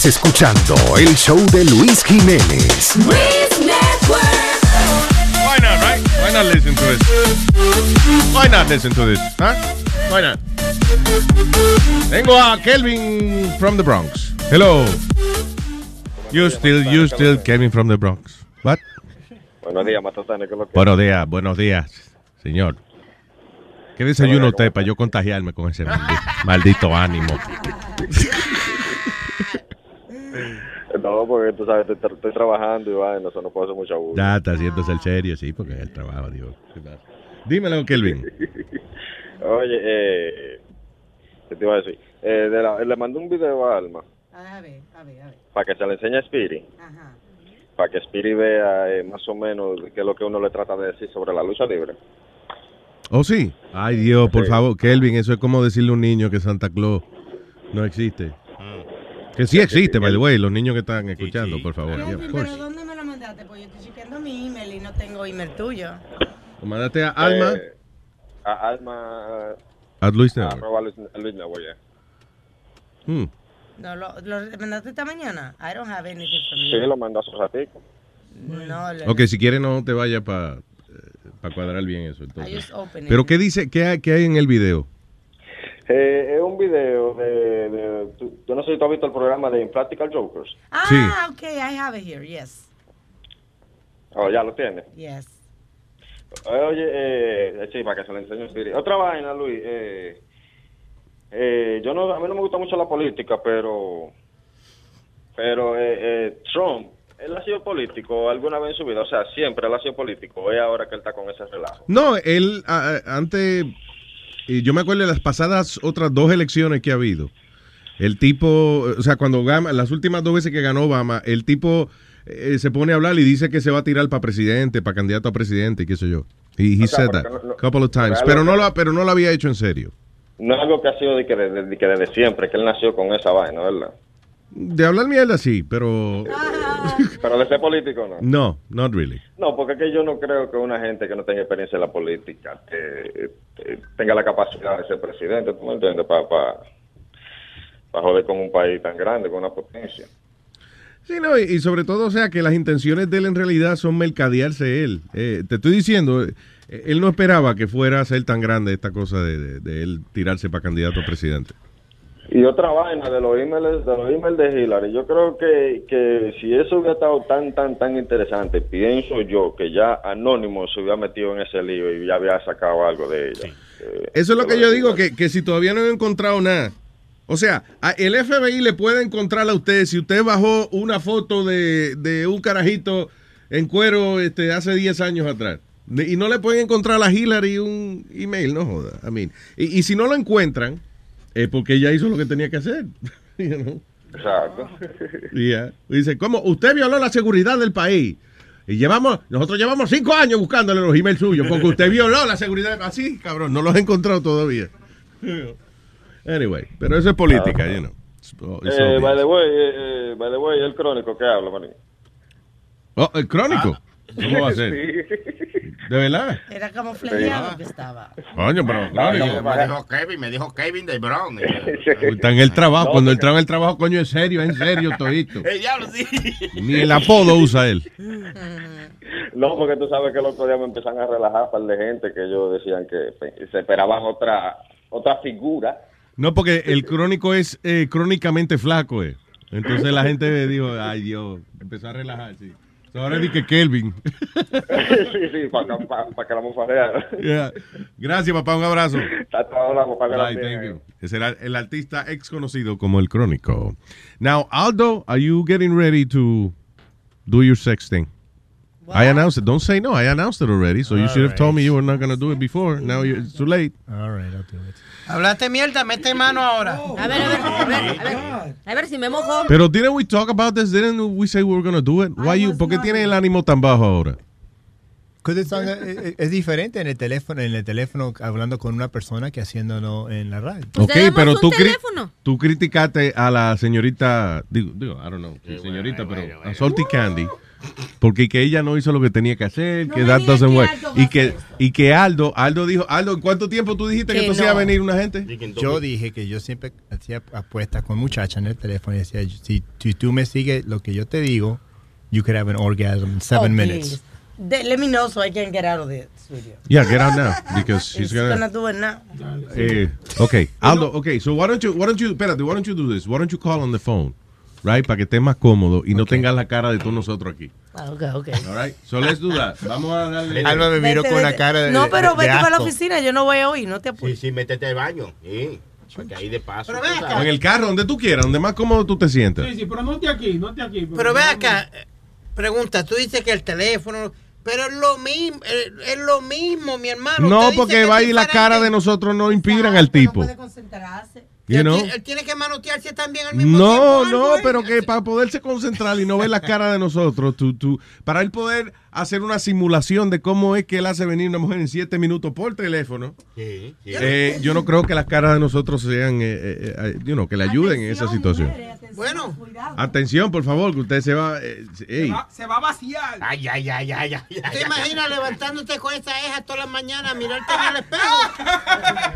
escuchando el show de Luis Jiménez. Luis Network. Why not, right? Why not listen to this? Why not listen to this? Huh? Why not? Tengo a Kelvin from the Bronx. Hello. You still, you still Kevin from the Bronx. What? Buenos días, Matatane, ¿qué es lo que Buenos días, buenos días, señor. ¿Qué desayuno usted para yo contagiarme con ese maldi- maldito ánimo? No, porque tú sabes, estoy, estoy trabajando y vaina, eso no puedo hacer mucha bulla. Ya está haciendo ser serio, sí, porque es el trabajo, Dios. Dímelo, Kelvin. Oye, eh, ¿qué te iba a decir? Eh, de la- le mandé un video a Alma A ver, a ver, a ver. para que se le enseñe a Spiri. Para que Spiri vea eh, más o menos qué es lo que uno le trata de decir sobre la lucha libre. ¿Oh, sí? Ay, Dios, por favor, Kelvin, eso es como decirle a un niño que Santa Claus no existe. Que sí existe, by the way, los niños que están escuchando, por favor. yeah, pero ¿dónde me lo mandaste? Pues yo estoy chequeando mi email y no tengo email tuyo. Lo mandaste a Alma, Eh, a Alma. a Luis Network. arroba Luis, Luis Network, yeah. Hmm. No, lo, lo mandaste esta mañana. I don't have anything from Sí, you. lo mandó hace ratico. No, le- Ok, si quieres no te vayas para cuadrar bien eso. Entonces. Pero ¿qué dice, qué hay, qué hay en el video? Eh, es un video de, de tú- yo no sé si tú has visto el programa de Impractical Jokers. Ah, okay, I have it here. Yes, Oh, ya lo tienes. yes. Oye, eh, sí, para que se le enseñe. Otra vaina, Luis. Eh, eh, yo no, a mí no me gusta mucho la política, pero, pero eh, eh, Trump, él ha sido político alguna vez en su vida, o sea, siempre él ha sido político. Es ahora que él está con ese relajo. No, él antes, y yo me acuerdo de las pasadas otras dos elecciones que ha habido. El tipo, o sea, cuando Obama, las últimas dos veces que ganó Obama, el tipo eh, se pone a hablar y dice que se va a tirar para presidente, para candidato a presidente y qué sé yo. Y he O sea, said that no- no- couple of times, pero no lo, pero no lo había hecho en serio. No es algo que ha sido de que, de, de que desde siempre, que él nació con esa vaina, ¿verdad? De hablar mierda sí, pero Pero de ser político, no. no, not really. No, porque es que yo no creo que una gente que no tenga experiencia en la política eh, eh, tenga la capacidad de ser presidente, ¿tú me entiendes? Para joder con un país tan grande, con una potencia. Sí, no, y, y sobre todo, o sea, que las intenciones de él en realidad son mercadearse él. Eh, te estoy diciendo, eh, él no esperaba que fuera a ser tan grande esta cosa de, de- de él tirarse para candidato a presidente. Y otra vaina de los emails de los emails de Hillary, yo creo que, que si eso hubiera estado tan, tan, tan interesante, pienso yo que ya Anónimo se hubiera metido en ese lío y ya había sacado algo de ella. Eh, Eso es lo que yo digo, que, que si todavía no he encontrado nada. O sea, a- el FBI le puede encontrar a usted si usted bajó una foto de, de un carajito en cuero este, hace 10 años atrás. De- y no le pueden encontrar a Hillary un email, no joda. I mean, y, y si no lo encuentran, es porque ella hizo lo que tenía que hacer. You know? Exacto. Yeah. Dice, ¿cómo? Usted violó la seguridad del país. Y llevamos, nosotros llevamos cinco años buscándole los emails suyos porque usted violó la seguridad. Así, cabrón, no los he encontrado todavía. Anyway, pero eso es política, you know. It's- it's Eh, by the way, eh, eh, by the way, el crónico que habla, maní. Oh, el crónico. ¿Cómo va a ser? Sí. ¿De verdad? Era como flejeado que estaba. Coño, pero No, crónico. me dijo Kevin, me dijo Kevin de Bronx. Está en el trabajo. No, Cuando trabaja en el trabajo, coño, es serio, es en serio, todito. El diablo, sí. Ni el apodo usa él. No, porque tú sabes que el otro día me empezaron a relajar par de gente que ellos decían que se esperaban otra otra figura. No, porque el crónico es eh, crónicamente flaco, eh. Entonces la gente dijo, ay Dios, empezó a relajar, sí. So, ahora di que Kelvin. sí, sí, para que la mofarea. Yeah. Gracias, papá, un abrazo. Bye, thank you. Ese era el artista ex conocido como el crónico. Now, Aldo, are you getting ready to do your sex thing? I announced it. Don't say no. I announced it already. So you should have told me you were not going to do it before. Now you're, it's too late. All right, I'll do it. Hablaste mierda, mete mano ahora. A ver, a ver, a ver, a ver. A ver si me mojo. Pero didn't we talk about this? Didn't we say we were going to do it? Why you, ¿Por qué tiene el ánimo tan bajo ahora? eh, eh, es diferente en el teléfono, en el teléfono hablando con una persona que haciéndolo en la radio. ok, pero tú, cri- tú criticaste a la señorita, digo, digo I don't know, señorita, pero a Salty Candy, porque que ella no hizo lo que tenía que hacer, que that doesn't work. Y que, y que Aldo, Aldo dijo, Aldo, ¿en cuánto tiempo tú dijiste que, Que entonces iba a no. venir una gente? Yo dije que yo siempre hacía apuestas con muchachas en el teléfono y decía, si, si tú me sigues lo que yo te digo, you could have an orgasm in seven Oh, minutes. De- let me know so I can get out of the studio. Yeah, get out now, because she's He's gonna gonna... do it now. Eh, okay, Aldo, okay, so why don't you, why don't you, espérate, why don't you do this? Why don't you call on the phone, right, para que estés más cómodo y no tengas la cara de todos nosotros aquí. Ah, ok, ok. All right, so let's do that. Vamos a darle... Alma me miró Vete, con vete. cara de No, pero de vete para la oficina, yo no voy hoy, no te Sí, apures. sí, métete al baño. Sí. Porque ahí de paso. Pero. O en el carro, donde tú quieras, donde más cómodo tú te sientas. Sí, sí, pero no te aquí, no te aquí. Pero ve no- acá, pregunta, tú dices que el teléfono, pero es lo mismo, eh, es lo mismo, mi hermano. No, porque va y la cara de nosotros no inspiran al tipo. Y You know? tiene, él tiene que manotearse también al mismo No, tiempo. no, ¿eh? pero que para poderse concentrar y no ver la cara de nosotros, tú, tú, para él poder hacer una simulación de cómo es que él hace venir una mujer en siete minutos por teléfono, Sí, sí. eh, yo no creo que las caras de nosotros sean, eh, eh, eh, you know, que le ayuden en esa situación. Bueno, Atención, por favor, que usted se va. eh. Se va, se va a vaciar. Ay, ay, ay, ay, ay. ¿te imaginas levantándote con esa eja todas las mañanas, mirarte en el espejo?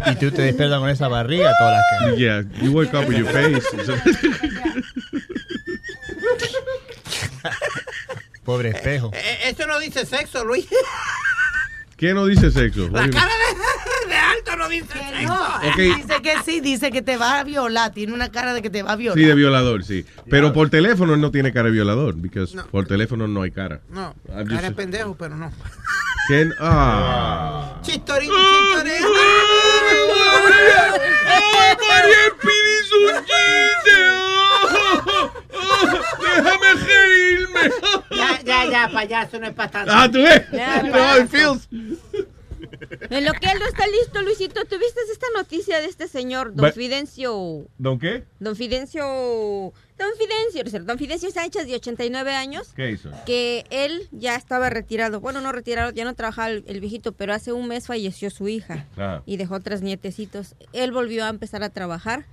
Y tú te despiertas con esa barriga todas las caras. Yeah, you wake up with your face. Pobre espejo. Eh, Eso no dice sexo, Luis. ¿Qué no dice sexo? La cara de, de alto no dice sexo. Ok. Dice que sí, dice que te va a violar. Tiene una cara de que te va a violar. Sí, de violador, sí. Pero por teléfono él no tiene cara de violador, porque No. por teléfono no hay cara. No, I'm cara de pendejo, pero no. ¿Quién? Ah. Chistorito, chistorito. ¡Déjame reírme! Ya, ya, ya, payaso, no es para tanto. Ah, tú ves. How it feels. En lo que él no está listo, Luisito, ¿tuviste esta noticia de este señor, don Fidencio? ¿Don qué? Don Fidencio. Don Fidencio, don Fidencio Sánchez, de 89 años. ¿Qué hizo? Que él ya estaba retirado. Bueno, no retirado, ya no trabajaba el, el viejito, pero hace un mes falleció su hija Ah. y dejó tres nietecitos. Él volvió a empezar a trabajar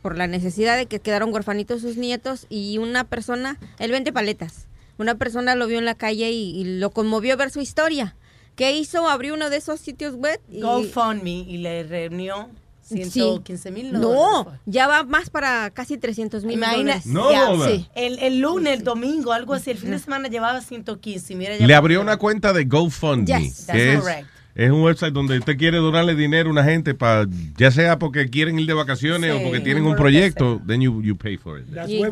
por la necesidad de que quedaron huerfanitos sus nietos y una persona, él vende paletas. Una persona lo vio en la calle y, y lo conmovió ver su historia. ¿Qué hizo? Abrió uno de esos sitios web y... GoFundMe y le reunió 115 mil No, ya va más para casi 300 mil dólares. No, ya, sí. el, el lunes, el domingo, algo así. El fin de semana llevaba 115. y Mira, ya Le abrió una cuenta de GoFundMe, Yes, that's correct. Es un website donde usted quiere donarle dinero a una gente para, ya sea porque quieren ir de vacaciones Sí, o porque tienen un que proyecto, then you, you pay for it. Y,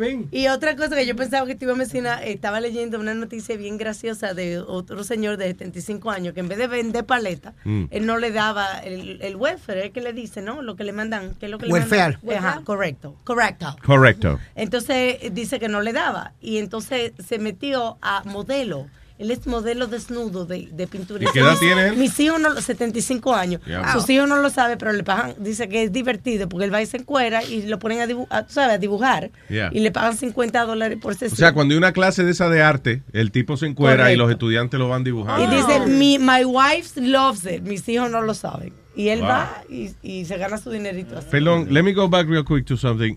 y otra cosa que yo pensaba que te iba a mencionar, estaba leyendo una noticia bien graciosa de otro señor de 75 años que en vez de vender paleta, Mm. él no le daba el, el welfare, es que le dice, ¿no? Lo que le mandan, ¿qué es lo que le Welfare. mandan? Ajá, correcto, correcto. Correcto. Entonces dice que no le daba y entonces se metió a modelo. Él es modelo desnudo de, de pintura. ¿Y qué edad tiene él? Mis hijos, no, 75 años. Sus hijos no lo saben, pero le pagan, dice que es divertido porque él va y se encuera y lo ponen a, dibu- a, tú sabes, a dibujar y le pagan 50 dólares por O sesión. sea, cuando hay una clase de esa de arte, el tipo se encuera y los estudiantes lo van dibujando. Y dice, mi, my wife loves it. Mis hijos no lo saben. Y él Wow. va y, y se gana su dinerito así. Perdón, let me go back real quick to something.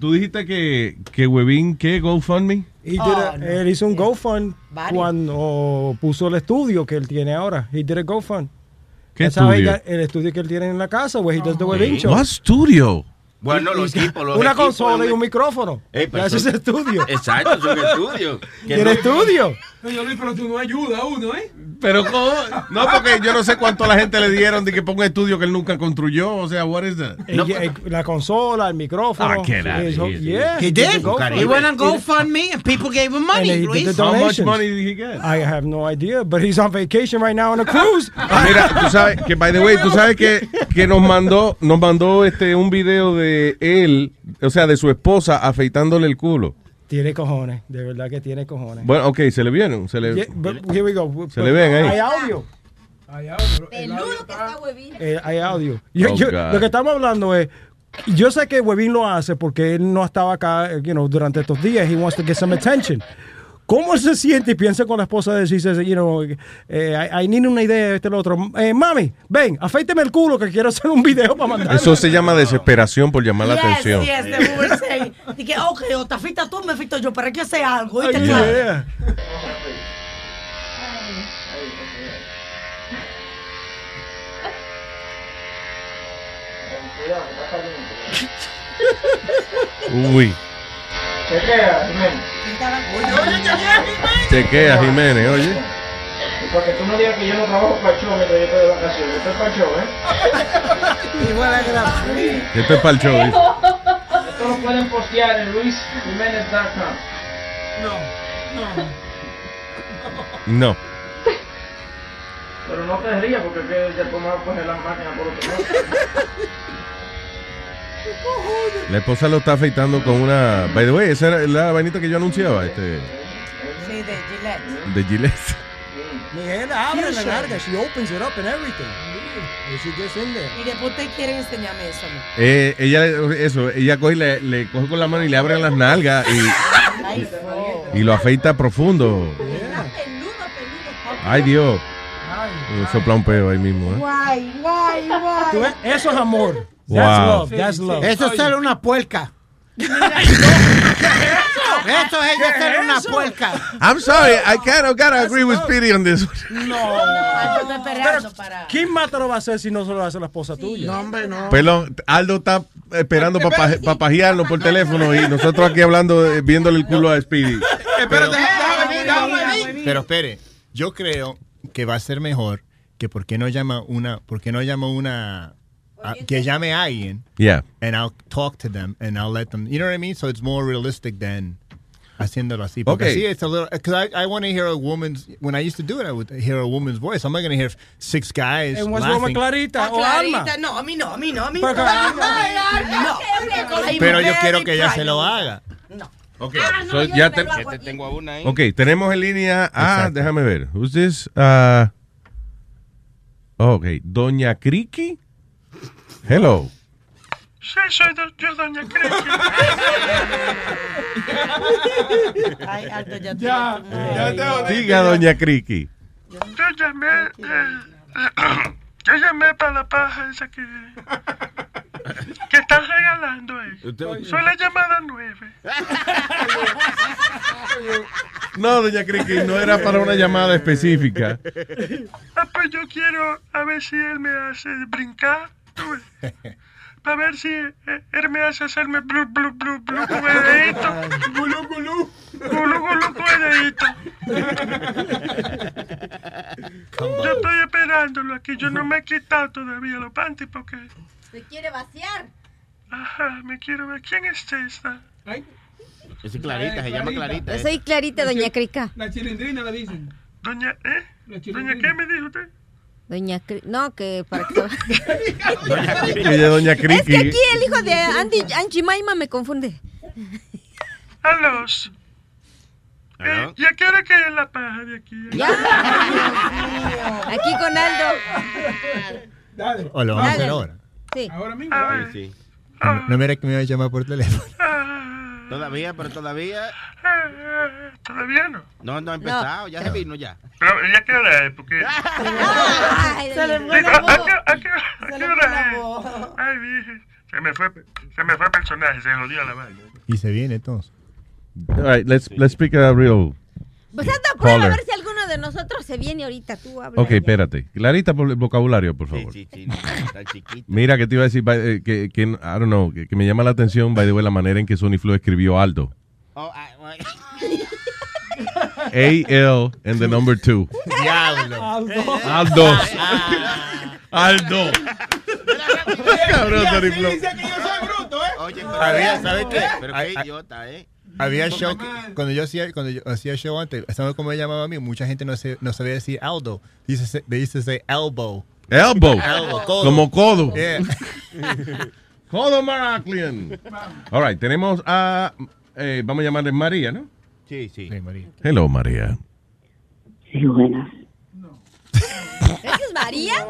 Tú dijiste que, que Webin, ¿qué? GoFundMe? He did Oh, a- Él hizo un GoFund Varios. cuando puso el estudio que él tiene ahora. He did a GoFund. ¿Qué estudio? El estudio que él tiene en la casa, where he does the Webin show. What studio? Bueno, los equipos, los Una equipos, consola y güey. un micrófono. Ey, pero Ese es eso- estudio. Exacto, es un estudio. Tiene no- estudio. Oye, Luis, pero tú no ayudas a uno, ¿eh? Pero ¿cómo? No, porque yo no sé cuánto a la gente le dieron de que ponga un estudio que él nunca construyó. O sea, what is that? El- el- la consola, el micrófono. Ah, get out of Eso- here, dude. yeah, He did. He went on GoFundMe and people gave him money, And Luis. How much money did he get? I have no idea, but he's on vacation right now on a cruise. Mira, tú sabes que, by the way, tú sabes que, que nos mandó, nos mandó este un video de él, o sea, de su esposa afeitándole el culo. Tiene cojones, de verdad que tiene cojones. Bueno, ok, se le vieron, se le... Yeah, here we go. Se le ven ahí. Hay audio. Peludo que está huevín. Eh, hay audio. Yo- Oh, yo- lo que estamos hablando es, yo sé que Webin lo hace porque él no estaba acá, eh, you know, durante estos días. He wants to get some attention. ¿Cómo él se siente y piensa con la esposa de decirse, you know, eh, I, I need una idea, este, lo otro? Eh, mami, ven, afeíteme el culo que quiero hacer un video para mandar. Eso se llama desesperación por llamar la Yes, atención. yes, saying. Dije, ok, o te afita tú, me afito yo, pero hay que hacer algo. ¿oíste? Ay, Claro. yeah. Uy, Chequea, Jiménez. chequea Jiménez, oye. Y para que tú no digas que yo no trabajo para el show mientras yo estoy de vacaciones. Esto es para el show, ¿eh? Igual a grabar. Esto es para el show. Esto lo pueden postear en luisjiménez.com. No. Pero no te rías porque es que después me va a coger la máquina por otro lado. La esposa lo está afeitando con una. By the way, esa era la vainita que yo anunciaba, este, Sí, de Gillette. de Gillette. Miguel abre la larga, she opens it up and everything. And she gets in there. Y después ustedes quieren enseñarme eso. ¿no? Eh, ella, eso, ella coge y le, le coge con la mano y le abre las nalgas y, y lo afeita profundo. Ay, Dios. Sopla un peo ahí mismo, ¿eh? Guay, guay, guay. Eso es amor. Wow. That's love. That's love. Eso es ser una puerca. Eso es ella ser una puerca. I'm sorry, I gotta agree with Speedy on this one. No. Para. ¿Quién más te lo va a hacer si no se lo hace la esposa tuya? No, hombre, no. Perdón, Aldo está esperando para papajearnos por teléfono y nosotros aquí hablando, eh, viéndole el culo a Speedy. Espérate, déjame venir, déjame venir. Pero espere, yo creo que va a ser mejor que por qué no llama una, por qué no llama una, a- que llame a alguien Yeah. and I'll talk to them and I'll let them, you know what I mean? So it's more realistic than haciéndolo así. Porque Okay. sí, it's a little, because I, I want to hear a woman's, when I used to do it, I would hear a woman's voice. I'm not going to hear six guys And what's wrong with laughing. Clarita Ah, o Alma? Clarita, no, a mí no, a mí no, a mí Pero no. Clarita- No. I'm Pero yo very quiero que ella se lo private. haga. Ok, Ah, no, so yo ya me te- lo hago Te aquí. tengo a una ahí. Ok, tenemos en línea a, Exacto. déjame ver, who's this? Ah, ok, Doña Criki. Hello. Sí, soy do- yo, doña Cristi. Ay, Aldo, ya, Ya, ya te. Diga, Doña Criki. Yo llamé, eh, yo llamé para la paja esa que, que están regalando ahí. Soy la llamada nueve. No, Doña Criki, no era para una llamada específica. Ah, pues yo quiero a ver si él me hace brincar. Para ver si eh, él me hace hacerme blu, blu, blu, blu, dedito. Gulú, gulú. Con el dedito. Yo estoy esperándolo aquí. Yo no me he quitado todavía los panties porque... Se quiere vaciar. Ajá, me quiero ver. ¿Quién es esta? Ay, Esa es Clarita, se llama Clarita. Yo soy Clarita, Doña Crica. la chilindrina le dicen. Doña, ¿eh? La Doña. ¿qué me dijo usted? Doña Cri- No, que para que se- Ella, Doña Es que Criki. aquí el hijo de Andy, Anchi Maima me confunde. Alos. Eh, ¿Y a qué hora cae la paja de aquí? Ya. Aquí con Aldo. Dale. O lo vamos a hacer ahora. Sí. Ahora mismo. A ver. Sí, sí. No, no mira que me iba a llamar por teléfono. Todavía, pero todavía ah, Todavía no. no, no ha empezado, ya se vino ya. Pero, ¿y a qué hora es? Porque... Ay, Se le fue la ¿a, a voz. a qué, a hora es? Ay, dije. Se me fue, se me fue el personaje, se jodió la vaina. Y se viene entonces. All right, let's, let's speak a real. Pues anda prueba a Caller. ver si de nosotros se viene ahorita. Tú habla. Ok, espérate. Clarita por el vocabulario, por favor. Sí, sí, sí, tan chiquito. Mira, que te iba a decir, by- eh, que, que, I don't know, que, que me llama la atención, by the way, la manera en que Sony Flow escribió Aldo. Oh, ay, ay. A-L and the number two. Diablo. Aldo. Aldo. Cabrón, Sony Flow. Dice que yo soy bruto, ¿eh? Oye, pero, ¿sabes qué? pero qué idiota, ¿eh? Había show que- cuando yo hacía cuando yo hacía show antes, ¿sabes cómo me llamaba a mí? Mucha gente no, se, no sabía decir Aldo. Dice, they used to say elbow. Elbow. Elbow, codo. Como codo. Yeah. Codo Maraclian. All right, tenemos a, eh, vamos a llamarle María, ¿no? Sí, sí. Sí, María. Hello, María. Sí, buenas. ¿Esa es María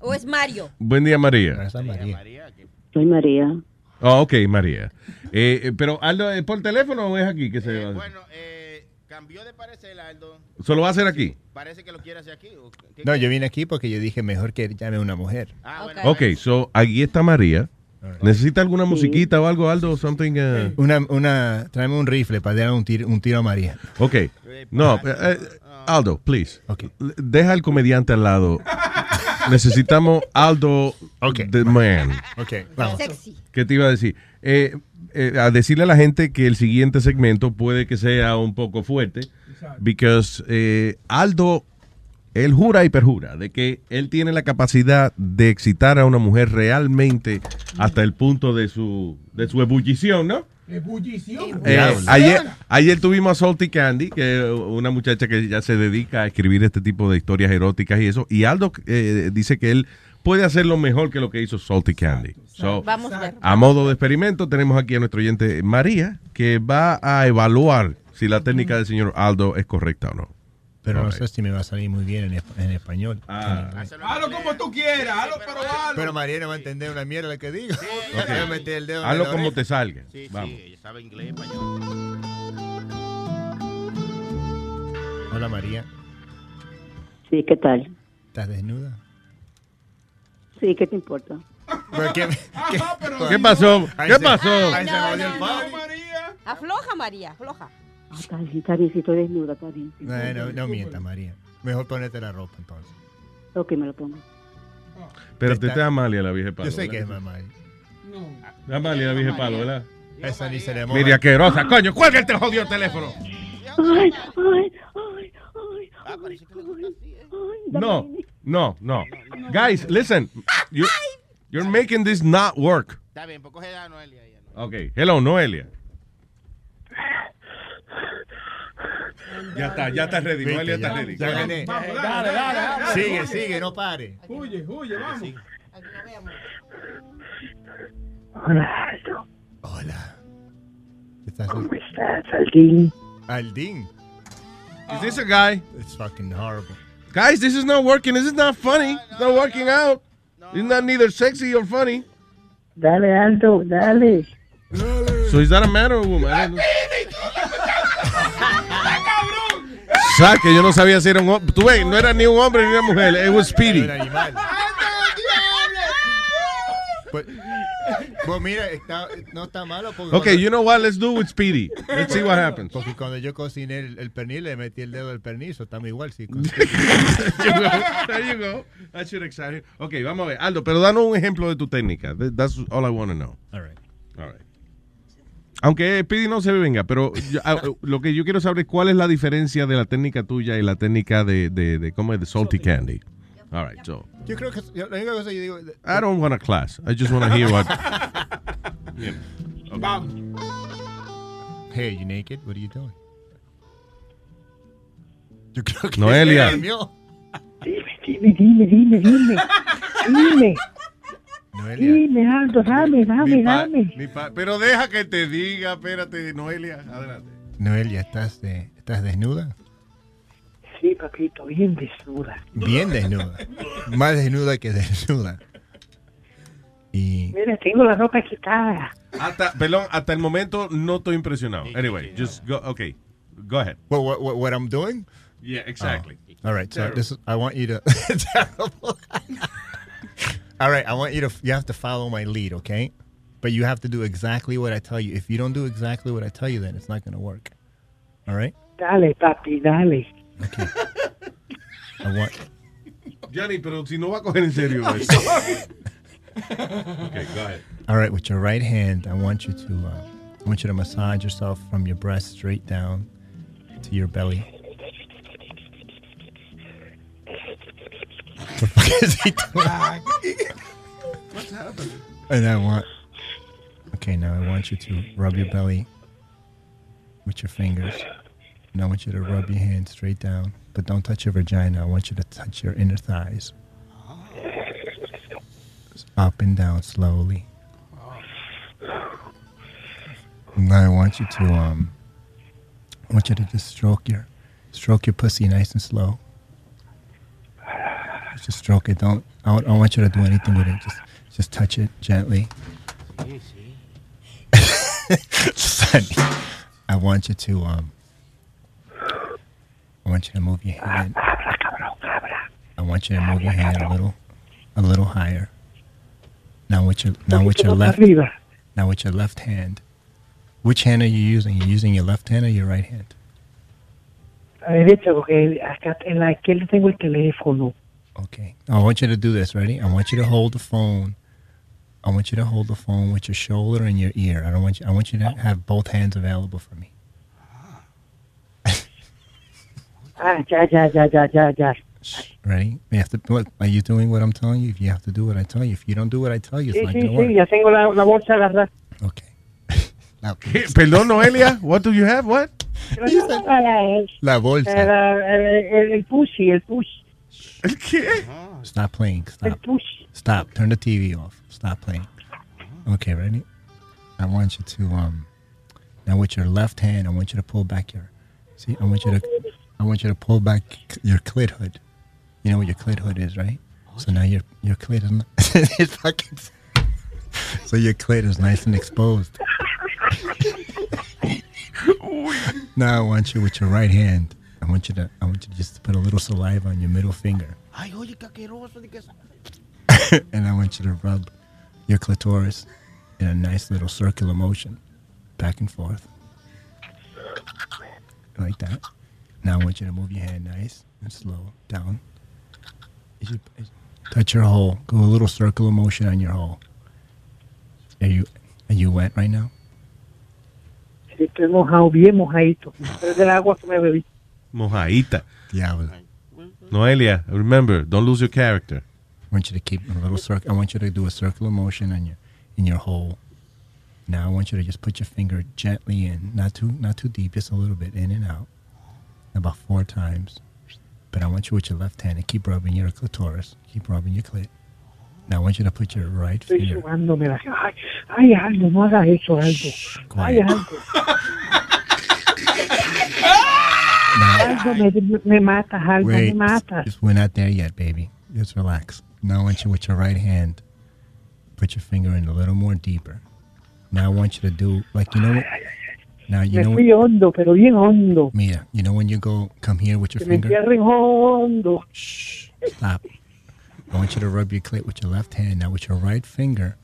o es Mario? Buen día, María. María. María, Soy María. Oh, ok, María. Eh, eh, pero Aldo, ¿es por teléfono o es aquí que se va a hacer? Bueno, eh, cambió de parecer, Aldo. ¿Solo va a hacer aquí? Parece que lo quiere hacer aquí. ¿o qué- No, yo vine aquí porque yo dije mejor que llame a una mujer. Ah, bueno. Ok. So aquí está María. ¿Necesita alguna musiquita o algo, Aldo? Something, uh, Una, una, tráeme un rifle para dar un tiro, un tiro a María. Ok. No, eh, eh, Aldo, please. Ok. L- Deja al comediante al lado. Necesitamos Aldo, Ok. the man. Ok, vamos. Sexy. ¿Qué te iba a decir? Eh, eh, a decirle a la gente que el siguiente segmento puede que sea un poco fuerte, because eh, Aldo, él jura y perjura de que él tiene la capacidad de excitar a una mujer realmente hasta el punto de su, de su ebullición, ¿no? Ebullición. Eh, ayer, ayer tuvimos a Salty Candy, que es una muchacha que ya se dedica a escribir este tipo de historias eróticas y eso. Y Aldo eh, dice que él puede hacerlo mejor que lo que hizo Salty Candy. So, Vamos a ver. a modo de experimento, tenemos aquí a nuestro oyente María, que va a evaluar si la técnica del señor Aldo es correcta o no. Pero no sé si me va a salir muy bien en, esp- en español. Ah. Hazlo como tú quieras, hazlo, pero hazlo. Pero María no va a entender una mierda que digo. Voy a meter el dedo en Hazlo como te salga. Sí, Vamos. sí, ella sabe inglés, español. Hola María, Sí, ¿qué tal? ¿estás desnuda? Sí, ¿qué te importa? ¿Por qué? ¿Qué pasó? Ahí ¿Qué se- pasó? ahí se No, jodió no, el no. pavo. Afloja, María, afloja. Ah, Está bien, está bien, si estoy desnuda, está bien. sí, No, no, no mientas, María. Mejor ponerte la ropa entonces. Ok, me lo pongo. Pero Está- te está Amalia, la vieja palo. Yo sé que es ¿verdad? mamá. Amalia, la vieja palo, ¿verdad? Esa ni se le moja. Mira, asquerosa, coño, cuelga el te jodió el teléfono. Ay, ay, ay, ay, Ah, así, ¿eh? No, no, no. Guys, listen. You, you're making this not work. Está bien, pues coge a Noelia. ahí, ¿no? Ok, hello, Noelia. Ya está, ya está ready. Viste, Noelia está ya. ready. Ya gané. Vamos, dale, dale, dale. Sigue, sigue, no pare. Huye, huye, vamos. Hola, Aldo. Hola. ¿Estás ¿Cómo estás, Aldín? Aldín. Is this a guy? It's fucking horrible. Guys, this is not working. This is not funny. It's not working out. It's not neither sexy or funny. Dale, Aldo, dale. So is that a man or a woman? Que yo no sabía si era un hombre. Tú ves, no era ni un hombre ni una mujer. Speedy. Un animal. Pues, pues mira, está, no está malo. Porque Okay, cuando- you know what? Let's do with Speedy. Let's see what happens. Porque cuando yo cociné el, el pernil, le metí el dedo del pernizo. Estamos igual, sí. There you go. There you go. That should excite him. Ok, vamos a ver. Aldo, pero danos un ejemplo de tu técnica. That- That's all I want to know. All right. All right. Aunque Speedy no se venga, pero yo- ah, lo que yo quiero saber es cuál es la diferencia de la técnica tuya y la técnica de, de, de ¿cómo es? De Salty Candy. All right, so. Yo creo que la única cosa que yo digo. I don't want a class. I just want to hear what. Yeah. Vamos. Hey, you naked? What are you doing? Yo creo que Noelia. durmió. Dime, dime, dime, dime. Dime, Noelia. dime, Aldo, dame, dame, Mi pa- dame. mi pa- pero deja que te diga, espérate, Noelia. Adelante. Noelia, ¿estás, de, ¿estás desnuda? Sí, papito, bien desnuda. Bien desnuda. Más desnuda que desnuda. Y Mira, tengo la ropa quitada. Hasta, perdón, hasta el momento no estoy impresionado. Anyway, just go, okay. Go ahead. what, what, what, what I'm doing? Yeah, exactly. Oh. All right, so this is, I want you to terrible. All right, I want you to you have to follow my lead, okay? But you have to do exactly what I tell you. If you don't do exactly what I tell you, then it's not going to work. All right? Dale, papi, dale. I want Johnny, pero si no va a coger en serio okay, go ahead. All right, with your right hand, I want you to uh, I want you to massage yourself from your breast straight down to your belly. What the fuck is he doing? What's happening? And I want. Okay, now I want you to rub your belly with your fingers. And I want you to rub your hand straight down, but don't touch your vagina. I want you to touch your inner thighs. Up and down slowly. And I want you to um. I want you to just stroke your, stroke your pussy nice and slow. Just stroke it. Don't. I don't, I don't want you to do anything with it. Just, just touch it gently. Sonny, I want you to um. I want you to move your hand. I want you to move your hand a little, a little higher. Now with your now with your left now with your left hand. Which hand are you using? You're using your left hand or your right hand? La derecha, porque acá en la izquierda tengo el teléfono. Okay. I want you to do this. Ready? I want you to hold the phone. I want you to hold the phone with your shoulder and your ear. I don't want you. I want you to have both hands available for me. Ah, ya, ya, ya, ya, ya, ya. Ready? You have to. What, are you doing what I'm telling you? If you have to do what I tell you, if you don't do what I tell you, it's Sí, not sí, gonna work. sí, ya tengo la, la bolsa agarrada. ¿Qué? Perdón, Noelia. What do you have? What? Para el, La bolsa. el, el, el, el pussy, el push. ¿Qué? Stop playing. Stop. Stop. Turn the TV off. Stop playing. Okay, ready? I want you to um. Now with your left hand, I want you to pull back your. See, I want you to. I want you to pull back your clit hood. You know what your clit hood is, right? So now your your clit is. it's fucking. So your clit is nice and exposed. now I want you with your right hand. I want you to. I want you to just put a little saliva on your middle finger. Ay, oye, qué asqueroso. de que sa- and I want you to rub your clitoris in a nice little circular motion, back and forth, like that. Now I want you to move your hand nice and slow down. You should touch your hole. Go a little circular motion on your hole. Are you are you wet right now? Estoy mojado, bien mojadito. Es del agua que me bebí. Mojadita. Yeah. Noelia, remember, don't lose your character. I want you to keep a little circle. I want you to do a circular motion on your in your hole. Now I want you to just put your finger gently in, not too not too deep, just a little bit in and out, about four times. But I want you with your left hand to keep rubbing your clitoris, keep rubbing your clit. Now I want you to put your right Estoy finger. sudándome. Ay, ay, Aldo, no hagas eso, Aldo. Ay, quiet. Aldo. Aldo, me, me matas, me Wait, matas. just- we're not there yet, baby. Just relax. Now I want you with your right hand, put your finger in a little more deeper. Now I want you to do like you know. what- Now you Me know. fui hondo, pero bien hondo. Mira, you know when you go come here with your Que me finger. hondo. Stop. I want you to rub your clit with your left hand. Now with your right finger,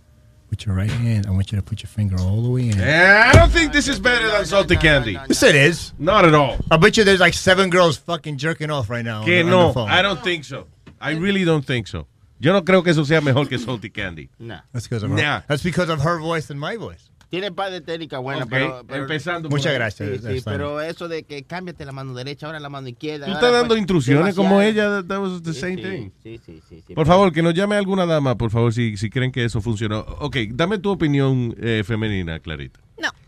with your right hand, I want you to put your finger all the way in. Yeah, I don't think this is better than salty candy. Yes, it is. Not at all. I bet you there's like seven girls fucking jerking off right now. on Que the- on no, the phone. I don't think so. I really don't think so. Yo no creo que eso sea mejor que salty candy. Nah. That's because of her. Nah. That's because of her voice and my voice. Tiene par de técnicas buenas, pero, pero- empezando Muchas por- gracias. Sí, pero eso de que cámbiate la mano derecha, ahora la mano izquierda. Tú estás dando pues, instrucciones como ella. That was the Sí, same sí, thing. Sí, sí, sí. sí, Por favor, que nos llame alguna dama, por favor, si, si creen que eso funcionó. Ok, dame tu opinión eh, femenina, Clarita.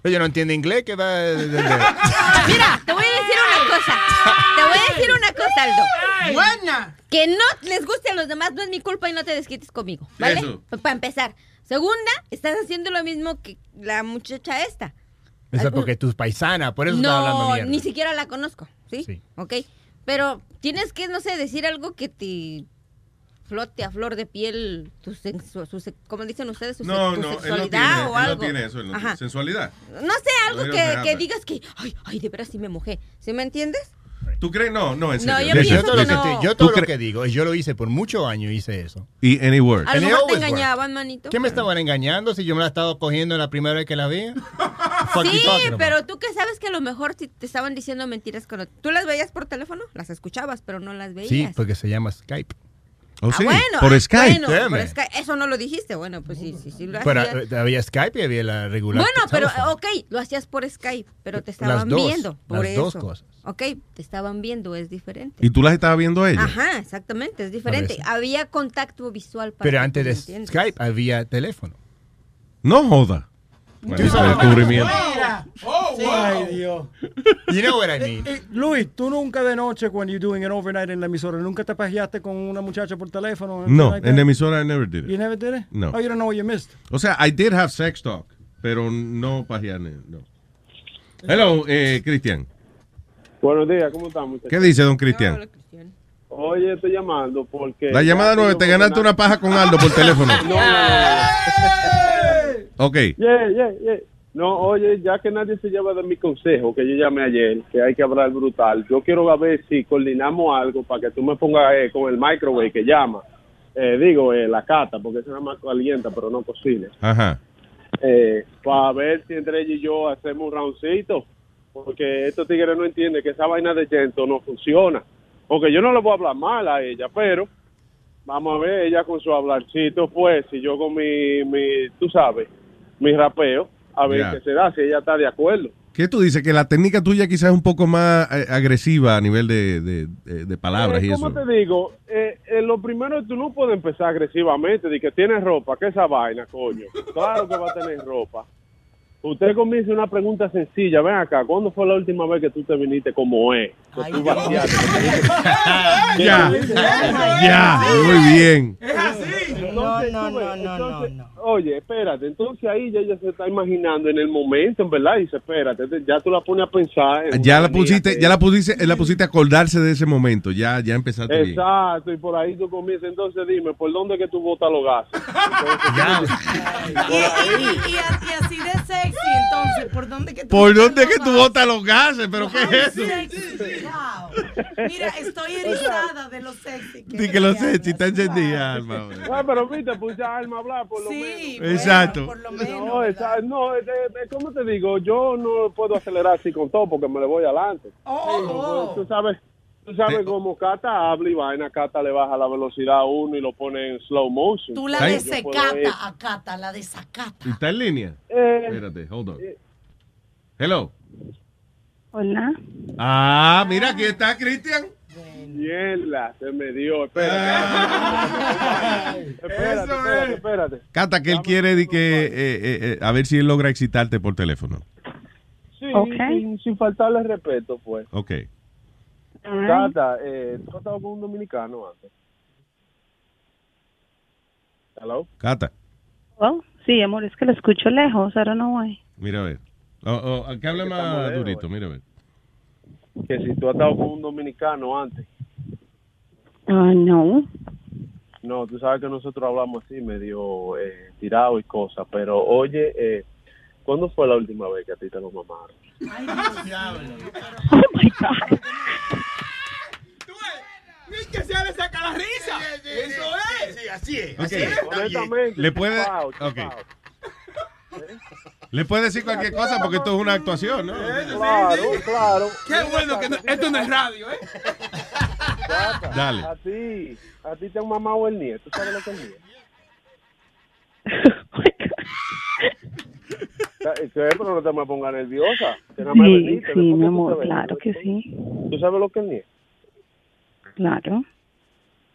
Ella no entiende inglés, que va. de- de- de- Mira, te voy a decir una cosa. Te voy a decir una cosa, Aldo. Buena. Que no les guste a los demás no es mi culpa y no te desquites conmigo, ¿vale? Eso. Para empezar. Segunda, estás haciendo lo mismo que la muchacha esta. Esa porque tú es paisana, por eso está hablando No, mierda. ni siquiera la conozco, ¿sí? Sí. Ok. Pero tienes que, no sé, decir algo que te flote a flor de piel tu su como dicen ustedes, su, se- No, tu no, él no sexualidad tiene, o él no algo. tiene eso, él no tiene sensualidad. No sé, algo No, que, no, no, que no. digas que, ay, ay, de veras sí me mojé. ¿Sí me entiendes? ¿Tú crees? No, no, en No, serio. yo Listen, pienso todo lo que que no. te- yo todo ¿Tú lo que digo, y yo lo hice por muchos años, hice eso. Y any word. A lo mejor te engañaban, manito. ¿Qué me estaban engañando si yo me la estaba cogiendo la primera vez que la vi? Sí, pero tú que sabes que a lo mejor si te estaban diciendo mentiras cuando tú las veías por teléfono, las escuchabas, pero no las veías. Sí, porque se llama Skype. Oh, Ah, sí, bueno, por ah, Skype. bueno, por. Skype. Eso no lo dijiste. Bueno, pues sí, sí, sí lo Pero hacías. eh, había Skype y había la regular. Bueno, pero ok, lo hacías por Skype, pero te Las estaban dos, viendo. Por las eso. dos cosas. Ok, te estaban viendo, es diferente. ¿Y tú las estabas viendo a ella? Ajá, exactamente, es diferente. Había contacto visual para Pero antes de. Skype había teléfono. No joda. Descubrimiento. Ay, Dios. You know what I mean. Eh, Luis, tú nunca de noche, cuando you're doing an overnight en la emisora, nunca te pajeaste con una muchacha por teléfono? No, like en that? emisora I never did it. You never did it? No. Oh, you don't know what you missed. O sea, I did have sex talk, pero no pajear, no. Hello, eh, Cristian. Buenos días, ¿cómo estamos? muchachos? ¿Qué dice don Cristian? Oye, estoy llamando porque... La llamada nueve, te ganaste una paja con Aldo por teléfono. No, no, Ok. Yeah, yeah, yeah. No, oye, ya que nadie se lleva de mi consejo, que yo llamé ayer, que hay que hablar brutal, yo quiero a ver si coordinamos algo para que tú me pongas eh, con el microwave que llama. Eh, digo, eh, la cata, porque esa nada más calienta, pero no cocina. Ajá. Eh, para ver si entre ella y yo hacemos un roundcito, porque estos tigres no entienden que esa vaina de Gento no funciona. Porque yo no le voy a hablar mal a ella, pero vamos a ver ella con su hablarcito, pues, y yo con mi, mi tú sabes, mi rapeo, a ver qué se da, si ella está de acuerdo. ¿Qué tú dices? Que la técnica tuya quizás es un poco más eh, agresiva a nivel de, de- de- de palabras Eh, y ¿Cómo eso. te digo? Eh, eh, lo primero, tú no puedes empezar agresivamente, de que tienes ropa, que esa vaina, coño. Claro que va a tener ropa. Usted comienza una pregunta sencilla. Ven acá, ¿cuándo fue la última vez que tú te viniste como es? Que tú vaciaste, que Ya, ya, muy bien. Entonces, tú ves, entonces, Oye, espérate, entonces ahí ya ella se está imaginando en el momento, en verdad, y dice, espérate, te- ya tú la pones a pensar. en Ya la pusiste, que- ya la pusiste, la pusiste a acordarse de ese momento. Ya, ya empezaste bien. Exacto, y por ahí tú comienzas, entonces dime, ¿por dónde que tú botas los gases? Y, y- y- y así de sexy, entonces, ¿por dónde que tú ¿Por dónde los que tú gases? botas los gases? ¿Pero qué es eso? sexy, wow. Mira, estoy erizada de lo sexy. Di que lo sé, si está encendida, Alma. Ah, pero viste, puse a Alma a hablar, por lo Sí, menos. Exacto. No, esa- no, es- es- es como te digo, yo no puedo acelerar así con todo porque me le voy adelante. Oh, Pues, Tú sabes, tú sabes cómo Cata habla y vaina, Cata le baja la velocidad a uno y lo pone en slow motion. Tú la desecata a Cata, la desacata. ¿Está en línea? Eh, Espérate, hold on. Hello. Hola. Ah, mira, aquí está Cristian. Mierda, se me dio. Espérate. espérate, espérate, espérate. Cata, que él quiere di que, eh, eh, eh, a ver si él logra excitarte por teléfono. Sí, sin, sin faltarle respeto, pues. Ok. Cata, eh, ¿tú has estado con un dominicano antes? Hello? Cata, Oh, sí, amor, es que lo escucho lejos. Don't know why. mira a ver. Oh, oh, que hable Que más lejos, durito, mira a ver. Que si tú has estado con un dominicano antes. Ah, no. No, tú sabes que nosotros hablamos así, medio eh, tirado y cosas, pero oye, eh, ¿cuándo fue la última vez que a ti te lo mamaron? Oh my God. Que se le saca la risa. Eso es. Sí, así es. Ok. así es. Está bien. Honestamente, Le puede. Le puede decir cualquier cosa porque esto es una actuación, ¿no? Claro, claro. Qué bueno que no- esto no es radio, ¿eh? Dale. A ti, a ti te han mamado el nieto, ¿tú sabes lo que es el nieto? ¿Qué? Pero no te me pongas nerviosa. Sí, sí, mi amor, claro que sí. ¿Tú sabes lo que es el nieto? Claro.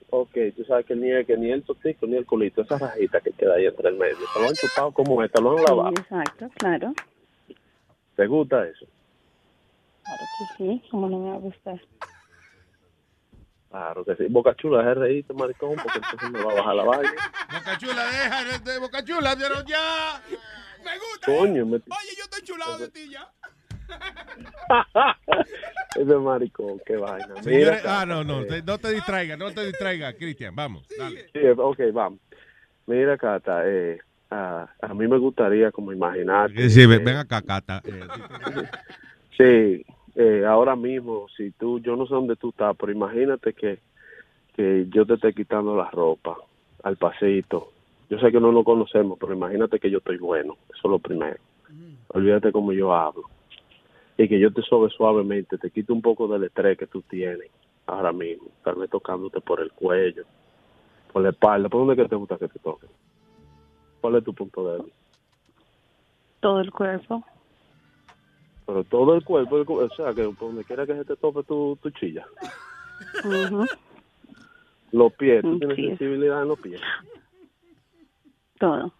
Ok, tú sabes que ni el, que ni el totico ni el culito, esa rajita que queda ahí entre el medio. Te lo han chupado como esta, lo han lavado. Sí, exacto, claro. ¿Te gusta eso? Claro que sí, como no me va a gustar. Claro que sí. Boca chula, deja de reírte, maricón, porque entonces me va a bajar la vaina. Boca Chula, deja de Boca Chula, pero ya. Me gusta. Coño, me... Oye, yo estoy chulado de ti ya. Ese maricón, qué vaina. Señores, ah, no, no, eh, te- no te distraigas, no te distraigas, Cristian, vamos, dale. Sí, ok, vamos. Mira, Cata, eh, a, a mí me gustaría como imaginar. Sí, ven, ven acá, Cata. Eh, Sí, eh, ahora mismo, si tú, yo no sé dónde tú estás, pero imagínate que, que yo te esté quitando la ropa al pasito. Yo sé que no nos conocemos, pero imagínate que yo estoy bueno. Eso es lo primero. Olvídate cómo yo hablo. Y que yo te sobe suavemente, te quito un poco del estrés que tú tienes ahora mismo. Tal vez tocándote por el cuello, por la espalda. ¿Por dónde es que te gusta que te toquen? ¿Cuál es tu punto débil? Todo el cuerpo. Pero todo el cuerpo, o sea, que por donde quiera que se te tope tu, tu chilla. Los pies, tú tienes sí. sensibilidad en los pies. Todo.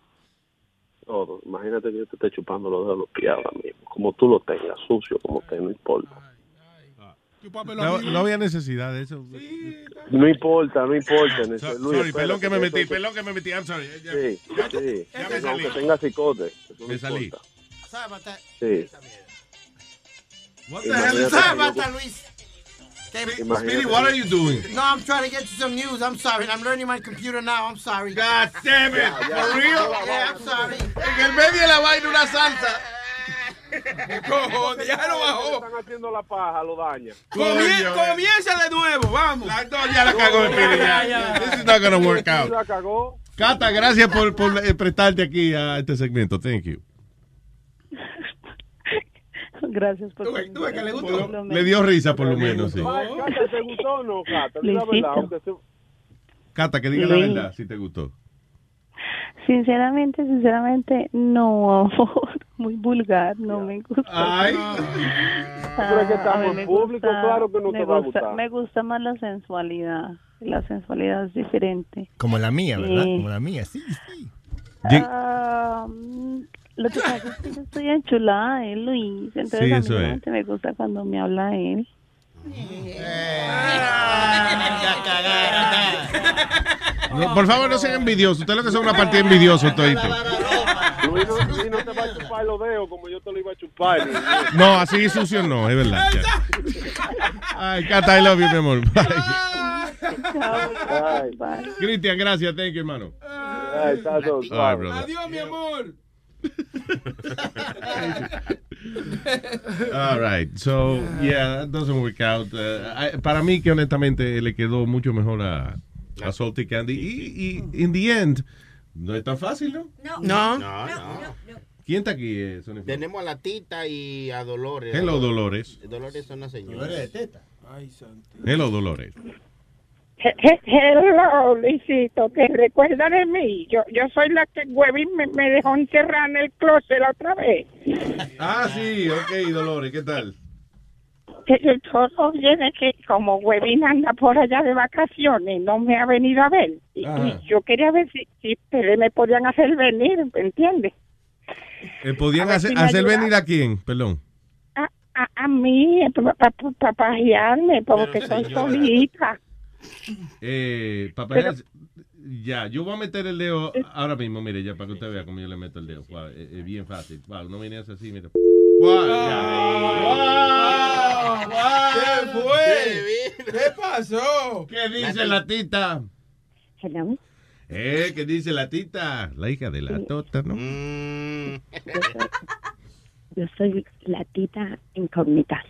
Todo. Imagínate que yo te esté chupando los dedos de los pies ahora mismo. Como tú lo tengas, sucio como te, no importa. No, no había necesidad de eso. No importa, no importa. So- Luis, sorry, espérate, perdón que me metí, eso- perdón que me metí, I'm sorry. Ya- Sí, sí. Ya me No, salí. que tenga cicote. no Me salí. importa. Sí. What the hell Luis. Imagínate what are you doing? No, I'm trying to get you some news. I'm sorry. I'm learning my computer now. I'm sorry. God damn it. For real? Yeah, I'm sorry. En el medio de la vaina una salsa. Cojones, ya lo bajó. Están haciendo la paja, lo daña. Comienza de nuevo, vamos. La, no, ya la cagó el Speedy, ya. This is not gonna work out. La cagó. Cata, gracias por, por eh, prestarte aquí a este segmento. Thank you. Gracias por Tú tú que le gustó. Le dio risa por lo menos, sí. Ay, Cata, ¿te gustó o no, Cata? La verdad, se- Cata, que diga la Luis. verdad si te gustó. Sinceramente, sinceramente, no, amor. Muy vulgar, no me gusta. Ay. Pero es que estamos en me público, claro que no te va a gusta- gustar. Me gusta más la sensualidad. La sensualidad es diferente. Como la mía, ¿verdad? Sí. Como la mía, sí, sí. Ah, mm, Lo que pasa es que yo estoy enchulada de él, Luis. Entonces Sí, a mí eso es. realmente me gusta cuando me habla él. No, por favor, no sean envidiosos. Ustedes lo que son una partida envidiosos, todito. Luis no, Luis no te va a chupar los dedos como yo te lo iba a chupar. Luis. No, así sucio no, es verdad. Ay, Cata, I love you, mi amor. Bye. Cristian, gracias. Thank you, hermano. Ay. Adiós, mi amor. All right, so yeah, that doesn't work out. Uh, I- para mí que honestamente le quedó mucho mejor a, a Salty Candy y, y in the end no es tan fácil, ¿no? No. No, no. ¿Quién está aquí? eh? Tenemos a la Tita y a Dolores. Hello, Dolores. Dolores es una señora. Ay, santo. Hello, Dolores. He- he- Hello, Luisito, ¿te recuerdas de mí? Yo, yo soy la que Huevín me, me dejó encerrada en el closet la otra vez. Ah, sí, ok, Dolores, ¿qué tal? Que yo- todo viene que como Huevín anda por allá de vacaciones, no me ha venido a ver. Y, yo quería ver si, si ustedes me podían hacer venir, ¿entiendes? Eh, ¿Podían hacer, si hacer venir a quién? Perdón. A, a, a mí, para pajearme, porque soy solita. Eh, papá, ya, yo voy a meter el dedo ahora mismo, mire, ya para que usted vea cómo yo le meto el dedo. Wow, es, es bien fácil. Wow, no vienes así, mira. Wow, ¿Qué fue? ¿Qué pasó? ¿Qué dice la tita? Hello. Eh, ¿qué dice la tita? La hija de la tota, ¿no? Yo soy la tita incógnita.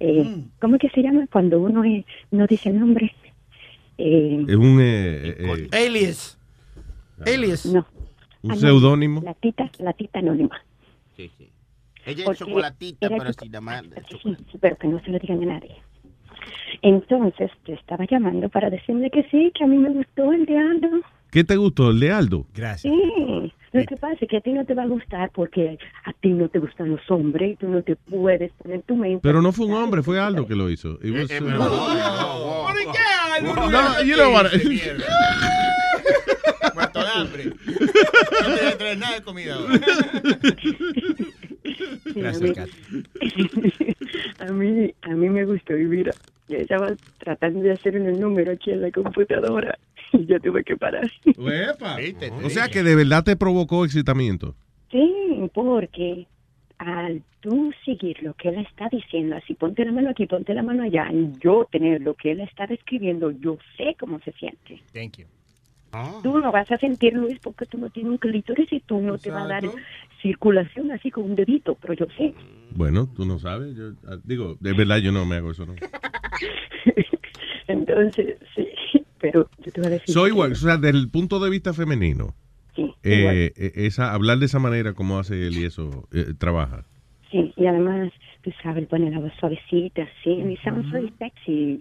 Eh, ¿Cómo que se llama cuando uno es- no dice el nombre? Eh, Es un, eh, eh, Alias. Alias. No. un Ah, seudónimo. La tita, la tita anónima. Sí, sí. Ella es Porque chocolatita, pero sin la mano. Sí, pero que no se lo digan a nadie. Entonces, te estaba llamando para decirle que sí, que a mí me gustó el de Aldo. ¿Qué te gustó? ¿El de Aldo? Gracias. Sí, lo que pasa es que a ti no te va a gustar porque a ti no te gustan los hombres y tú no te puedes poner tu mente. Pero no fue un hombre, fue Aldo que lo hizo. It was, uh, ¿Por qué algo? No, you know what? Muerto de hambre. No te voy a traer nada de comida ahora. Gracias, Kat. a mí, a mí me gustó y mira, yo estaba tratando de hacer un número aquí en la computadora y yo tuve que parar. Uepa. O sea que de verdad te provocó excitamiento. Sí, porque al tú seguir lo que él está diciendo, así ponte la mano aquí, ponte la mano allá, y yo tener lo que él está describiendo, yo sé cómo se siente. Thank you. Tú no vas a sentir, Luis, porque tú no tienes un clítoris y tú no te va a dar circulación así con un dedito, pero yo sé. Bueno, tú no sabes. Yo, ah, digo, de verdad yo no me hago eso, ¿no? Entonces, sí, pero yo te voy a decir... Soy que- igual, o sea, desde el punto de vista femenino, Sí, eh, igual. eh, esa, hablar de esa manera como hace él y eso, eh, trabaja. Sí, y además, tú sabes, pone la voz suavecita, and it sounds very sexy.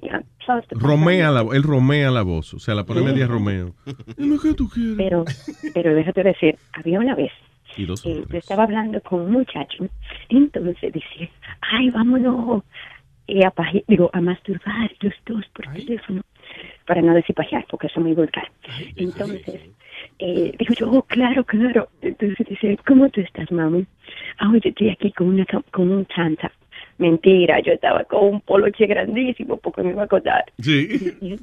Romea la, él romea la voz, o sea, la pone Sí. media Romeo. Es lo que tú quieres. Pero, pero déjate decir, había una vez Y dos eh, yo estaba hablando con un muchacho, entonces dice, ay, vámonos eh, a digo, a masturbar los dos por teléfono, para no decir pajear, porque eso es muy vulgar. Entonces, eh, digo yo, oh, claro, claro. Entonces dice, ¿cómo tú estás, mami? Ah, yo estoy aquí con una con un tanta. Mentira, yo estaba con un poloche grandísimo porque me iba a acordar. Sí.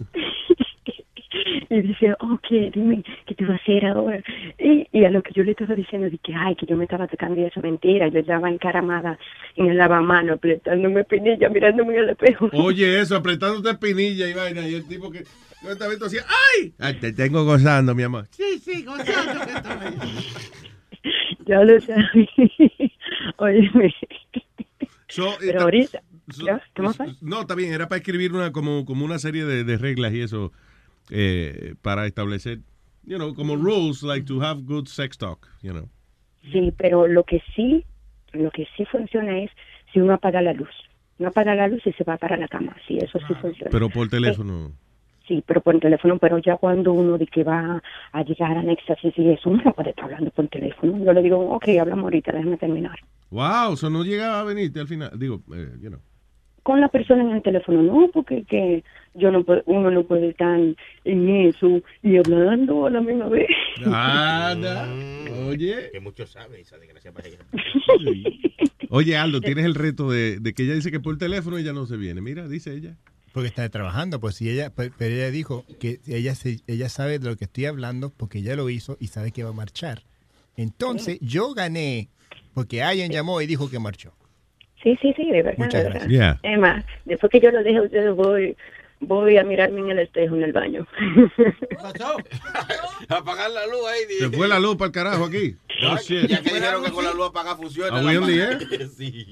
Y dice, ok, dime, ¿qué te va a hacer ahora? Y, y a lo que yo le estaba diciendo, dije, ay, que yo me estaba tocando y esa mentira. Yo estaba encaramada en el lavamano, apretándome pinilla, mirándome el espejo. Oye, eso, apretándote espinilla y vaina, y el tipo que yo estaba viendo así, ¡ay! Ay, te tengo gozando, mi amor. Sí, sí, gozando. Ya lo sabes. Óyeme. So, Pero ahorita, so- ¿ya? ¿qué más fue? No, está bien, era para escribir una como, como una serie de, de reglas y eso eh, para establecer, you know, como rules like to have good sex talk, you know. Sí, pero lo que sí, lo que sí funciona es si uno apaga la luz. No apaga la luz y se va para la cama. Sí, eso sí funciona. Pero por teléfono. Sí, pero por teléfono, pero ya cuando uno de que va a llegar al éxtasis y eso, uno no puede estar hablando por teléfono. Yo le digo, ok, hablamos ahorita, déjame terminar. Wow, eso no llegaba a venirte al final. Digo, eh, you know. Con la persona en el teléfono, no, porque que yo no puedo- uno no puede estar en eso y hablando a la misma vez. Anda. Oye. Que mucho sabe esa desgracia para ella. Oye, Aldo, tienes el reto de, de que ella dice que por teléfono ella no se viene. Mira, dice ella. Porque está trabajando, pues si ella, pe- pero ella dijo que ella se, ella sabe de lo que estoy hablando porque ella lo hizo y sabe que va a marchar. Entonces yo gané porque alguien llamó y dijo que marchó. Sí, sí, sí, de verdad. Muchas de verdad. gracias. Yeah. Es más, después que yo lo deje a ustedes, voy, voy a mirarme en el espejo en el baño. Apagar la luz ahí. Se fue la luz para el carajo aquí. No, Oh, shit. ya que dijeron que con la luz apagada funciona. Ma- air? Sí.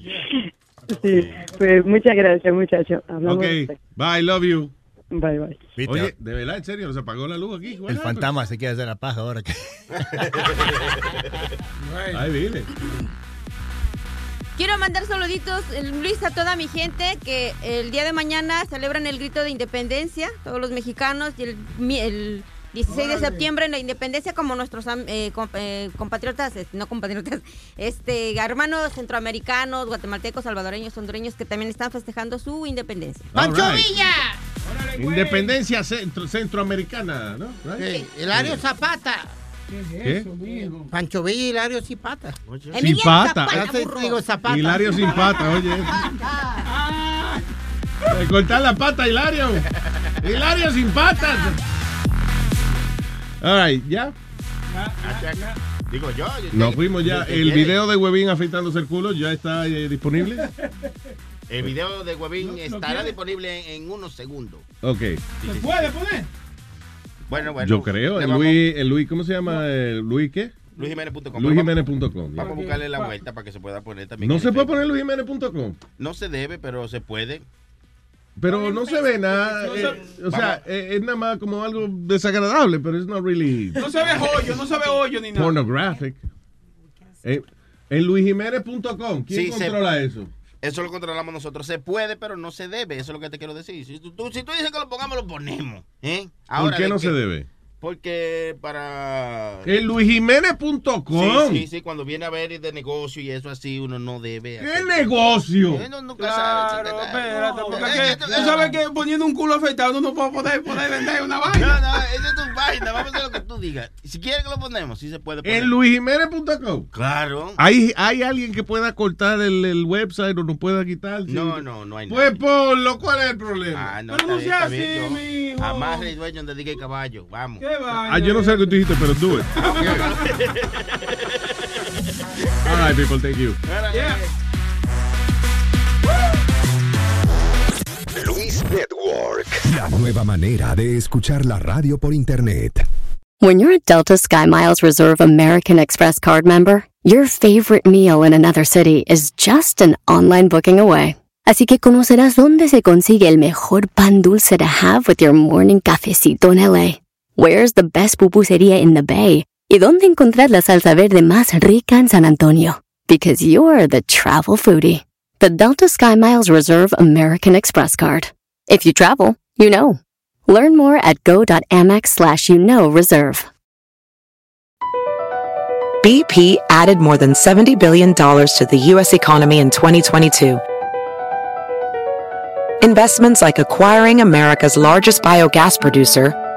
sí, pues muchas gracias, muchachos. Ok, bye, love you. Bye, bye. ¿Viste? Oye, de verdad, en serio, se apagó la luz aquí. El fantasma se quiere hacer la paja ahora. que- Ahí viene. Quiero mandar saluditos, eh, Luis, a toda mi gente que el día de mañana celebran el grito de independencia, todos los mexicanos, y el, mi- el 16 de septiembre en la independencia, como nuestros eh, eh, compatriotas, no compatriotas, este, hermanos centroamericanos, guatemaltecos, salvadoreños, hondureños, que también están festejando su independencia. All right. Villa! Independencia centro- centroamericana, ¿no? Right? Sí, Hilario Zapata. ¿Qué? Pancho Villa y Hilario. Sin pata. Te digo Zapata. Hilario sin pata, oye. Le cortar la pata, Hilario. Hilario sin patas. All right, ¿ya? Digo yo. yo- Nos fuimos ya. el quiere. video de Webin afeitándose el culo ya está eh, disponible. El video de Webin estará disponible en, en unos segundos. Ok. ¿Se puede poner? Bueno, bueno. Yo creo. El Luis, el Luis, ¿cómo se llama? El Luis qué? LuisJiménez.com. LuisJiménez.com. Vamos a buscarle la vuelta para que se pueda poner también. No se puede poner LuisJiménez.com. No se debe, pero se puede. Pero no se ve nada. No eh, o sea, eh, es nada más como algo desagradable, pero es not really No se ve hoyo, no se ve hoyo ni nada. pornographic. Eh, en luisjiménez.com, ¿quién Sí, se- controla eso? Eso lo controlamos nosotros. Se puede, pero no se debe. Eso es lo que te quiero decir. Si tú, tú- si tú dices que lo pongamos, lo ponemos. ¿eh? ¿Por qué no que- se debe? Porque para... En luisjiménez.com. Sí, sí, sí, cuando viene a ver de negocio y eso así, uno no debe. ¿Qué hacer- negocio? Uno nunca Claro, sabe. espérate, porque No, es que esto- tú sabes que poniendo un culo afeitado uno no puede poder, poder vender una vaina. No, no, esa es tu vaina. Vamos a hacer lo que tú digas. Si quieres que lo ponemos, sí se puede poner. En luisjiménez.com. Claro. ¿Hay, ¿Hay alguien que pueda cortar el, el website o no pueda quitar? No, no, no hay Pues ponlo, ¿cuál es el problema? Ah, no, Pero no sea así, yo- mijo. Amarre y dueño de diga y caballo. Vamos. ¿Qué? Ah, yo no sé lo que tú dijiste, pero do it. All right, people, thank you. Luis Network. La nueva manera de escuchar la radio por internet. When you're a Delta SkyMiles Reserve American Express card member, your favorite meal in another city is just an online booking away. Así que conocerás dónde se consigue el mejor pan dulce to have with your morning cafecito en LA. Where's the best pupusería in the Bay? Y dónde encontrar la salsa verde más rica en San Antonio. Because you're the travel foodie. The Delta SkyMiles Reserve American Express card. If you travel, you know. Learn more at go.amex slash you know reserve. BP added more than $70 billion to the U.S. economy in 2022. Investments like acquiring America's largest biogas producer,